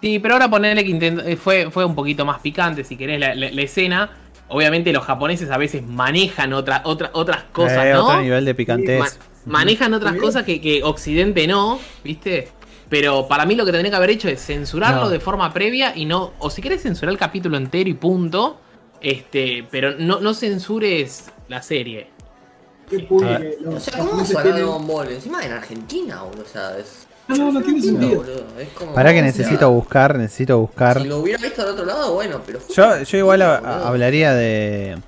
Sí, pero ahora ponerle que intento- eh, fue, fue un poquito más picante, si querés, la, la- la escena. Obviamente los japoneses a veces manejan otra, otra, otras cosas, Eh, ¿no? Otro nivel de picantez. Ma- manejan otras cosas que, que Occidente no, ¿viste? Pero para mí lo que tendría que haber hecho es censurarlo No. de forma previa y no. O si querés censurar el capítulo entero y punto. Este, pero no, no censures la serie. Qué Ah. O sea, ¿cómo japoneses se hará tienen. Dragon Ball? Encima en Argentina, boludo. O sea, es. No, no, no tiene sentido. Para que necesito buscar, necesito buscar. Si lo hubiera visto al otro lado, bueno, pero. Yo, yo igual a- a- hablaría de.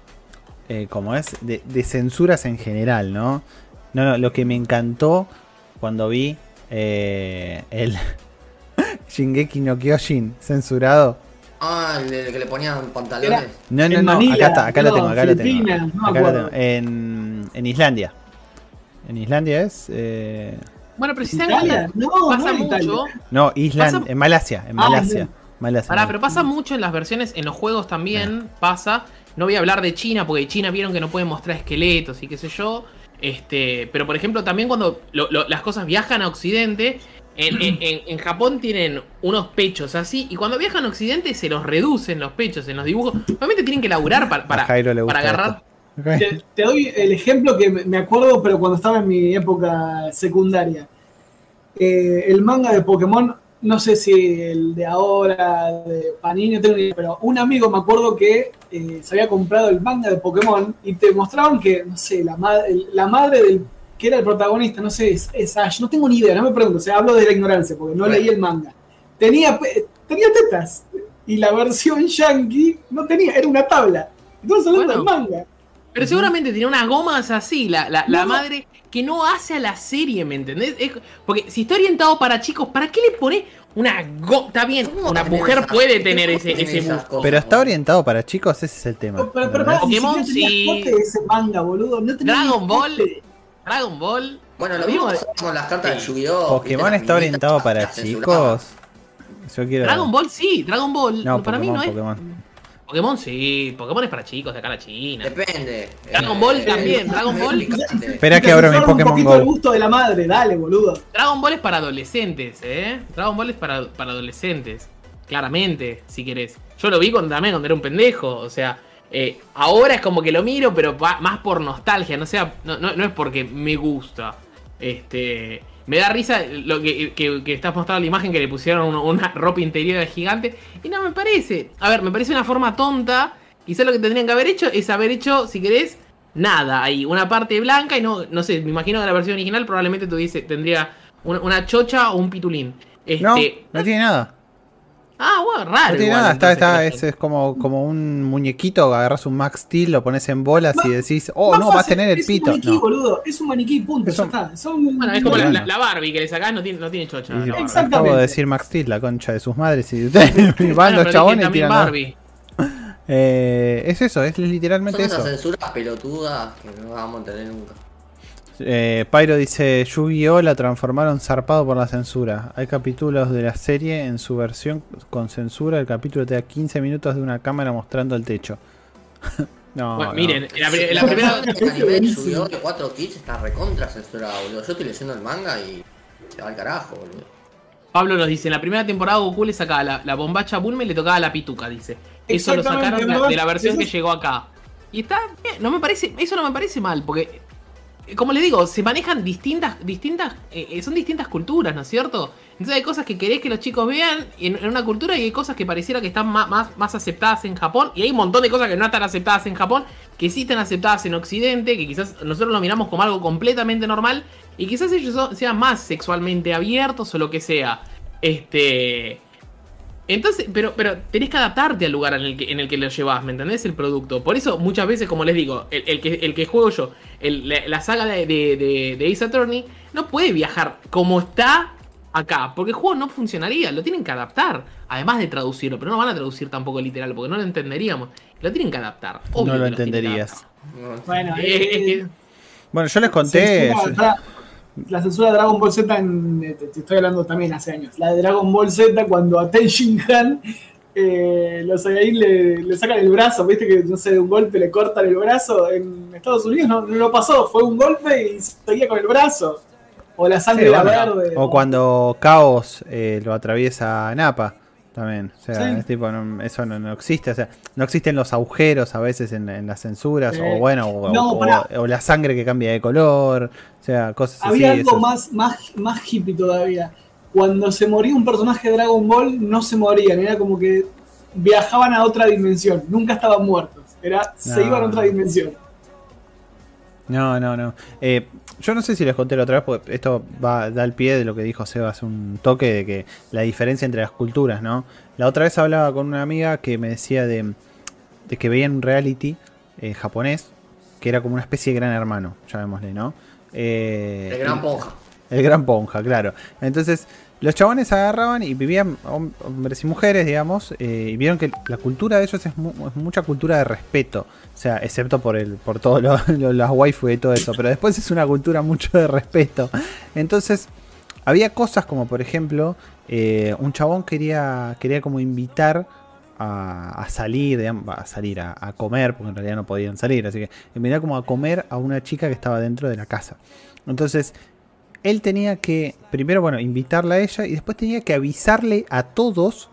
Eh, como es, de, de censuras en general, ¿no? No, no, lo que me encantó cuando vi eh, el Shingeki no Kyojin censurado. Ah, el que le ponían pantalones. No, En no, no, Manila, acá está, acá lo no, tengo, acá lo tengo. No Acá tengo. En, en Islandia. En Islandia es. eh, Bueno, pero si ¿Italia? sabes No, pasa no mucho. no, Islandia. Pasa- En Malasia. En Ah, Malasia. Malasia. Pará, pero pasa mucho en las versiones, en los juegos también pasa. No voy a hablar de China, porque China vieron que no pueden mostrar esqueletos y qué sé yo. Este, pero por ejemplo, también cuando lo- lo- las cosas viajan a Occidente, en, en- en- en Japón tienen unos pechos así, y cuando viajan a Occidente se los reducen los pechos en los dibujos. Obviamente tienen que laburar para, para, a Jairo le gusta para agarrar. Te, te doy el ejemplo que me acuerdo, pero cuando estaba en mi época secundaria. Eh, el manga de Pokémon, no sé si el de ahora, de Panini, no tengo ni idea, pero un amigo me acuerdo que eh, se había comprado el manga de Pokémon y te mostraban que, no sé, la, ma- la madre del que era el protagonista, no sé, es, es Ash, no tengo ni idea, no me pregunto, o sea, hablo de la ignorancia porque no Bueno. leí el manga. Tenía, pe- tenía tetas y la versión yankee no tenía, era una tabla. Estamos hablando Bueno. del manga. Pero seguramente tiene unas gomas así, la, la, la No. madre, que no hace a la serie, ¿me entendés? Es- porque si está orientado para chicos, ¿para qué le pone una goma? Está bien, ¿Cómo una mujer esa- puede tener ese, ese cosas, Pero está orientado para chicos, ese es el tema. Pero, pero, Pokémon, tenía sí. ese manga, boludo. No tenía Dragon Ball. Dragon Ball. Bueno, lo mismo con las cartas de. Yu-Gi-Oh! Pokémon está orientado para chicos. Yo quiero. Dragon Ball sí, Dragon Ball. No, para mí Pokémon, no es. Pokémon. Pokémon sí, Pokémon es para chicos de acá a la China. Depende. Dragon Eh, Ball eh, también, Dragon Ball. Espera que abro mi censuran un Pokémon poquito el Go. gusto de la madre, dale, boludo. Dragon Ball es para adolescentes, ¿eh? Dragon Ball es para, para adolescentes. Claramente, si querés. Yo lo vi cuando, también cuando era un pendejo. O sea, eh, ahora es como que lo miro, pero va- más por nostalgia. No, sea, no, no, no es porque me gusta. Este. Me da risa lo que, que, que estás mostrando la imagen que le pusieron una, una ropa interior gigante. Y no me parece. A ver, me parece una forma tonta. Quizás lo que tendrían que haber hecho es haber hecho, si querés, nada. Ahí, una parte blanca y no, no sé, me imagino que la versión original probablemente tuviese, tendría una, una chocha o un pitulín. Este, No, no tiene nada. Ah, bueno, raro. No tiene igual, nada. Está, está, es, es como, como un muñequito. Agarras un Max Steel, lo pones en bolas y decís, oh, no, va a fácil, tener el es pito. un maniquí, No. boludo. Es un maniquí, punto. Eso- Ya está. Son- Bueno, es como la, Bueno. la- Barbie que le sacás, no tiene, no tiene chocha. Y-. Exacto. Acabo de Exactamente. decir Max Steel, la concha de sus madres. Y, y Bueno, van pero los chabones y tiran. Barbie. Eh, es eso, es literalmente Son esas eso. censuras pelotudas que no vamos a tener nunca. Eh, Pyro dice, Yu-Gi-Oh la transformaron zarpado por la censura. Hay capítulos de la serie en su versión con censura. El capítulo te da 15 minutos de una cámara mostrando el techo. no, Bueno, no. miren, la, la primera. El anime de Yu-Gi-Oh! de 4 kits está recontra censurado, boludo. Yo estoy leyendo el manga y se va al carajo, boludo. Pablo nos dice: en la primera temporada Goku le sacaba la, la bombacha a Bulma y le tocaba la pituca, dice. Eso lo sacaron de la, ¿verdad? de la versión Eso que llegó acá. Y está bien, no me parece, eso no me parece mal, porque como le digo, se manejan distintas, distintas, eh, eh, son distintas culturas, ¿no es cierto? Entonces hay cosas que querés que los chicos vean en, una cultura y hay cosas que pareciera que están más, más, aceptadas en Japón y hay un montón de cosas que no están aceptadas en Japón, que sí están aceptadas en Occidente, que quizás nosotros lo miramos como algo completamente normal y quizás ellos sean más sexualmente abiertos o lo que sea. Este... Entonces, pero, pero tenés que adaptarte al lugar en el, que, en el que lo llevas, ¿me entendés? El producto. Por eso, muchas veces, como les digo, el, el que, el que juego yo, el- la, la saga de, de, de- de Ace Attorney, no puede viajar como está acá, porque el juego no funcionaría, lo tienen que adaptar, además de traducirlo, pero no van a traducir tampoco literal, porque no lo entenderíamos. Lo tienen que adaptar. obvio No lo entenderías. Bueno, Eh, eh, eh, Bueno, yo les conté. pará. La censura de Dragon Ball Z, en- eh, te, te estoy hablando también hace años, la de Dragon Ball Z cuando a Ten Shinhan eh, los Saiyajin le, le sacan el brazo, viste que no sé, de un golpe le cortan el brazo, en Estados Unidos no, no lo pasó, fue un golpe y seguía con el brazo. O la sangre Sí, bueno, verde. O cuando Caos eh, lo atraviesa Napa también. O sea, Sí. es tipo, no- eso no, no existe. O sea, no existen los agujeros a veces en, en las censuras. O bueno, o, No, o- pará. o la sangre que cambia de color. O sea, cosas Había así. algo más, más, más hippie todavía. Cuando se moría un personaje de Dragon Ball, no se morían, era como que viajaban a otra dimensión, nunca estaban muertos, era, se iban a otra dimensión. No, no, no. Eh, yo no sé si les conté la otra vez, porque esto va da el pie de lo que dijo Seba hace un toque de que la diferencia entre las culturas, ¿no? La otra vez hablaba con una amiga que me decía de, de que veían un reality eh, japonés que era como una especie de gran hermano, llamémosle, ¿no? Eh, El gran ponja. el gran ponja, claro. Entonces, los chabones agarraban y vivían hom- hombres y mujeres, digamos, eh, y vieron que la cultura de ellos es, mu- es mucha cultura de respeto. O sea, excepto por el por todo lo, lo- las waifu y todo eso. Pero después es una cultura mucho de respeto. Entonces, había cosas como, por ejemplo, eh, un chabón quería, quería como invitar a, a salir, digamos, a salir, a, comer, porque en realidad no podían salir. Así que invitar como a comer a una chica que estaba dentro de la casa. Entonces, él tenía que, primero, bueno, invitarla a ella y después tenía que avisarle a todos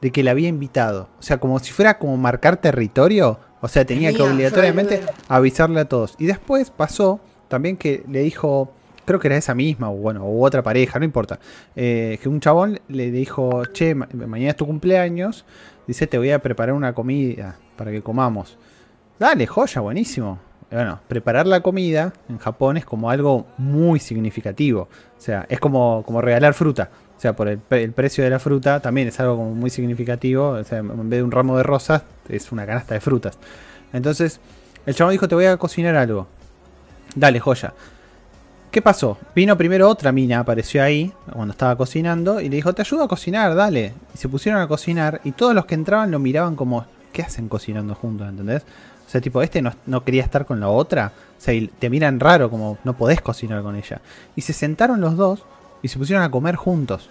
de que la había invitado. O sea, como si fuera como marcar territorio. O sea, tenía que obligatoriamente avisarle a todos. Y después pasó también que le dijo, creo que era esa misma, o bueno, u otra pareja, no importa. eh, que un chabón le dijo, che, ma- mañana es tu cumpleaños. Dice, te voy a preparar una comida para que comamos. Dale, joya, buenísimo. Bueno, preparar la comida en Japón es como algo muy significativo. O sea, es como, como regalar fruta. O sea, por el precio de la fruta también es algo como muy significativo. O sea, en vez de un ramo de rosas, es una canasta de frutas. Entonces, el chabón dijo, te voy a cocinar algo. Dale, joya. ¿Qué pasó? Vino primero otra mina, apareció ahí cuando estaba cocinando y le dijo, te ayudo a cocinar, dale. Y se pusieron a cocinar y todos los que entraban lo miraban como, ¿qué hacen cocinando juntos? ¿Entendés? O sea, tipo, este no, no quería estar con la otra. O sea, y te miran raro, como no podés cocinar con ella. Y se sentaron los dos y se pusieron a comer juntos.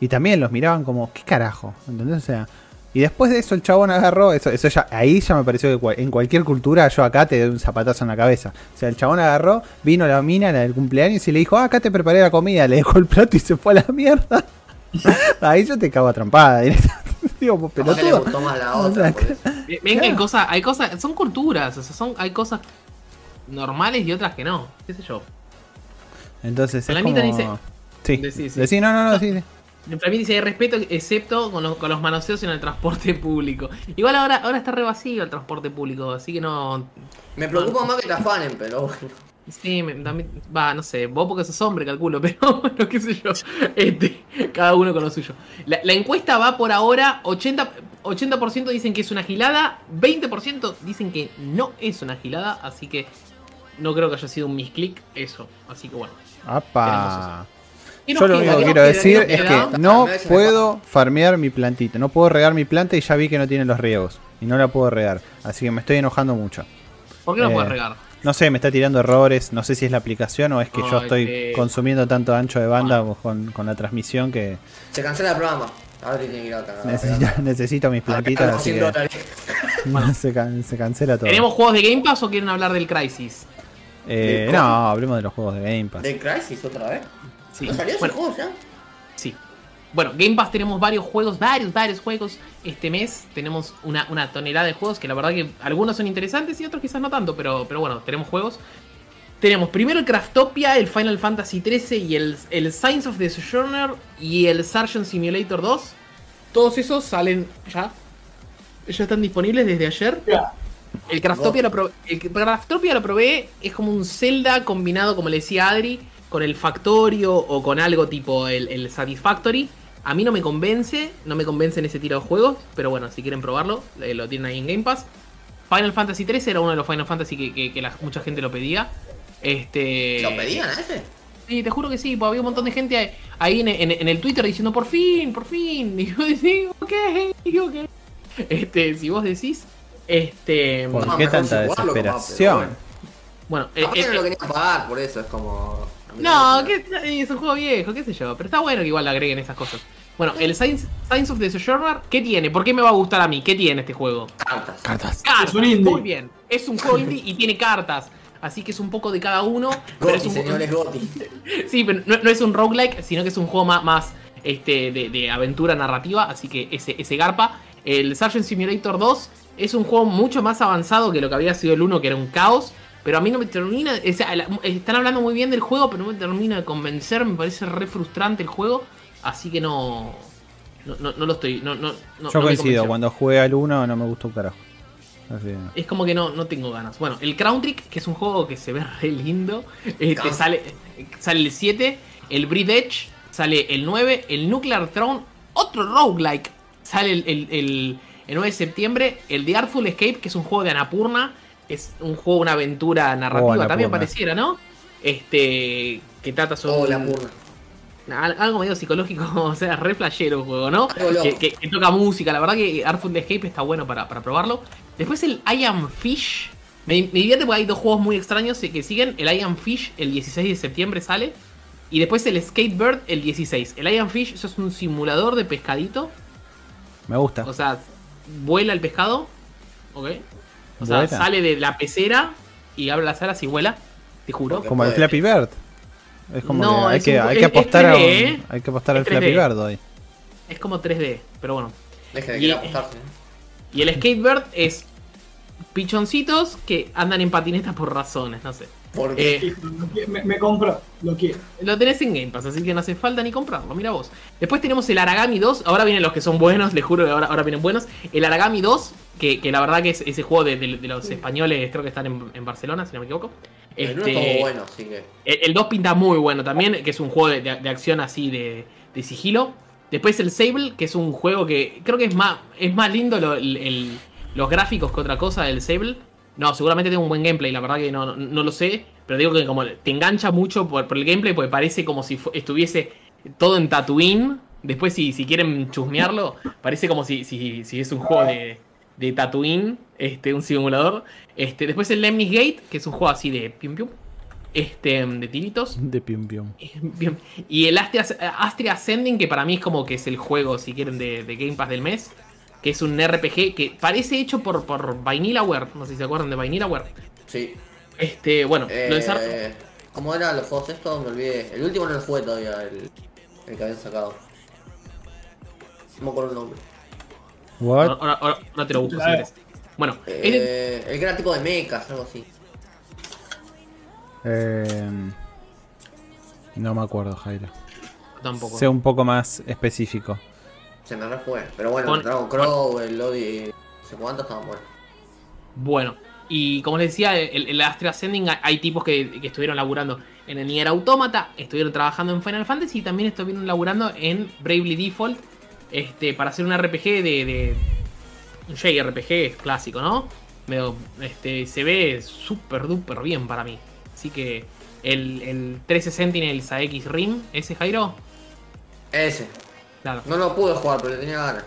Y también los miraban como, ¿qué carajo? ¿Entendés? O sea, y después de eso el chabón agarró, eso, eso ya, ahí ya me pareció que en cualquier cultura yo acá te doy un zapatazo en la cabeza. O sea, el chabón agarró, vino la mina, la del cumpleaños, y le dijo, ah, acá te preparé la comida, le dejó el plato y se fue a la mierda. ahí yo te cago a trampada. directamente. Que le pelotudo. gustó más la otra. por eso. Ven que hay cosas, hay cosas, son culturas, o sea, son, hay cosas normales y otras que no, qué sé yo. Entonces es como... dice- Sí, Decí, sí. Decí, no, no, no, sí, sí. Para mí dice hay respeto, excepto con los, con los manoseos en el transporte público. Igual ahora, ahora está re vacío el transporte público, así que no. Me preocupa más que te afanen, pero bueno. Sí, me- también, va, no sé, vos porque sos hombre, calculo, pero bueno, qué sé yo. Este, cada uno con lo suyo. La, la encuesta va por ahora, 80%, 80% dicen que es una gilada, 20% dicen que no es una gilada, así que no creo que haya sido un misclick eso. Así que bueno. Apa. ¿Qué nos Yo lo único que ¿Qué quiero decir ¿Qué es que no parece puedo farmear mi plantita. No puedo regar mi planta y ya vi que no tiene los riegos. Y no la puedo regar. Así que me estoy enojando mucho. ¿Por qué no Eh, puedes regar? No sé, me está tirando errores. No sé si es la aplicación o es que yo estoy eh. consumiendo tanto ancho de banda con, con la transmisión que Se cancela el programa. Ahora tiene que ir a otra. necesito, necesito mis plantitas. Los Así 100 que dólares. se, can- se cancela todo. ¿Tenemos juegos de Game Pass o quieren hablar del Crisis? Eh, ¿De no, hablemos de los juegos de Game Pass. ¿De Crisis otra vez? Sí. ¿No salió Bueno, ese juego ya? Sí. Bueno, Game Pass tenemos varios juegos, varios, varios juegos. Este mes tenemos una, una tonelada de juegos que la verdad que algunos son interesantes y otros quizás no tanto, pero, pero bueno, tenemos juegos. Tenemos primero el Craftopia, el Final Fantasy XIII y el, el Science of the Sojourner y el Sargent Simulator 2. Todos esos salen ya. Ya están disponibles desde ayer. El Craftopia, lo probé, el Craftopia lo probé, es como un Zelda combinado, como le decía Adri, con el Factorio o con algo tipo el, el Satisfactory. A mí no me convence, no me convencen ese tiro de juegos, pero bueno, si quieren probarlo, eh, lo tienen ahí en Game Pass. Final Fantasy 3 era uno de los Final Fantasy que, que- que la- mucha gente lo pedía. Este, ¿Lo pedían a ese? Sí, te juro que sí, pues había un montón de gente ahí en, en- en el Twitter diciendo por fin, por fin. Y yo decía, ok, ok. Este, si vos decís, este. ¿Por No, qué tanta desesperación? bueno. Bueno, eh, que eh, no lo querían pagar, por eso es como. No, me que es un juego viejo, qué sé yo. Pero está bueno que igual le agreguen esas cosas. Bueno, el Science, Science of the Sojourner, ¿qué tiene? ¿Por qué me va a gustar a mí? ¿Qué tiene este juego? Cartas. Cartas. Cartas. Es un indie. Muy bien. Es un juego indie y tiene cartas. Así que es un poco de cada uno. Pero es un, señores, Goti. Sí, pero no, no es un roguelike, sino que es un juego más, más este, de, de aventura narrativa, así que ese, ese garpa. El Sargent Simulator 2 es un juego mucho más avanzado que lo que había sido el 1, que era un caos. Pero a mí no me termina. o sea, están hablando muy bien del juego, pero no me termina de convencer. Me parece re frustrante el juego. Así que no. No, no, no lo estoy. No, no, no- Yo coincido, cuando jugué al 1 no me gustó un carajo. Así que- Es como que no, no tengo ganas. Bueno, el Crown Trick, que es un juego que se ve re lindo. Este, Crown- sale, sale el 7, el Breed Edge, sale el 9, el Nuclear Throne, otro roguelike. Sale el, el, el- el 9 de septiembre, el The Artful Escape, que es un juego de Anapurna. Es un juego, una aventura narrativa, Anapurna. también pareciera, ¿no? Este, que trata sobre... Oh, la purna. Al- Algo medio psicológico, o sea, re flashero el juego, ¿no? Que, que- que toca música, la verdad que Artful Escape está bueno para, para probarlo. Después el I Am Fish. Me, me divierte porque hay dos juegos muy extraños que siguen. El I Am Fish el 16 de septiembre sale. Y después el Skatebird el 16. El I Am Fish eso es un simulador de pescadito. Me gusta. O sea, vuela el pescado. ¿Ok? O sea, sale de la pecera y abre las alas y vuela. Te juro. Como el. Flappy Bird. Es como No, que hay es que, un- hay es- que es apostar a 3D, un- hay que apostar al Flappy 3D. Bird hoy. Es como 3D, pero bueno. Deje de Y- apostarse. ¿eh? Y el skatebird es pichoncitos que andan en patineta por razones, no sé. Porque Eh, me, me compró, lo quiero. lo tenés en Game Pass, así que no hace falta ni comprarlo, mira vos. Después tenemos el Aragami 2, ahora vienen los que son buenos, les juro que ahora, ahora vienen buenos. El Aragami 2, que, que la verdad que es ese juego de, de- de los españoles, creo que están en, en Barcelona, si no me equivoco. el uno Este, estuvo bueno, así que. el, el 2 pinta muy bueno también, que es un juego de, de- de acción así de, de sigilo. Después el Sable, que es un juego que creo que es más, es más lindo lo- el- el- los gráficos que otra cosa del Sable. No, seguramente tiene un buen gameplay, la verdad que no, no, no lo sé. Pero digo que como te engancha mucho por, por el gameplay, porque parece como si estuviese todo en Tatooine. Después, si, si quieren chusmearlo, parece como si, si, si es un juego de, de Tatooine, este, un simulador. Este, después el Lemnis Gate, que es un juego así de pium pium. Este, de tiritos. De pium pium. Y el Astria, Astria Ascending, que para mí es como que es el juego, si quieren, de, de Game Pass del mes. Que es un RPG que parece hecho por, por Vanillaware. No sé si se acuerdan de Vanillaware. Sí. Este, bueno, Eh, lo desarrolló. ¿Cómo eran los juegos estos? Me olvidé. El último no lo fue todavía, el, el que habían sacado. No me acuerdo el nombre. What? Ahora, ahora- ahora- ahora te lo busco si querés. Bueno, Eh, el que era tipo de mechas, algo así. Eh, no me acuerdo, Jairo. tampoco. Sea un poco más específico. Se me re fue. Pero bueno, Con- el Dragon Crow, el Lodi, no sé cuántos estaban buenos. Bueno, y como les decía, el, el Astria Ascending hay- tipos que, que estuvieron laburando en el Nier Automata, estuvieron trabajando en Final Fantasy y también estuvieron laburando en Bravely Default este, para hacer un RPG de. de un JRPG clásico, ¿no? Medio, este, se ve súper duper bien para mí. Así que el, el 13 Sentinels AX Rim, ese Jairo, Ese. Claro, No lo pude jugar, pero le tenía ganas.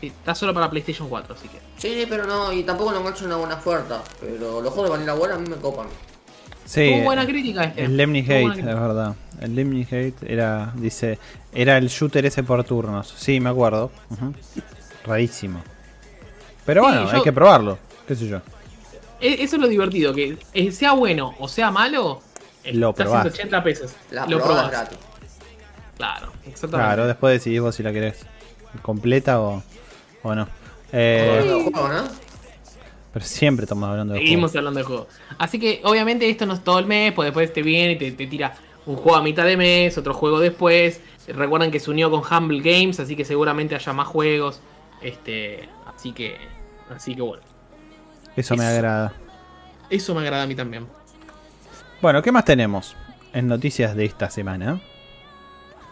está solo para PlayStation 4, así que. Sí, pero no, y tampoco lo engancho una buena oferta. Pero los juegos de Vanilla Buena a mí me copan. Sí. Tuvo buena crítica este. El Gate, buena es verdad. El Lemnis Gate era, dice, era el shooter ese por turnos. Sí, me acuerdo. Ujú. Rarísimo. Pero Sí, bueno, yo- hay que probarlo. ¿Qué sé yo? E- Eso es lo divertido, que eh, sea bueno o sea malo, Lo está probás. 180 pesos. La lo probás. gratis. Claro, exactamente. Claro, después decidís vos si la querés completa o, o no. Eh, Hablando de juegos, ¿no? pero siempre estamos hablando de Seguimos juegos. hablando de juego. Así que, obviamente, esto no es todo el mes, pues después te viene y te, te tira un juego a mitad de mes, otro juego después. Recuerdan que se unió con Humble Games, así que seguramente haya más juegos. Este, así que, así que bueno. Eso me es- agrada. Eso me agrada a mí también. Bueno, ¿qué más tenemos en noticias de esta semana?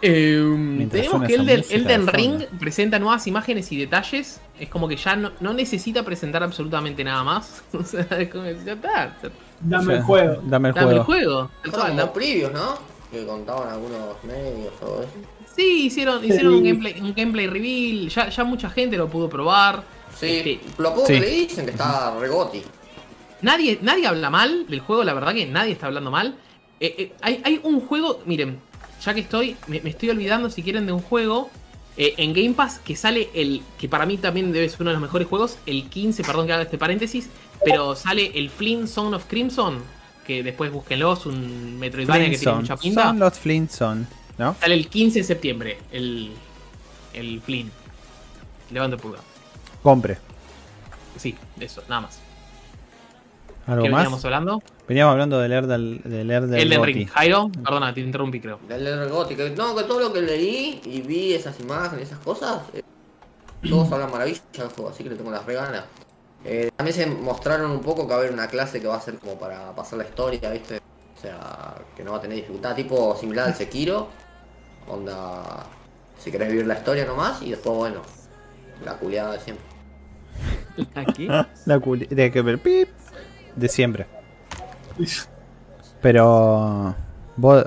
Eh, tenemos que Elden, Elden de Ring presenta nuevas imágenes y detalles. Es como que ya no, no necesita presentar absolutamente nada más. O sea, es como que ya está. ya- Dame el juego. Dame el Dame juego. el juego. como da- previos, ¿no? Que contaban algunos medios o eso. Sí, hicieron, hicieron Sí. un, gameplay, un gameplay reveal. Ya, ya mucha gente lo pudo probar. Sí, Este, lo poco Sí. que le dicen que está regoti. nadie, nadie habla mal del juego, la verdad que nadie está hablando mal. Eh, eh, hay, hay un juego, miren, ya que estoy, me, me estoy olvidando si quieren de un juego eh, en Game Pass que sale el, que para mí también debe ser uno de los mejores juegos, el 15, perdón que haga este paréntesis, pero sale el Flint Zone of Crimson, que después búsquenlo, es un Metroidvania que tiene mucha pinta. Son los Flintstones, ¿no? Sale el 15 de septiembre, el, el Flint. Levanto el pulgar. Compre. Sí, eso, nada más. ¿Algo ¿Qué más? hablando? Veníamos hablando del Erdal, del Erdal Elden Gotti. Ring. Jairo, perdona, te interrumpí creo. Del Gothic. No, que todo lo que leí y vi esas imágenes, esas cosas, eh, todos hablan maravilla del juego, así que le tengo las reganas. Eh, también se mostraron un poco que va a haber una clase que va a ser como para pasar la historia, ¿viste? O sea, que no va a tener dificultad, tipo similar al Sekiro. Onda, si querés vivir la historia nomás y después, bueno, la culiada de siempre. Aquí. La culi- de que ver pip de siempre. Pero vos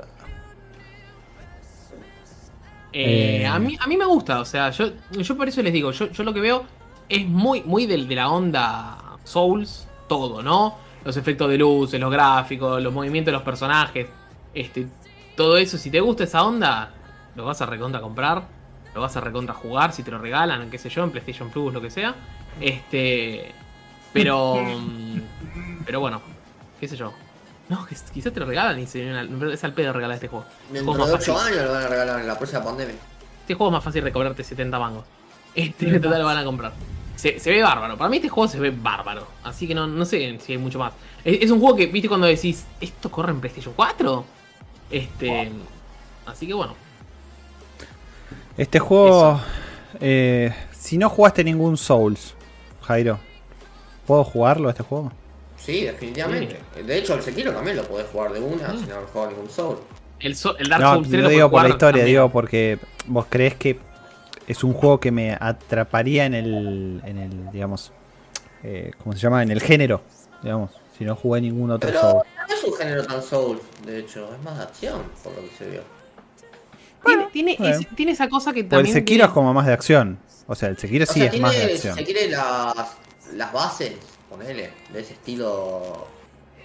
Eh, Eh. a, mí, a mí me gusta, o sea, yo, yo por eso les digo, yo, yo lo que veo es muy, muy del, de la onda Souls, todo, ¿no? Los efectos de luces, los gráficos, los movimientos de los personajes, este, todo eso, si te gusta esa onda, lo vas a recontra comprar, lo vas a recontra jugar, si te lo regalan, qué sé yo, en PlayStation Plus, lo que sea. Este, pero, mm, pero bueno, qué sé yo. No, quizás te lo regalan y se viene al- es al pedo regalar este juego. Dentro Juego de más 8 fácil. años lo van a regalar en la próxima pandemia. Este juego es más fácil de cobrarte 70 mangos. Este en total lo van a comprar. Se, se ve bárbaro. Para mí este juego se ve bárbaro. Así que no, no sé si hay mucho más. Es, es un juego que, viste, cuando decís, ¿esto corre en PlayStation 4? Este. Así que bueno. este juego eh, si no jugaste ningún Souls, Jairo, ¿puedo jugarlo este juego? Sí, definitivamente. De hecho, el Sekiro también lo podés jugar de una Mm. sin haber jugado ningún Soul. El, so- el Dark No, Souls 3 no lo digo por la historia, también. digo porque vos crees que es un juego que me atraparía en el, en el digamos, eh, ¿cómo se llama? En el género, digamos, si no jugué ningún otro Pero Soul. no es un género tan Soul, de hecho, es más de acción, por lo que se vio. Tiene, tiene, bueno. ese- tiene esa cosa que Pues el también. Sekiro tiene- es como más de acción. O sea, el Sekiro O sí sea, es tiene, más de si acción. se quiere las, las bases, ponele, de ese estilo,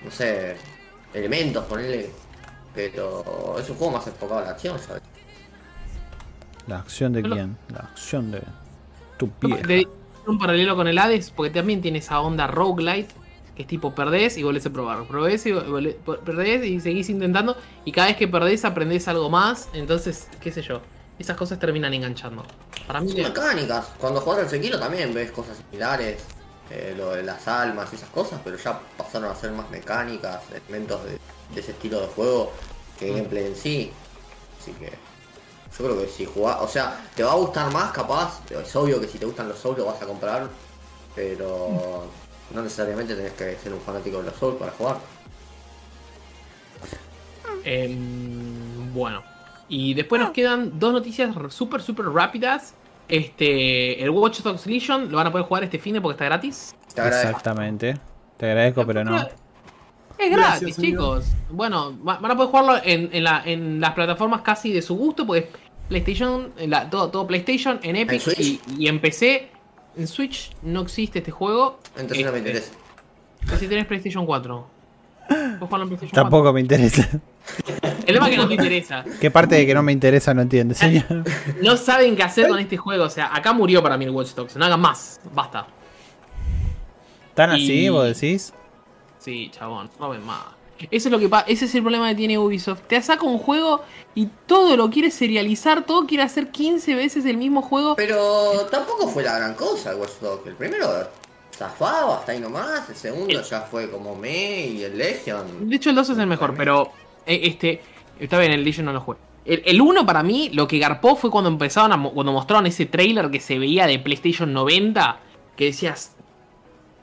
no sé, elementos, ponele. Pero es un juego más enfocado a la acción, ¿sabes? ¿La acción de quién? La acción de tu De- vieja. un paralelo con el Hades, porque también tiene esa onda roguelite, que es tipo perdés y volvés a probar. Perdés y, volvés- perdés y seguís intentando, y cada vez que perdés aprendés algo más, entonces, qué sé yo, esas cosas terminan enganchando. Para mí, Son mecánicas. Cuando jugás al Sekiro también ves cosas similares, eh, lo de las almas y esas cosas, pero ya pasaron a ser más mecánicas, elementos de, de ese estilo de juego que gameplay en sí. Así que yo creo que si jugás, o sea, te va a gustar más capaz, es obvio que si te gustan los Souls lo vas a comprar, pero no necesariamente tenés que ser un fanático de los Souls para jugar. Em, bueno, y después nos quedan dos noticias súper, súper rápidas. Este, el Watch Dogs Legion lo van a poder jugar este fin de porque está gratis. Te. Exactamente. Te agradezco, pero no. Es gratis, chicos. Bueno, va- van a poder jugarlo en, en la- en las plataformas casi de su gusto, porque es PlayStation, en la- todo, todo PlayStation, en Epic y, y en PC. En Switch no existe este juego. Entonces no me Este, interesa. Si tenés PlayStation 4. Puedes jugarlo en PlayStation 4. Tampoco me interesa. El tema es que no te interesa. ¿Qué parte de que no me interesa no entiende, señor? No saben qué hacer con este juego. O sea, acá murió para mí el Watch Dogs. No hagan más. Basta. ¿Tan así, vos decís? Sí, chabón, no ven más. Eso es lo que pasa, ese es el problema que tiene Ubisoft. Te saca un juego y todo lo quiere serializar, todo quiere hacer 15 veces el mismo juego. Pero tampoco fue la gran cosa el Watch Dogs. El primero zafaba hasta ahí nomás, el segundo El- ya fue como me y el Legion. De hecho, el 2 es el mejor, pero este está bien, el Legion no lo jugué. El, el 1 para mí, lo que garpó fue cuando empezaron a, cuando mostraron ese trailer que se veía de PlayStation 90, que decías,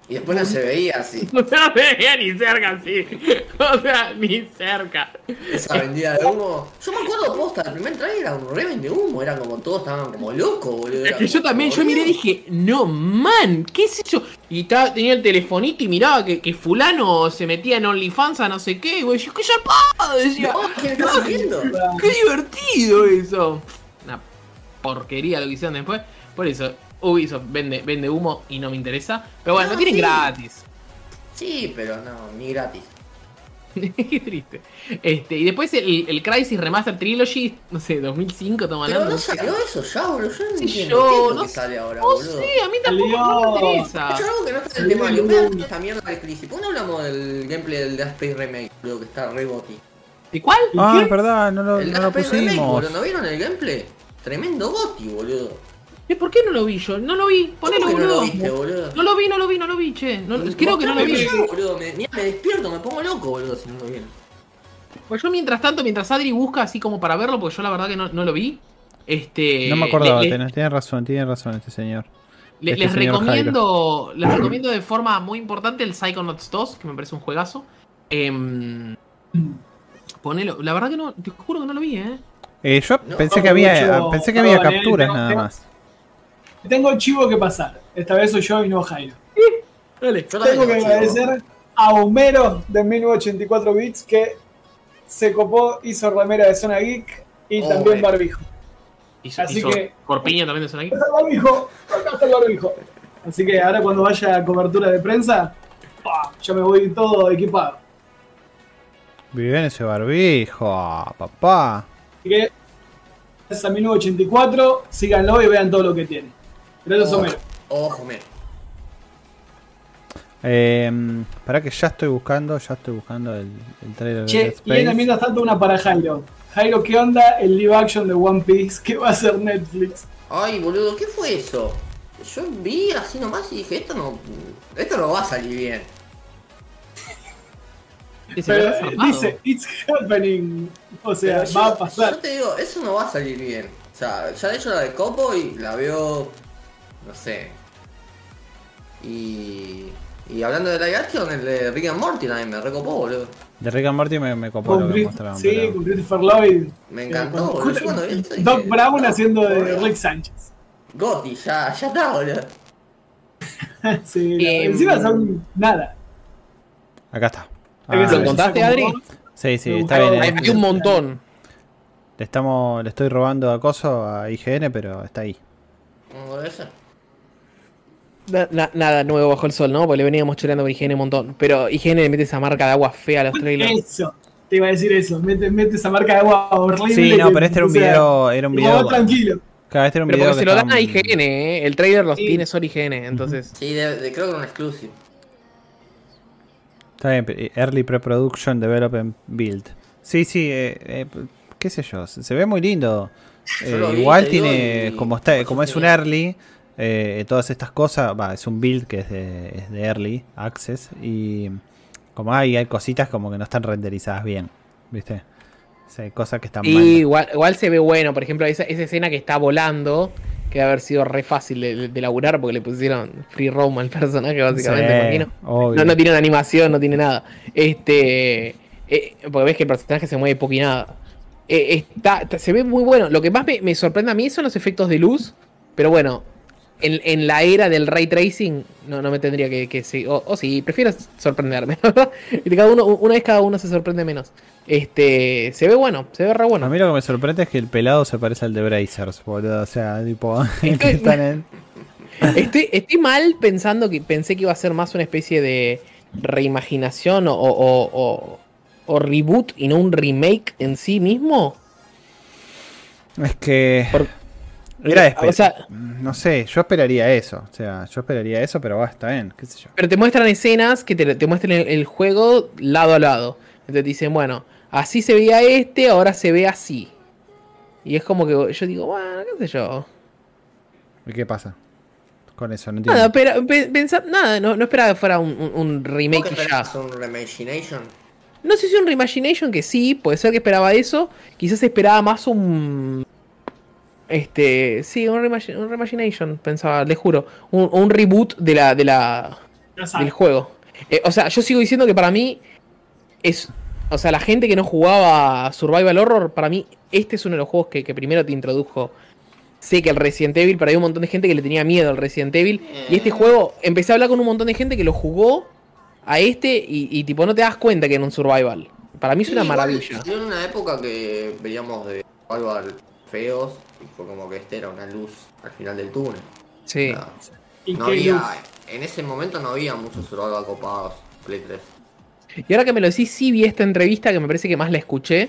Y después no se veía así. no se veía ni cerca así. O sea, ni cerca. Esa vendida de humo. Yo me acuerdo posta, el primer trailer era un reven de humo, era como todos estaban como locos, boludo. Es que yo también, yo miré y dije, no man, ¿qué es eso? Y estaba, tenía el telefonito y miraba que, que fulano se metía en OnlyFans a no sé qué, y güey, yo, ¡qué zapado! Decía, No, ¿qué estás haciendo? ¡qué divertido eso! Una porquería lo que hicieron después. Por eso, Ubisoft vende, vende humo y no me interesa. Pero bueno, No, lo tienen sí. gratis. Sí, pero no, ni gratis. Qué triste. Este, y después el, el Crisis Remaster Trilogy, no sé, 2005, estamos Pero no salió eso ya, boludo. Yo no Sí, entiendo yo, no que sale ahora, No boludo. sé, a mí tampoco no me Es interesa. algo que no está en el tema. Yo me esta mierda del crisis. ¿Por qué no hablamos del gameplay del Death Space Remake, boludo, que está re goti? ¿Y cuál? Ah, es verdad, no lo, El no lo Remake, pusimos. boludo, ¿no vieron el gameplay? Tremendo goti, boludo. ¿Y ¿Por qué no lo vi yo? No lo vi, ponelo, ¿Cómo que no boludo. lo viste, boludo? No lo vi, no lo vi, no lo vi, che. No- creo que no lo vi. Boludo. Me, mira, me despierto, me pongo loco, boludo, si no lo vieron. Pues yo mientras tanto, mientras Adri busca así como para verlo, porque yo la verdad que no, no lo vi. Este. No me acordaba, le- tenés, tenés razón, tiene razón este señor. Le- Este les señor recomiendo les recomiendo de forma muy importante el Psychonauts 2, que me parece un juegazo. Em, ponelo, la verdad que no, te juro que no lo vi, eh. Eh, yo No, pensé no, que había, mucho- pensé que había eh, capturas tengo- nada más. Tengo chivo que pasar. Esta vez soy yo y no Jairo. Dale. Yo también Tengo que chivo. agradecer a Homero de 1984 bits que se copó, hizo remera de Zona Geek y Oh, también bueno. barbijo. Hizo, Así hizo que- Corpiña también de. Acá está el barbijo, acá está el barbijo. Así que ahora cuando vaya a cobertura de prensa, ¡pah! yo me voy todo equipado. Vive en ese barbijo, papá. Así que gracias a 1984, síganlo y vean todo lo que tiene. Gracias, Ojo, Homero. Ojo, Homero. Eh, para que ya estoy buscando, ya estoy buscando el, el trailer de Che, y Space. en mientras tanto una para Jairo. Jairo, ¿qué onda el live action de One Piece que va a hacer Netflix? Ay, boludo, ¿qué fue eso? Yo vi así nomás y dije, esto no. Esto no va a salir bien. Pero eh, dice, it's happening. O sea, Pero yo- va a pasar. Yo te digo, eso no va a salir bien. O sea, ya de hecho la de Copo y la veo. No sé. Y. Y hablando de live action, el de Rick and Morty también me recopó, boludo. De Rick and Morty me, me copó lo que mostraron. sí, pero- con Christopher Lloyd. Me Eh, encantó, con- boludo. Cuando vi Doc Brown no, haciendo de boludo. Rick Sánchez. Gotti, ya, ya está, boludo. sí, Eh, encima son nada. Acá está. Hay Ah, ¿Lo se Adri? sí, sí, está bien. Eh. metí un montón. Le estamos, le estoy robando acoso a IGN, pero está ahí. ¿Cómo debe ser? Na- na- nada nuevo bajo el sol, ¿no? Porque le veníamos choreando con IGN un montón. Pero IGN le mete esa marca de agua fea a los trailers. Eso, te iba a decir eso. Mete, mete esa marca de agua horrible. Sí, no, pero este era un video, era un video. tranquilo. Cada vez era un Pero video porque se lo dan a IGN, ¿eh? El trailer los Sí. tiene solo IGN, entonces. Sí, de, de- creo que era un exclusive. Está bien, eh, Early Pre-Production Development Build. Sí, sí, eh, eh, qué sé yo, se se ve muy lindo. Eh, vi, igual digo, tiene, y- como está, por como es un early, eh, todas estas cosas, va, es un build que es de, es de early access y como hay, hay cositas como que no están renderizadas bien, ¿viste? O sea, hay cosas que están Y mal. igual, igual se ve bueno, por ejemplo, esa, esa escena que está volando, que debe haber sido re fácil de, de laburar porque le pusieron free roam al personaje, básicamente, Sí, imagino. obvio. No, no tiene una animación, no tiene nada. Este. eh, porque ves que el personaje se mueve poco y nada. Eh, está, está- se ve muy bueno. Lo que más me, me sorprende a mí son los efectos de luz. Pero bueno, en, en la era del ray tracing, no, no me tendría que. que sí, o, o sí, prefiero sorprenderme, ¿verdad? Y cada uno, una vez cada uno se sorprende menos. Este. Se ve bueno, se ve re A bueno. mí lo que me sorprende es que el pelado se parece al de Brazers, boludo. O sea, tipo, Estoy- están en- Estoy, estoy mal pensando que pensé que iba a ser más una especie de reimaginación o, o- o- o- o reboot y no un remake en sí mismo. Es que. Por- Era de espe- O sea, No sé, yo esperaría eso. O sea, yo esperaría eso, pero va, está bien, qué sé yo. pero te muestran escenas que te, te muestran el, el juego lado a lado. Entonces te dicen, bueno, así se veía este, ahora se ve así. Y es como que yo digo, bueno, qué sé yo. ¿Y qué pasa? Con eso, no entiendo. Nada, pero pe- pensá- nada, no, no esperaba que fuera un, un- un ¿Vos remake ya. ¿Un Reimagination? No sé si un reimagination que sí, puede ser que esperaba eso. Quizás esperaba más un. Este. Sí, un, un reimagination, pensaba, les juro. Un, un reboot de la, de la, del juego. Eh, o sea, yo sigo diciendo que para mí es. O sea, la gente que no jugaba Survival Horror, para mí este es uno de los juegos que, que primero te introdujo. Sé que el Resident Evil, pero hay un montón de gente que le tenía miedo al Resident Evil. Y este juego, empecé a hablar con un montón de gente que lo jugó a este y, y tipo no te das cuenta que era un Survival. Para mí es Sí, una igual maravilla. salió en una época que veíamos de Survival feos y fue como que este era una luz al final del túnel. Sí. No, Y no qué había, luz. en ese momento no había muchos Survival copados, Play 3. Y ahora que me lo decís, sí vi esta entrevista que me parece que más la escuché.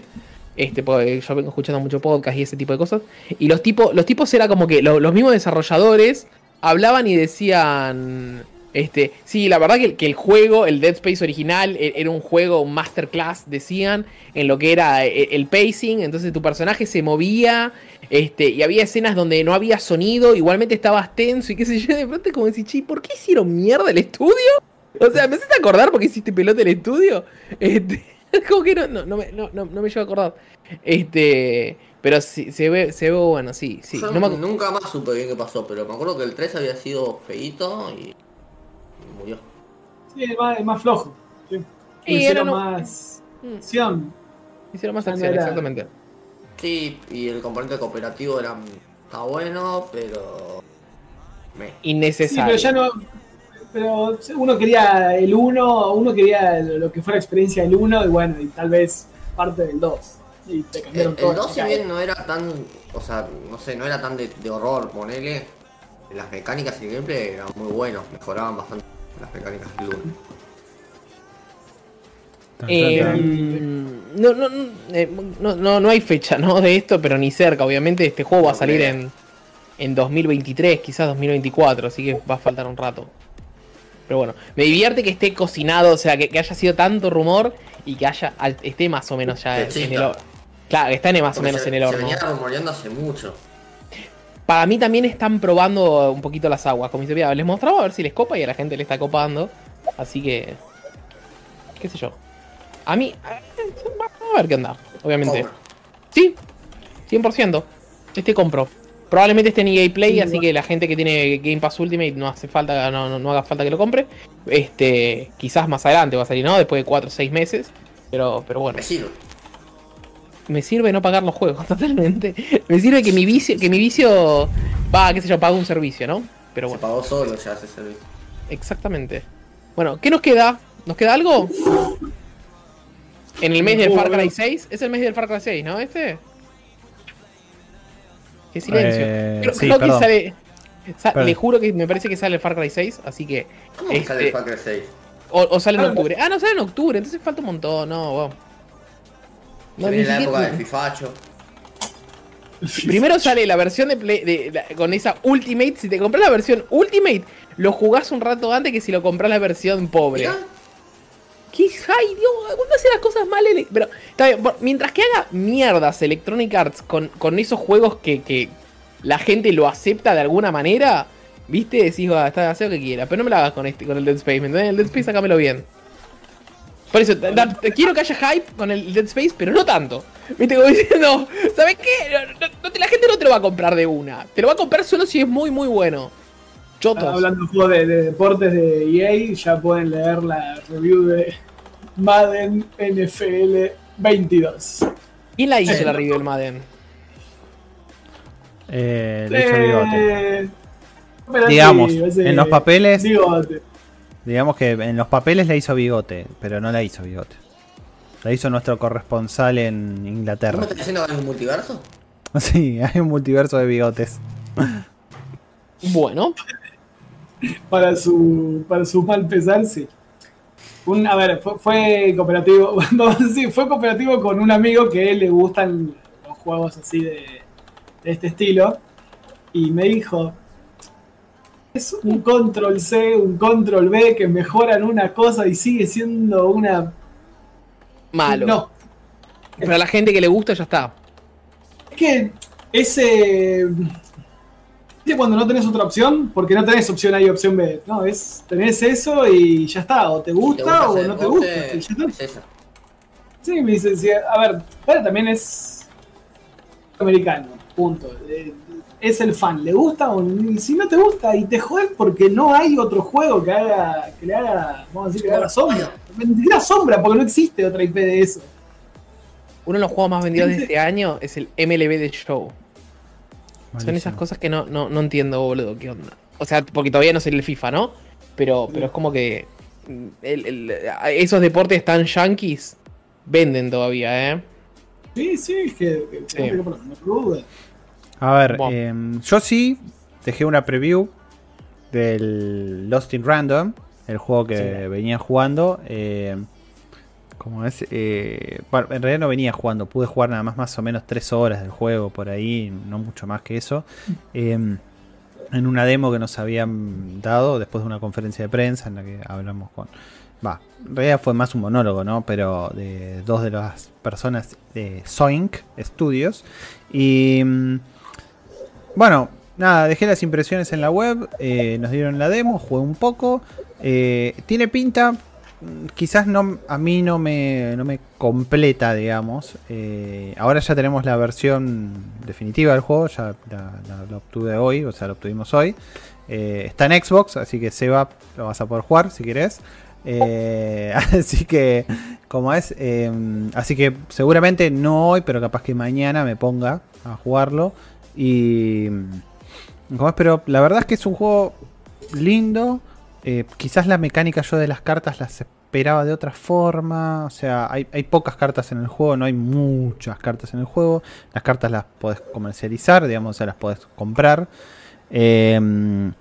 Este, porque yo vengo escuchando mucho podcast y ese tipo de cosas. Y los tipos, los tipos era como que lo- los mismos desarrolladores hablaban y decían. Este, sí, la verdad que, el- que el juego, el Dead Space original, e- era un juego masterclass, decían, en lo que era e- el pacing. Entonces tu personaje se movía, este, y había escenas donde no había sonido, igualmente estabas tenso y qué sé yo. De pronto, como decir, che, ¿por qué hicieron mierda el estudio? O sea, me hiciste acordar porque hiciste pelota el estudio. Este, como que no, no, no me, no, no, no me llevo a acordar. Este, pero sí, se ve, se ve bueno, sí, sí. No me nunca más supe bien qué pasó, pero me acuerdo que el 3 había sido feíto y, y murió. Sí, es más, es más flojo. Sí. Sí, Hicieron no- más Mm, acción. Hicieron más no acción, era- exactamente. Sí, y el componente cooperativo era está bueno, pero me. Sí, Innecesario. pero ya no. Pero uno quería el 1, uno quería lo que fuera experiencia del 1 y bueno, y tal vez parte del 2. Y te El, cambiaron el todo. 2 si bien no era tan, o sea, no sé, no era tan de, de horror, ponele, las mecánicas y el gameplay eran muy buenos, mejoraban bastante las mecánicas del 1. Eh, Tan, no, no, no, eh, no, no, no hay fecha ¿no? de esto, pero ni cerca. Obviamente este juego va a salir en, en 2023, quizás 2024, así que va a faltar un rato. Pero bueno, me divierte que esté cocinado, o sea, que, que haya sido tanto rumor y que haya esté más o menos ya en, el horno. Claro, que está en- más o Porque menos se, en el se horno. venía rumoreando hace mucho. Para mí también están probando un poquito las aguas. Como dice, "Mira, les mostraba a ver si les copa y a la gente le está copando. Así que. qué sé yo. A mí. A ver qué onda, obviamente. Sí, 100%. Este compro. Probablemente esté en EA Play, Sí, así que la gente que tiene Game Pass Ultimate no hace falta, no, no, no haga falta que lo compre. Este, quizás más adelante va a salir, ¿no? Después de 4 o 6 meses. Pero, pero bueno, sirve. Me sirve no pagar los juegos, totalmente. Me sirve que mi vicio, que mi vicio va, qué sé yo, paga un servicio, ¿no? Pero Se bueno, pagó solo ya ese servicio. exactamente. Bueno, ¿qué nos queda? ¿Nos queda algo? En el mes del Far Cry 6. Es el mes del Far Cry 6, ¿no? Este. Qué silencio. Eh, creo sí, creo que sale. sa- Perdón. le juro que me parece que sale el Far Cry 6, así que. ¿Cómo que sale el este, Far Cry 6? o, o sale en Ah, octubre. Ah, no, sale en octubre, entonces falta un montón, no, wow. Se No, ni viene la época del Fifacho. Primero sale la versión de, Play- de- la- con esa Ultimate. Si te compras la versión Ultimate, lo jugás un rato antes que si lo compras la versión pobre. ¿Qué? ¡Ay, Dios! Uno hace las cosas mal. Pero, está bien, por- mientras que haga mierdas Electronic Arts con, con esos juegos que, que la gente lo acepta de alguna manera, ¿viste? Decís, va, está, hace lo que quiera. Pero no me lo hagas con, este, con el Dead Space, ¿me? El Dead Space, sácamelo bien. Por eso, da- da- quiero que haya hype con el Dead Space, pero no tanto. ¿Viste? Como diciendo, ¿sabes qué? No- no- la gente no te lo va a comprar de una. Te lo va a comprar solo si es muy, muy bueno. Chotos. Hablando de de, de deportes de EA, ya pueden leer la review de Madden NFL 22. ¿Quién la hizo la review del Madden? Eh, le hizo bigote. Eh, Digamos, sí, ese- en los papeles, Bigote. Digamos que en los papeles le hizo bigote, pero no la hizo bigote. La hizo nuestro corresponsal en ¿No me Inglaterra. estás diciendo que hay un multiverso? Sí, hay un multiverso de bigotes. Bueno, para su para su mal pesar, sí. Un, a ver, fue, fue cooperativo, decir, fue cooperativo con un amigo que le gustan los juegos así de, de este estilo y me dijo es un control C, un control B que mejoran una cosa y sigue siendo una malo. no, Pero a la gente que le gusta ya está. es que ese ¿Viste cuando no tenés otra opción? Porque no tenés opción A y opción B. No, es tenés eso y ya está. O te gusta, ¿Te gusta o no te gusta. y ya está. Es esa. Sí, me dice, sí, a ver, pero también es americano, punto. Es el fan, ¿le gusta o no? Si no te gusta y te jodes porque no hay otro juego que haga, que le haga, vamos a decir, que le haga sombra. Siquiera sombra, porque no existe otra IP de eso. Uno de los juegos más vendidos de este año es el MLB de Show. Son esas cosas que no, no, no entiendo, boludo, qué onda. O sea, porque todavía no sale el FIFA, ¿no? Pero, pero es como que mm, el- el- esos deportes tan yankees venden todavía, ¿eh? Sí, sí, es que, que- Sí. que- no duda. A ver, em, yo sí dejé una preview del Lost in Random, el juego que Sí. venía jugando. em, Como es, eh, bueno, en realidad no venía jugando, pude jugar nada más más o menos tres horas del juego por ahí, no mucho más que eso. Em, en una demo que nos habían dado después de una conferencia de prensa en la que hablamos con... Va, en realidad fue más un monólogo, ¿no? Pero de dos de las personas de Zoink Studios. Y... Bueno, nada, dejé las impresiones en la web, eh, nos dieron la demo, jugué un poco. eh, tiene pinta, mm, quizás no, a mí no me, no me completa, digamos. Eh, ahora ya tenemos la versión definitiva del juego, ya la, obtuve hoy, o sea, la obtuvimos hoy. Está en Xbox, así que Seba lo vas a poder jugar si querés. Así que, como es, así que seguramente no hoy, pero capaz que mañana me ponga a jugarlo. Y, pero la verdad es que es un juego lindo. Eh, quizás la mecánica yo de las cartas las esperaba de otra forma. O sea, hay, hay pocas cartas en el juego, no hay muchas cartas en el juego. Las cartas las podés comercializar, digamos, o sea, las podés comprar. Eh,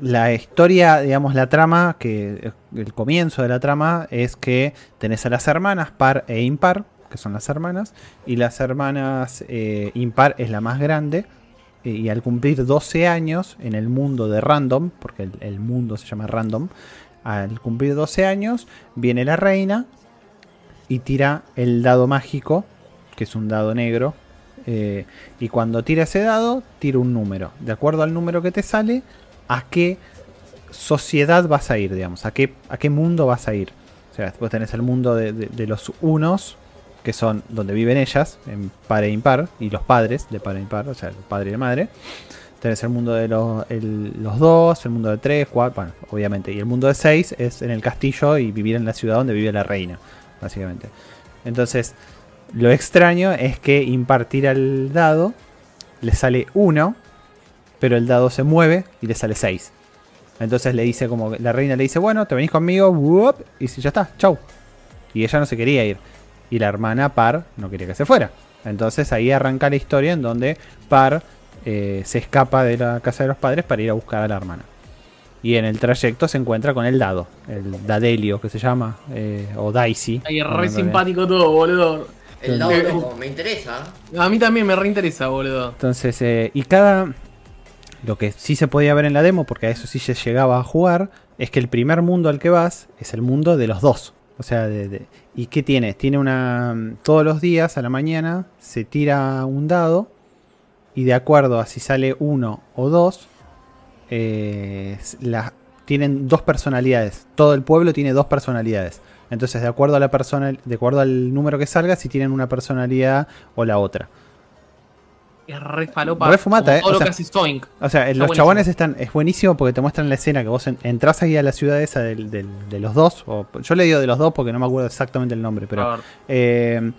la historia, digamos, la trama, que el comienzo de la trama es que tenés a las hermanas par e impar, que son las hermanas, y las hermanas eh, impar es la más grande, eh, y al cumplir 12 años en el mundo de random, porque el, mundo se llama random, al cumplir 12 años viene la reina y tira el dado mágico, que es un dado negro, eh, y cuando tira ese dado, tira un número. De acuerdo al número que te sale, a qué sociedad vas a ir, digamos, a qué, a qué mundo vas a ir. O sea, después tenés el mundo de los unos, que son donde viven ellas, en par e impar, y los padres de par e impar, o sea, el padre y la madre. Tenés el mundo de los, los dos, el mundo de tres, cuatro, bueno, obviamente. Y el mundo de seis es en el castillo y vivir en la ciudad donde vive la reina, básicamente. Entonces, lo extraño es que impartir al dado le sale 1, pero el dado se mueve y le sale 6. Entonces le dice como la reina le dice, bueno, te venís conmigo, y ya está, chau. Y ella no se quería ir. Y la hermana Par no quería que se fuera. Entonces ahí arranca la historia en donde Par eh, se escapa de la casa de los padres para ir a buscar a la hermana. Y en el trayecto se encuentra con el dado, el Dadelio que se llama, eh, o Daisy. Ahí es No, re simpático todo, boludo. El dado Eh, loco, me interesa. A mí también me reinteresa, boludo. Entonces, eh, y cada. Lo que sí se podía ver en la demo, porque a eso sí se llegaba a jugar, es que el primer mundo al que vas es el mundo de los dos. O sea, de, de- ¿y qué tiene? Tiene una. Todos los días a la mañana se tira un dado, y de acuerdo a si sale uno o dos, eh, la- tienen dos personalidades. Todo el pueblo tiene dos personalidades. Entonces, de acuerdo a la persona, de acuerdo al número que salga, si tienen una personalidad o la otra. Es re falopa. Re fumata, como eh, Todo o lo sea, que hace Zoink. O sea, los buenísimo. chabones están. Es buenísimo porque te muestran la escena que vos en- entras ahí a la ciudad esa del- del- de los dos. O, yo le digo de los dos porque no me acuerdo exactamente el nombre, pero. eh,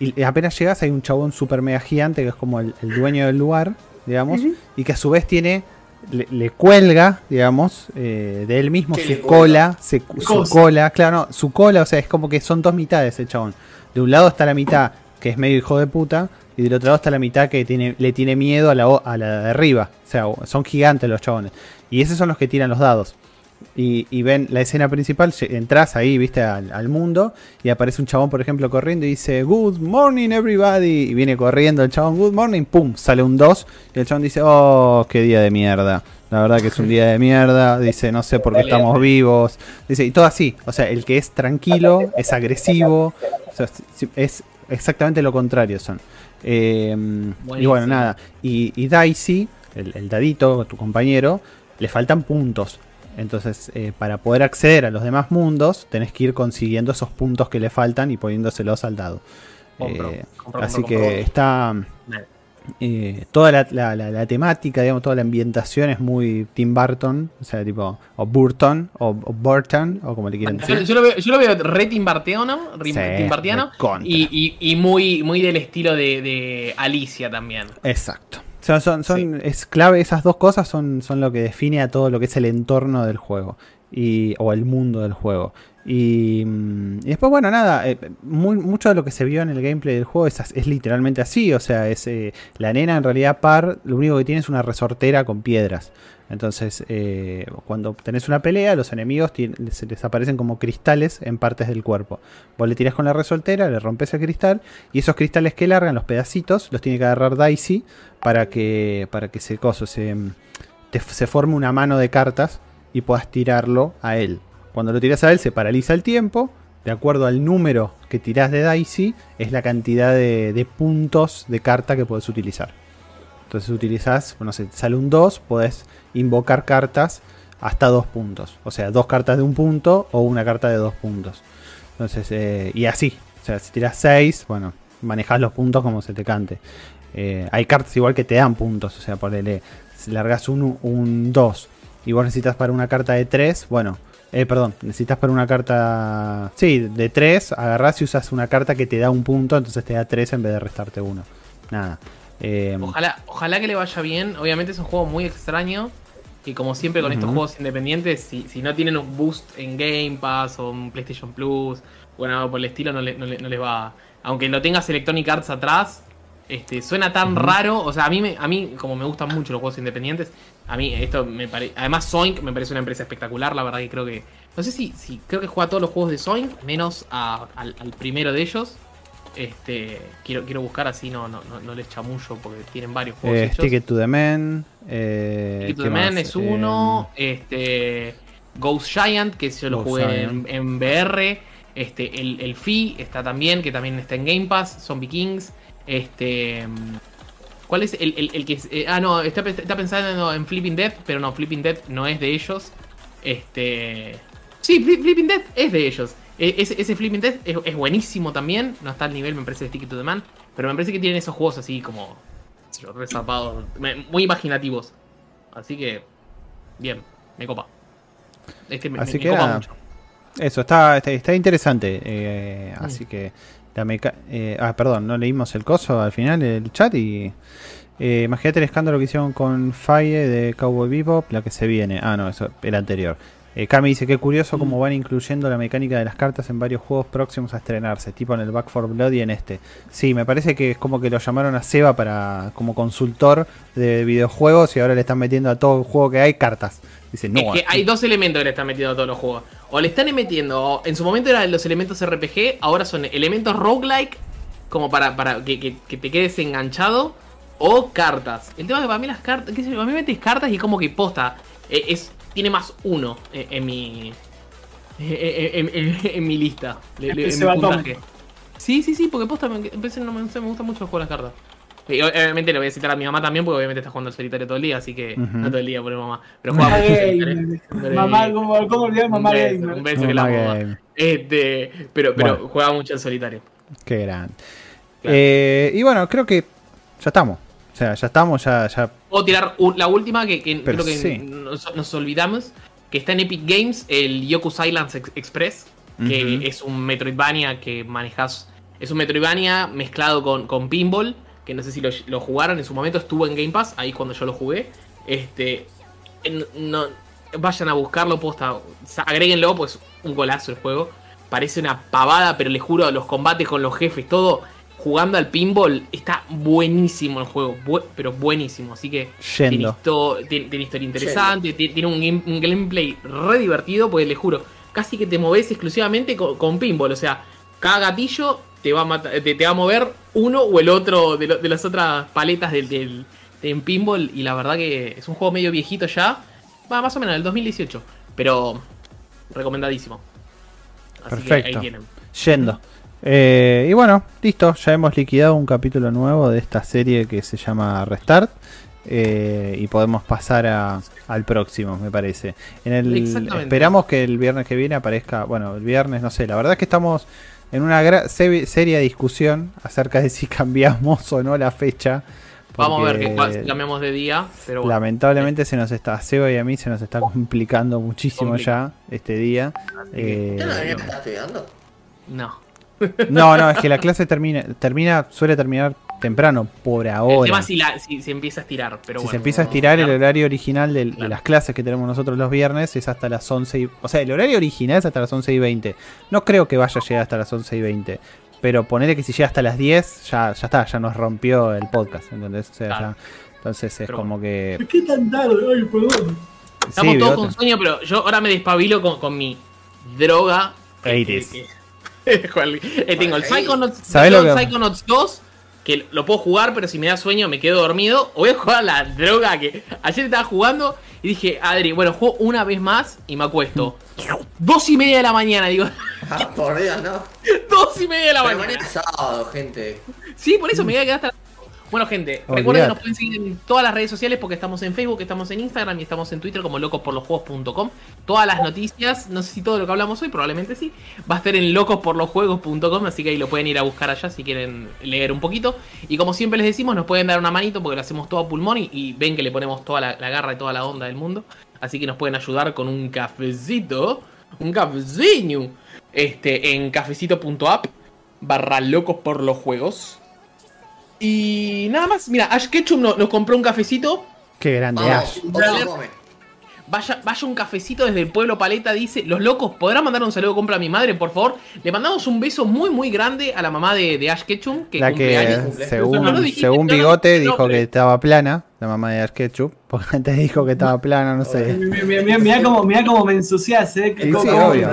y apenas llegas hay un chabón super mega gigante que es como el, el dueño del lugar, digamos. Y que a su vez tiene. Le, le cuelga, digamos, eh, de él mismo ¿Qué su cola. se- su cola, claro, no, su cola, o sea, es como que son dos mitades el chabón. De un lado está la mitad que es medio hijo de puta. Y del otro lado está la mitad que tiene, le tiene miedo a la, a la de arriba. O sea, son gigantes los chabones. Y esos son los que tiran los dados. Y, y ven la escena principal, entras ahí, viste, al, al mundo, y aparece un chabón, por ejemplo, corriendo y dice, Good morning everybody, y viene corriendo el chabón, Good morning, pum, sale un 2, y el chabón dice, Oh, qué día de mierda. La verdad que es un día de mierda, dice, no sé por qué estamos vivos, dice, y todo así, o sea, el que es tranquilo, es agresivo, o sea, es exactamente lo contrario son. Eh, y bueno, nada, y, y Daisy, el, el dadito, tu compañero, le faltan puntos. Entonces, eh, para poder acceder a los demás mundos, tenés que ir consiguiendo esos puntos que le faltan y poniéndoselos al dado. Compro, Eh, compro, así compro, que compro. está. Eh, toda la, la- la- la temática, digamos, toda la ambientación es muy Tim Burton, o sea, tipo, o Burton, o, o Burton, o como le quieran decir. yo lo veo, yo lo veo re Sí, recontra. y, y- y muy, muy del estilo de, de Alicia también. Exacto. Son, son, es clave, esas dos cosas son, son lo que define a todo lo que es el entorno del juego. O el mundo del juego. Y, mm, y después, bueno, nada, eh, mucho de lo que se vio en el gameplay del juego es, es literalmente así, o sea, es eh, la nena en realidad par, lo único que tiene es una resortera con piedras. Entonces, eh, cuando tenés una pelea, los enemigos se les aparecen como cristales en partes del cuerpo. Vos le tirás con la resoltera, le rompes el cristal y esos cristales que largan, los pedacitos, los tiene que agarrar Daisy para que, para que se, coso, se, te- se forme una mano de cartas y puedas tirarlo a él. Cuando lo tiras a él se paraliza el tiempo. De acuerdo al número que tirás de Daisy, es la cantidad de, puntos de carta que puedes utilizar. Entonces utilizás, no sé, sale un 2, podés invocar cartas hasta dos puntos. O sea, dos cartas de un punto o una carta de dos puntos. Entonces, eh, y así. O sea, si tiras 6, bueno, manejás los puntos como se te cante. Eh, hay cartas igual que te dan puntos. O sea, ponele, si largas un 2 y vos necesitas para una carta de 3, bueno, eh, perdón, necesitas para una carta. Sí, de 3, agarrás y usas una carta que te da un punto, entonces te da 3 en vez de restarte uno. Nada. Eh, Ojalá, ojalá que le vaya bien. Obviamente es un juego muy extraño. Y como siempre con estos juegos independientes, si, si no tienen un boost en Game Pass o en PlayStation Plus o algo por el estilo, no, le- no le- no les va. Aunque no tengas Electronic Arts atrás, este, suena tan raro. O sea, a mí, me- a mí, como me gustan mucho los juegos independientes, a mí esto me parece. Además, Zoink me parece una empresa espectacular. La verdad que creo que. No sé si, si creo que juega todos los juegos de Zoink, menos a- al, al primero de ellos. Este, quiero, quiero buscar así, no, no, no, no les chamullo porque tienen varios juegos eh, hechos. Ticket to the Man. Eh, Ticket to ¿qué the Man es uno. este. Ghost Giant, que yo lo Ghost jugué en, en VR. Este, el, el Fi está también, que también está en Game Pass. Zombie Kings. Este. ¿Cuál es el, el- el que eh, ah, no, está, está pensando en Flipping Death, pero no, Flipping Death no es de ellos. Este. Sí, Fli- Flipping Death es de ellos. E- ese, ese Flipping Death es, es buenísimo también. No está al nivel, me parece, de Stick It to the Man. Pero me parece que tienen esos juegos así como. Rezapados. Muy imaginativos. Así que. Bien, me copa. Este me, Así me- que copa mucho. Eso, está, está, está interesante. eh, Mm. Así que. La meca eh, ah, perdón, no leímos el coso al final, el chat y. eh, imagínate el escándalo que hicieron con Faye de Cowboy Bebop, la que se viene. Ah, no, eso, el anterior. Eh, Cami dice que curioso cómo van incluyendo la mecánica de las cartas en varios juegos próximos a estrenarse, tipo en el Back 4 Blood y en este. Sí, me parece que es como que lo llamaron a Seba para como consultor de videojuegos y ahora le están metiendo a todo juego que hay cartas. Dice, no, es que hay dos elementos que le están metiendo a todos los juegos. O le están metiendo. En su momento eran los elementos RPG, ahora son elementos roguelike. Como para, para que, que- que te quedes enganchado. O cartas. El tema es que para mí las cartas. ¿Qué sé yo? A mí me metes cartas y como que posta. eh, es, tiene más uno en, en mi. En, en- mi lista. en Ese mi puntaje. Sí, sí, sí, porque posta me, no me, me gustan mucho de las cartas. Y obviamente le voy a citar a mi mamá también, porque obviamente está jugando al solitario todo el día, así que no todo el día por mamá. Pero juega Mamá mucho solitario. Mamá, ¿cómo, cómo olvidar mamá un beso, gamer? un beso que la Mamá. Este, pero, pero Bueno. juega mucho al solitario. Qué grande. Claro. Eh, y bueno, creo que ya estamos. O sea, ya estamos, ya, ya. Puedo tirar un- la última que, creo que sí. nos, nos olvidamos. Que está en Epic Games, el Yoku's Islands Ex- Express. Que es un Metroidvania que manejas. Es un Metroidvania mezclado con, con pinball. Que no sé si lo, lo jugaron en su momento. Estuvo en Game Pass, ahí cuando yo lo jugué. Este. no, vayan a buscarlo, posta. Agréguenlo, pues un golazo el juego. Parece una pavada, pero les juro, los combates con los jefes, todo. Jugando al pinball, está buenísimo el juego, bu- pero buenísimo. Así que tiene, histo- tiene- tiene historia interesante, ti- tiene un, game- un gameplay re divertido, porque les juro, casi que te moves exclusivamente con, con pinball. O sea, cada gatillo te va a, mata- te, te va a mover uno o el otro de, lo- de las otras paletas del, del, del pinball. Y la verdad que es un juego medio viejito ya. Va, más o menos, del 2018. Pero recomendadísimo. Así que Perfecto. ahí tienen. Yendo. Eh, y bueno, listo. Ya hemos liquidado un capítulo nuevo de esta serie que se llama Restart. eh, y podemos pasar a- al próximo, me parece. En el, esperamos que el viernes que viene aparezca. Bueno, el viernes, no sé. La verdad es que estamos en una seria discusión acerca de si cambiamos o no la fecha. Vamos a ver que cambiamos de día. Pero bueno, Lamentablemente se nos está, a Seba y a mí se nos está complicando muchísimo Complica. ya este día. Eh, ¿Usted no debería estar estudiando? no. no, no, es que la clase termina, termina, suele terminar temprano por El ahora. tema es si, la- si se empieza a estirar. Pero si bueno. se empieza a estirar el horario original de Claro. las clases que tenemos nosotros los viernes es hasta las 11 y, O sea, el horario original es hasta las 11 y 20. No creo que vaya a llegar hasta las 11 y 20. Pero ponerle que si llega hasta las 10, ya, ya está, ya nos rompió el podcast. ¿entendés? O sea, Claro. ya- entonces es Pero como que... ¿Por qué tan tarde? Ay, perdón. Estamos Sí, todos bigote. con sueño, pero yo ahora me despabilo con, con mi droga. que- 80s. que- que- tengo el Psychonauts, ¿Sabés tengo lo el que- Psychonauts 2, que lo puedo jugar, pero si me da sueño me quedo dormido. O voy a jugar la droga que ayer estaba jugando y dije, Adri, bueno, juego una vez más y me acuesto. Dos y media de la mañana, digo, Ah, por Dios, no. dos y media de la Pero mañana. sábado, gente. Sí, por eso me voy a quedar hasta la- Bueno, gente, Olvidate. recuerden que nos pueden seguir en todas las redes sociales porque estamos en Facebook, estamos en Instagram y estamos en Twitter como locosporlosjuegos.com. Todas las noticias, no sé si todo lo que hablamos hoy, probablemente sí, va a estar en locosporlosjuegos.com, así que ahí lo pueden ir a buscar allá si quieren leer un poquito. Y como siempre les decimos, nos pueden dar una manito porque lo hacemos todo a pulmón y, y ven que le ponemos toda la, la garra y toda la onda del mundo. Así que nos pueden ayudar con un cafecito, un cafecito, este, en cafecito.app barra locos por los juegos. Y nada más, mira, Ash Ketchum no- nos compró un cafecito. Qué grande Vamos, Ash. Vaya, vaya un cafecito desde el pueblo Paleta, dice. Los locos, ¿podrán mandar un saludo de compra a mi madre, por favor? Le mandamos un beso muy, muy grande a la mamá de, de Ash Ketchum, que La cumple que, años. cumple. según, No dijiste, según no Bigote, dijo que estaba plana, la mamá de Ash Ketchum, porque antes dijo que estaba plana, no sé. Mirá cómo, mirá cómo me ensucias, eh. que Sí, sí, obvio.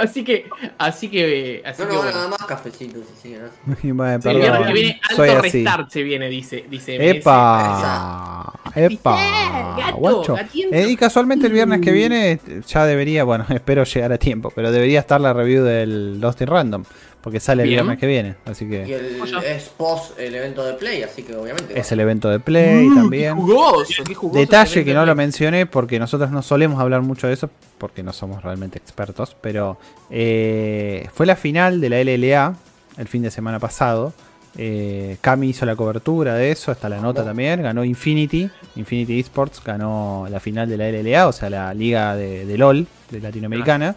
Así que, así que, así No, que no, bueno. nada más cafecitos, sí, sí, ¿no? Bueno, Sí, el viernes perdón, que viene soy alto así. restart se viene, dice. dice ¡Epa! ¡Epa! Gato, guacho. Eh, y casualmente el viernes que viene eh, ya debería, bueno, espero llegar a tiempo, pero debería estar la review del Lost in Random, porque sale el Bien. viernes que viene, así Y que el, Oye. es post el evento de Play, así que obviamente. es el evento de Play Uh, también. Qué jugoso, qué jugoso Detalle que no lo mencioné porque nosotros no solemos hablar mucho de eso porque no somos realmente expertos, pero eh, fue la final de la LLA el fin de semana pasado. Eh, Cami hizo la cobertura de eso, hasta la nota también, ganó Infinity, Infinity Esports ganó la final de la LLA, o sea, la liga de, de LOL de Latinoamericana.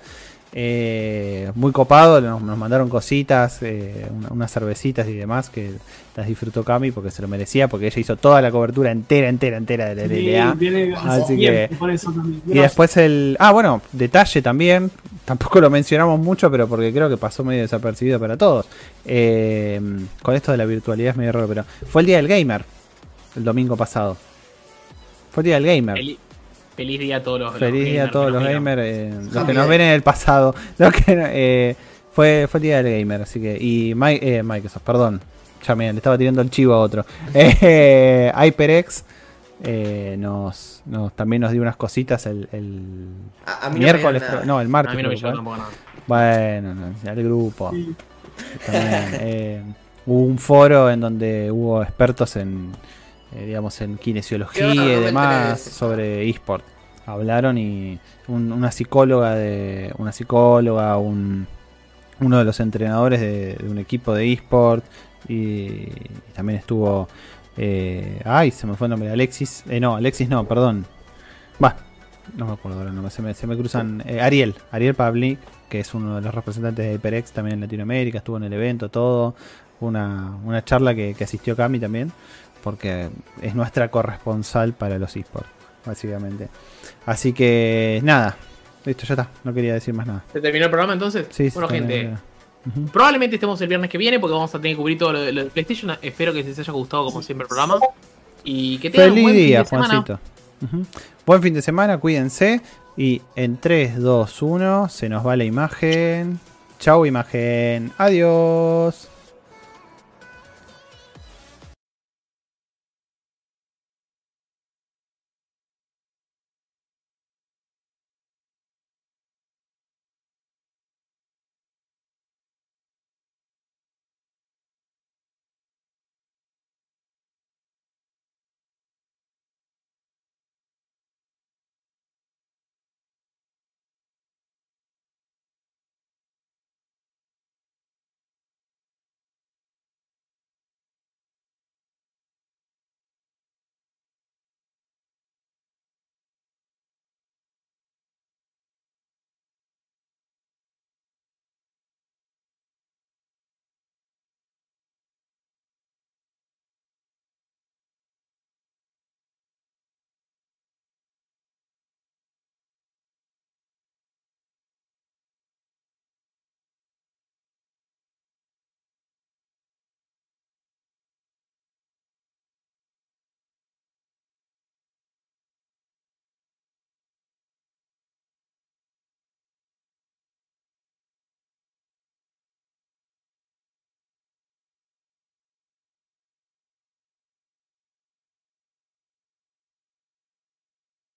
Eh, muy copado, nos, nos mandaron cositas, eh, una- unas cervecitas y demás que las disfrutó Cami porque se lo merecía, porque ella hizo toda la cobertura entera, entera, entera de la Sí, LLA. Así bien, que- por eso también. Y después el. Ah, bueno, detalle también. Tampoco lo mencionamos mucho, pero porque creo que pasó medio desapercibido para todos. Eh, con esto de la virtualidad es medio raro, pero fue el día del gamer. El domingo pasado. Fue el día del gamer. Feliz día a todos los Feliz día a gamers todos los gamers. eh, los que nos ven en el pasado. Los que, eh, fue, fue el día del gamer, así que. Y Mi- eh, Microsoft, perdón. Ya me le estaba tirando el chivo a otro. Eh, HyperX. eh, nos, nos también nos dio unas cositas el, el A, a mí no me miércoles, no, el A martes. mí no me creo tampoco nada. Bueno, no, al grupo. Sí. También, eh, hubo un foro en donde hubo expertos en, eh, digamos, en kinesiología y demás sobre eSport. Hablaron y un- una psicóloga de una psicóloga, un, uno de los entrenadores de, de un equipo de eSport y, también estuvo, eh, ay, se me fue el nombre, Alexis, eh, no, Alexis no, perdón, va, no me acuerdo ahora, no, se, me, se me cruzan, eh, Ariel, Ariel Pavlik, que es uno de los representantes de HyperX también en Latinoamérica, estuvo en el evento, todo, una, una charla que, que asistió Cami también, porque es nuestra corresponsal para los eSports, básicamente. Así que nada, listo, ya está, no quería decir más nada. ¿Se terminó el programa entonces? Sí, bueno, sí, gente, probablemente estemos el viernes que viene porque vamos a tener que cubrir todo lo de, lo de PlayStation. Espero que les haya gustado como siempre el programa. Y que tengan un Feliz buen fin día, de semana. Juancito. Ujú. Buen fin de semana, cuídense. Y en 3, 2, 1, se nos va la imagen. Chau, imagen. Adiós.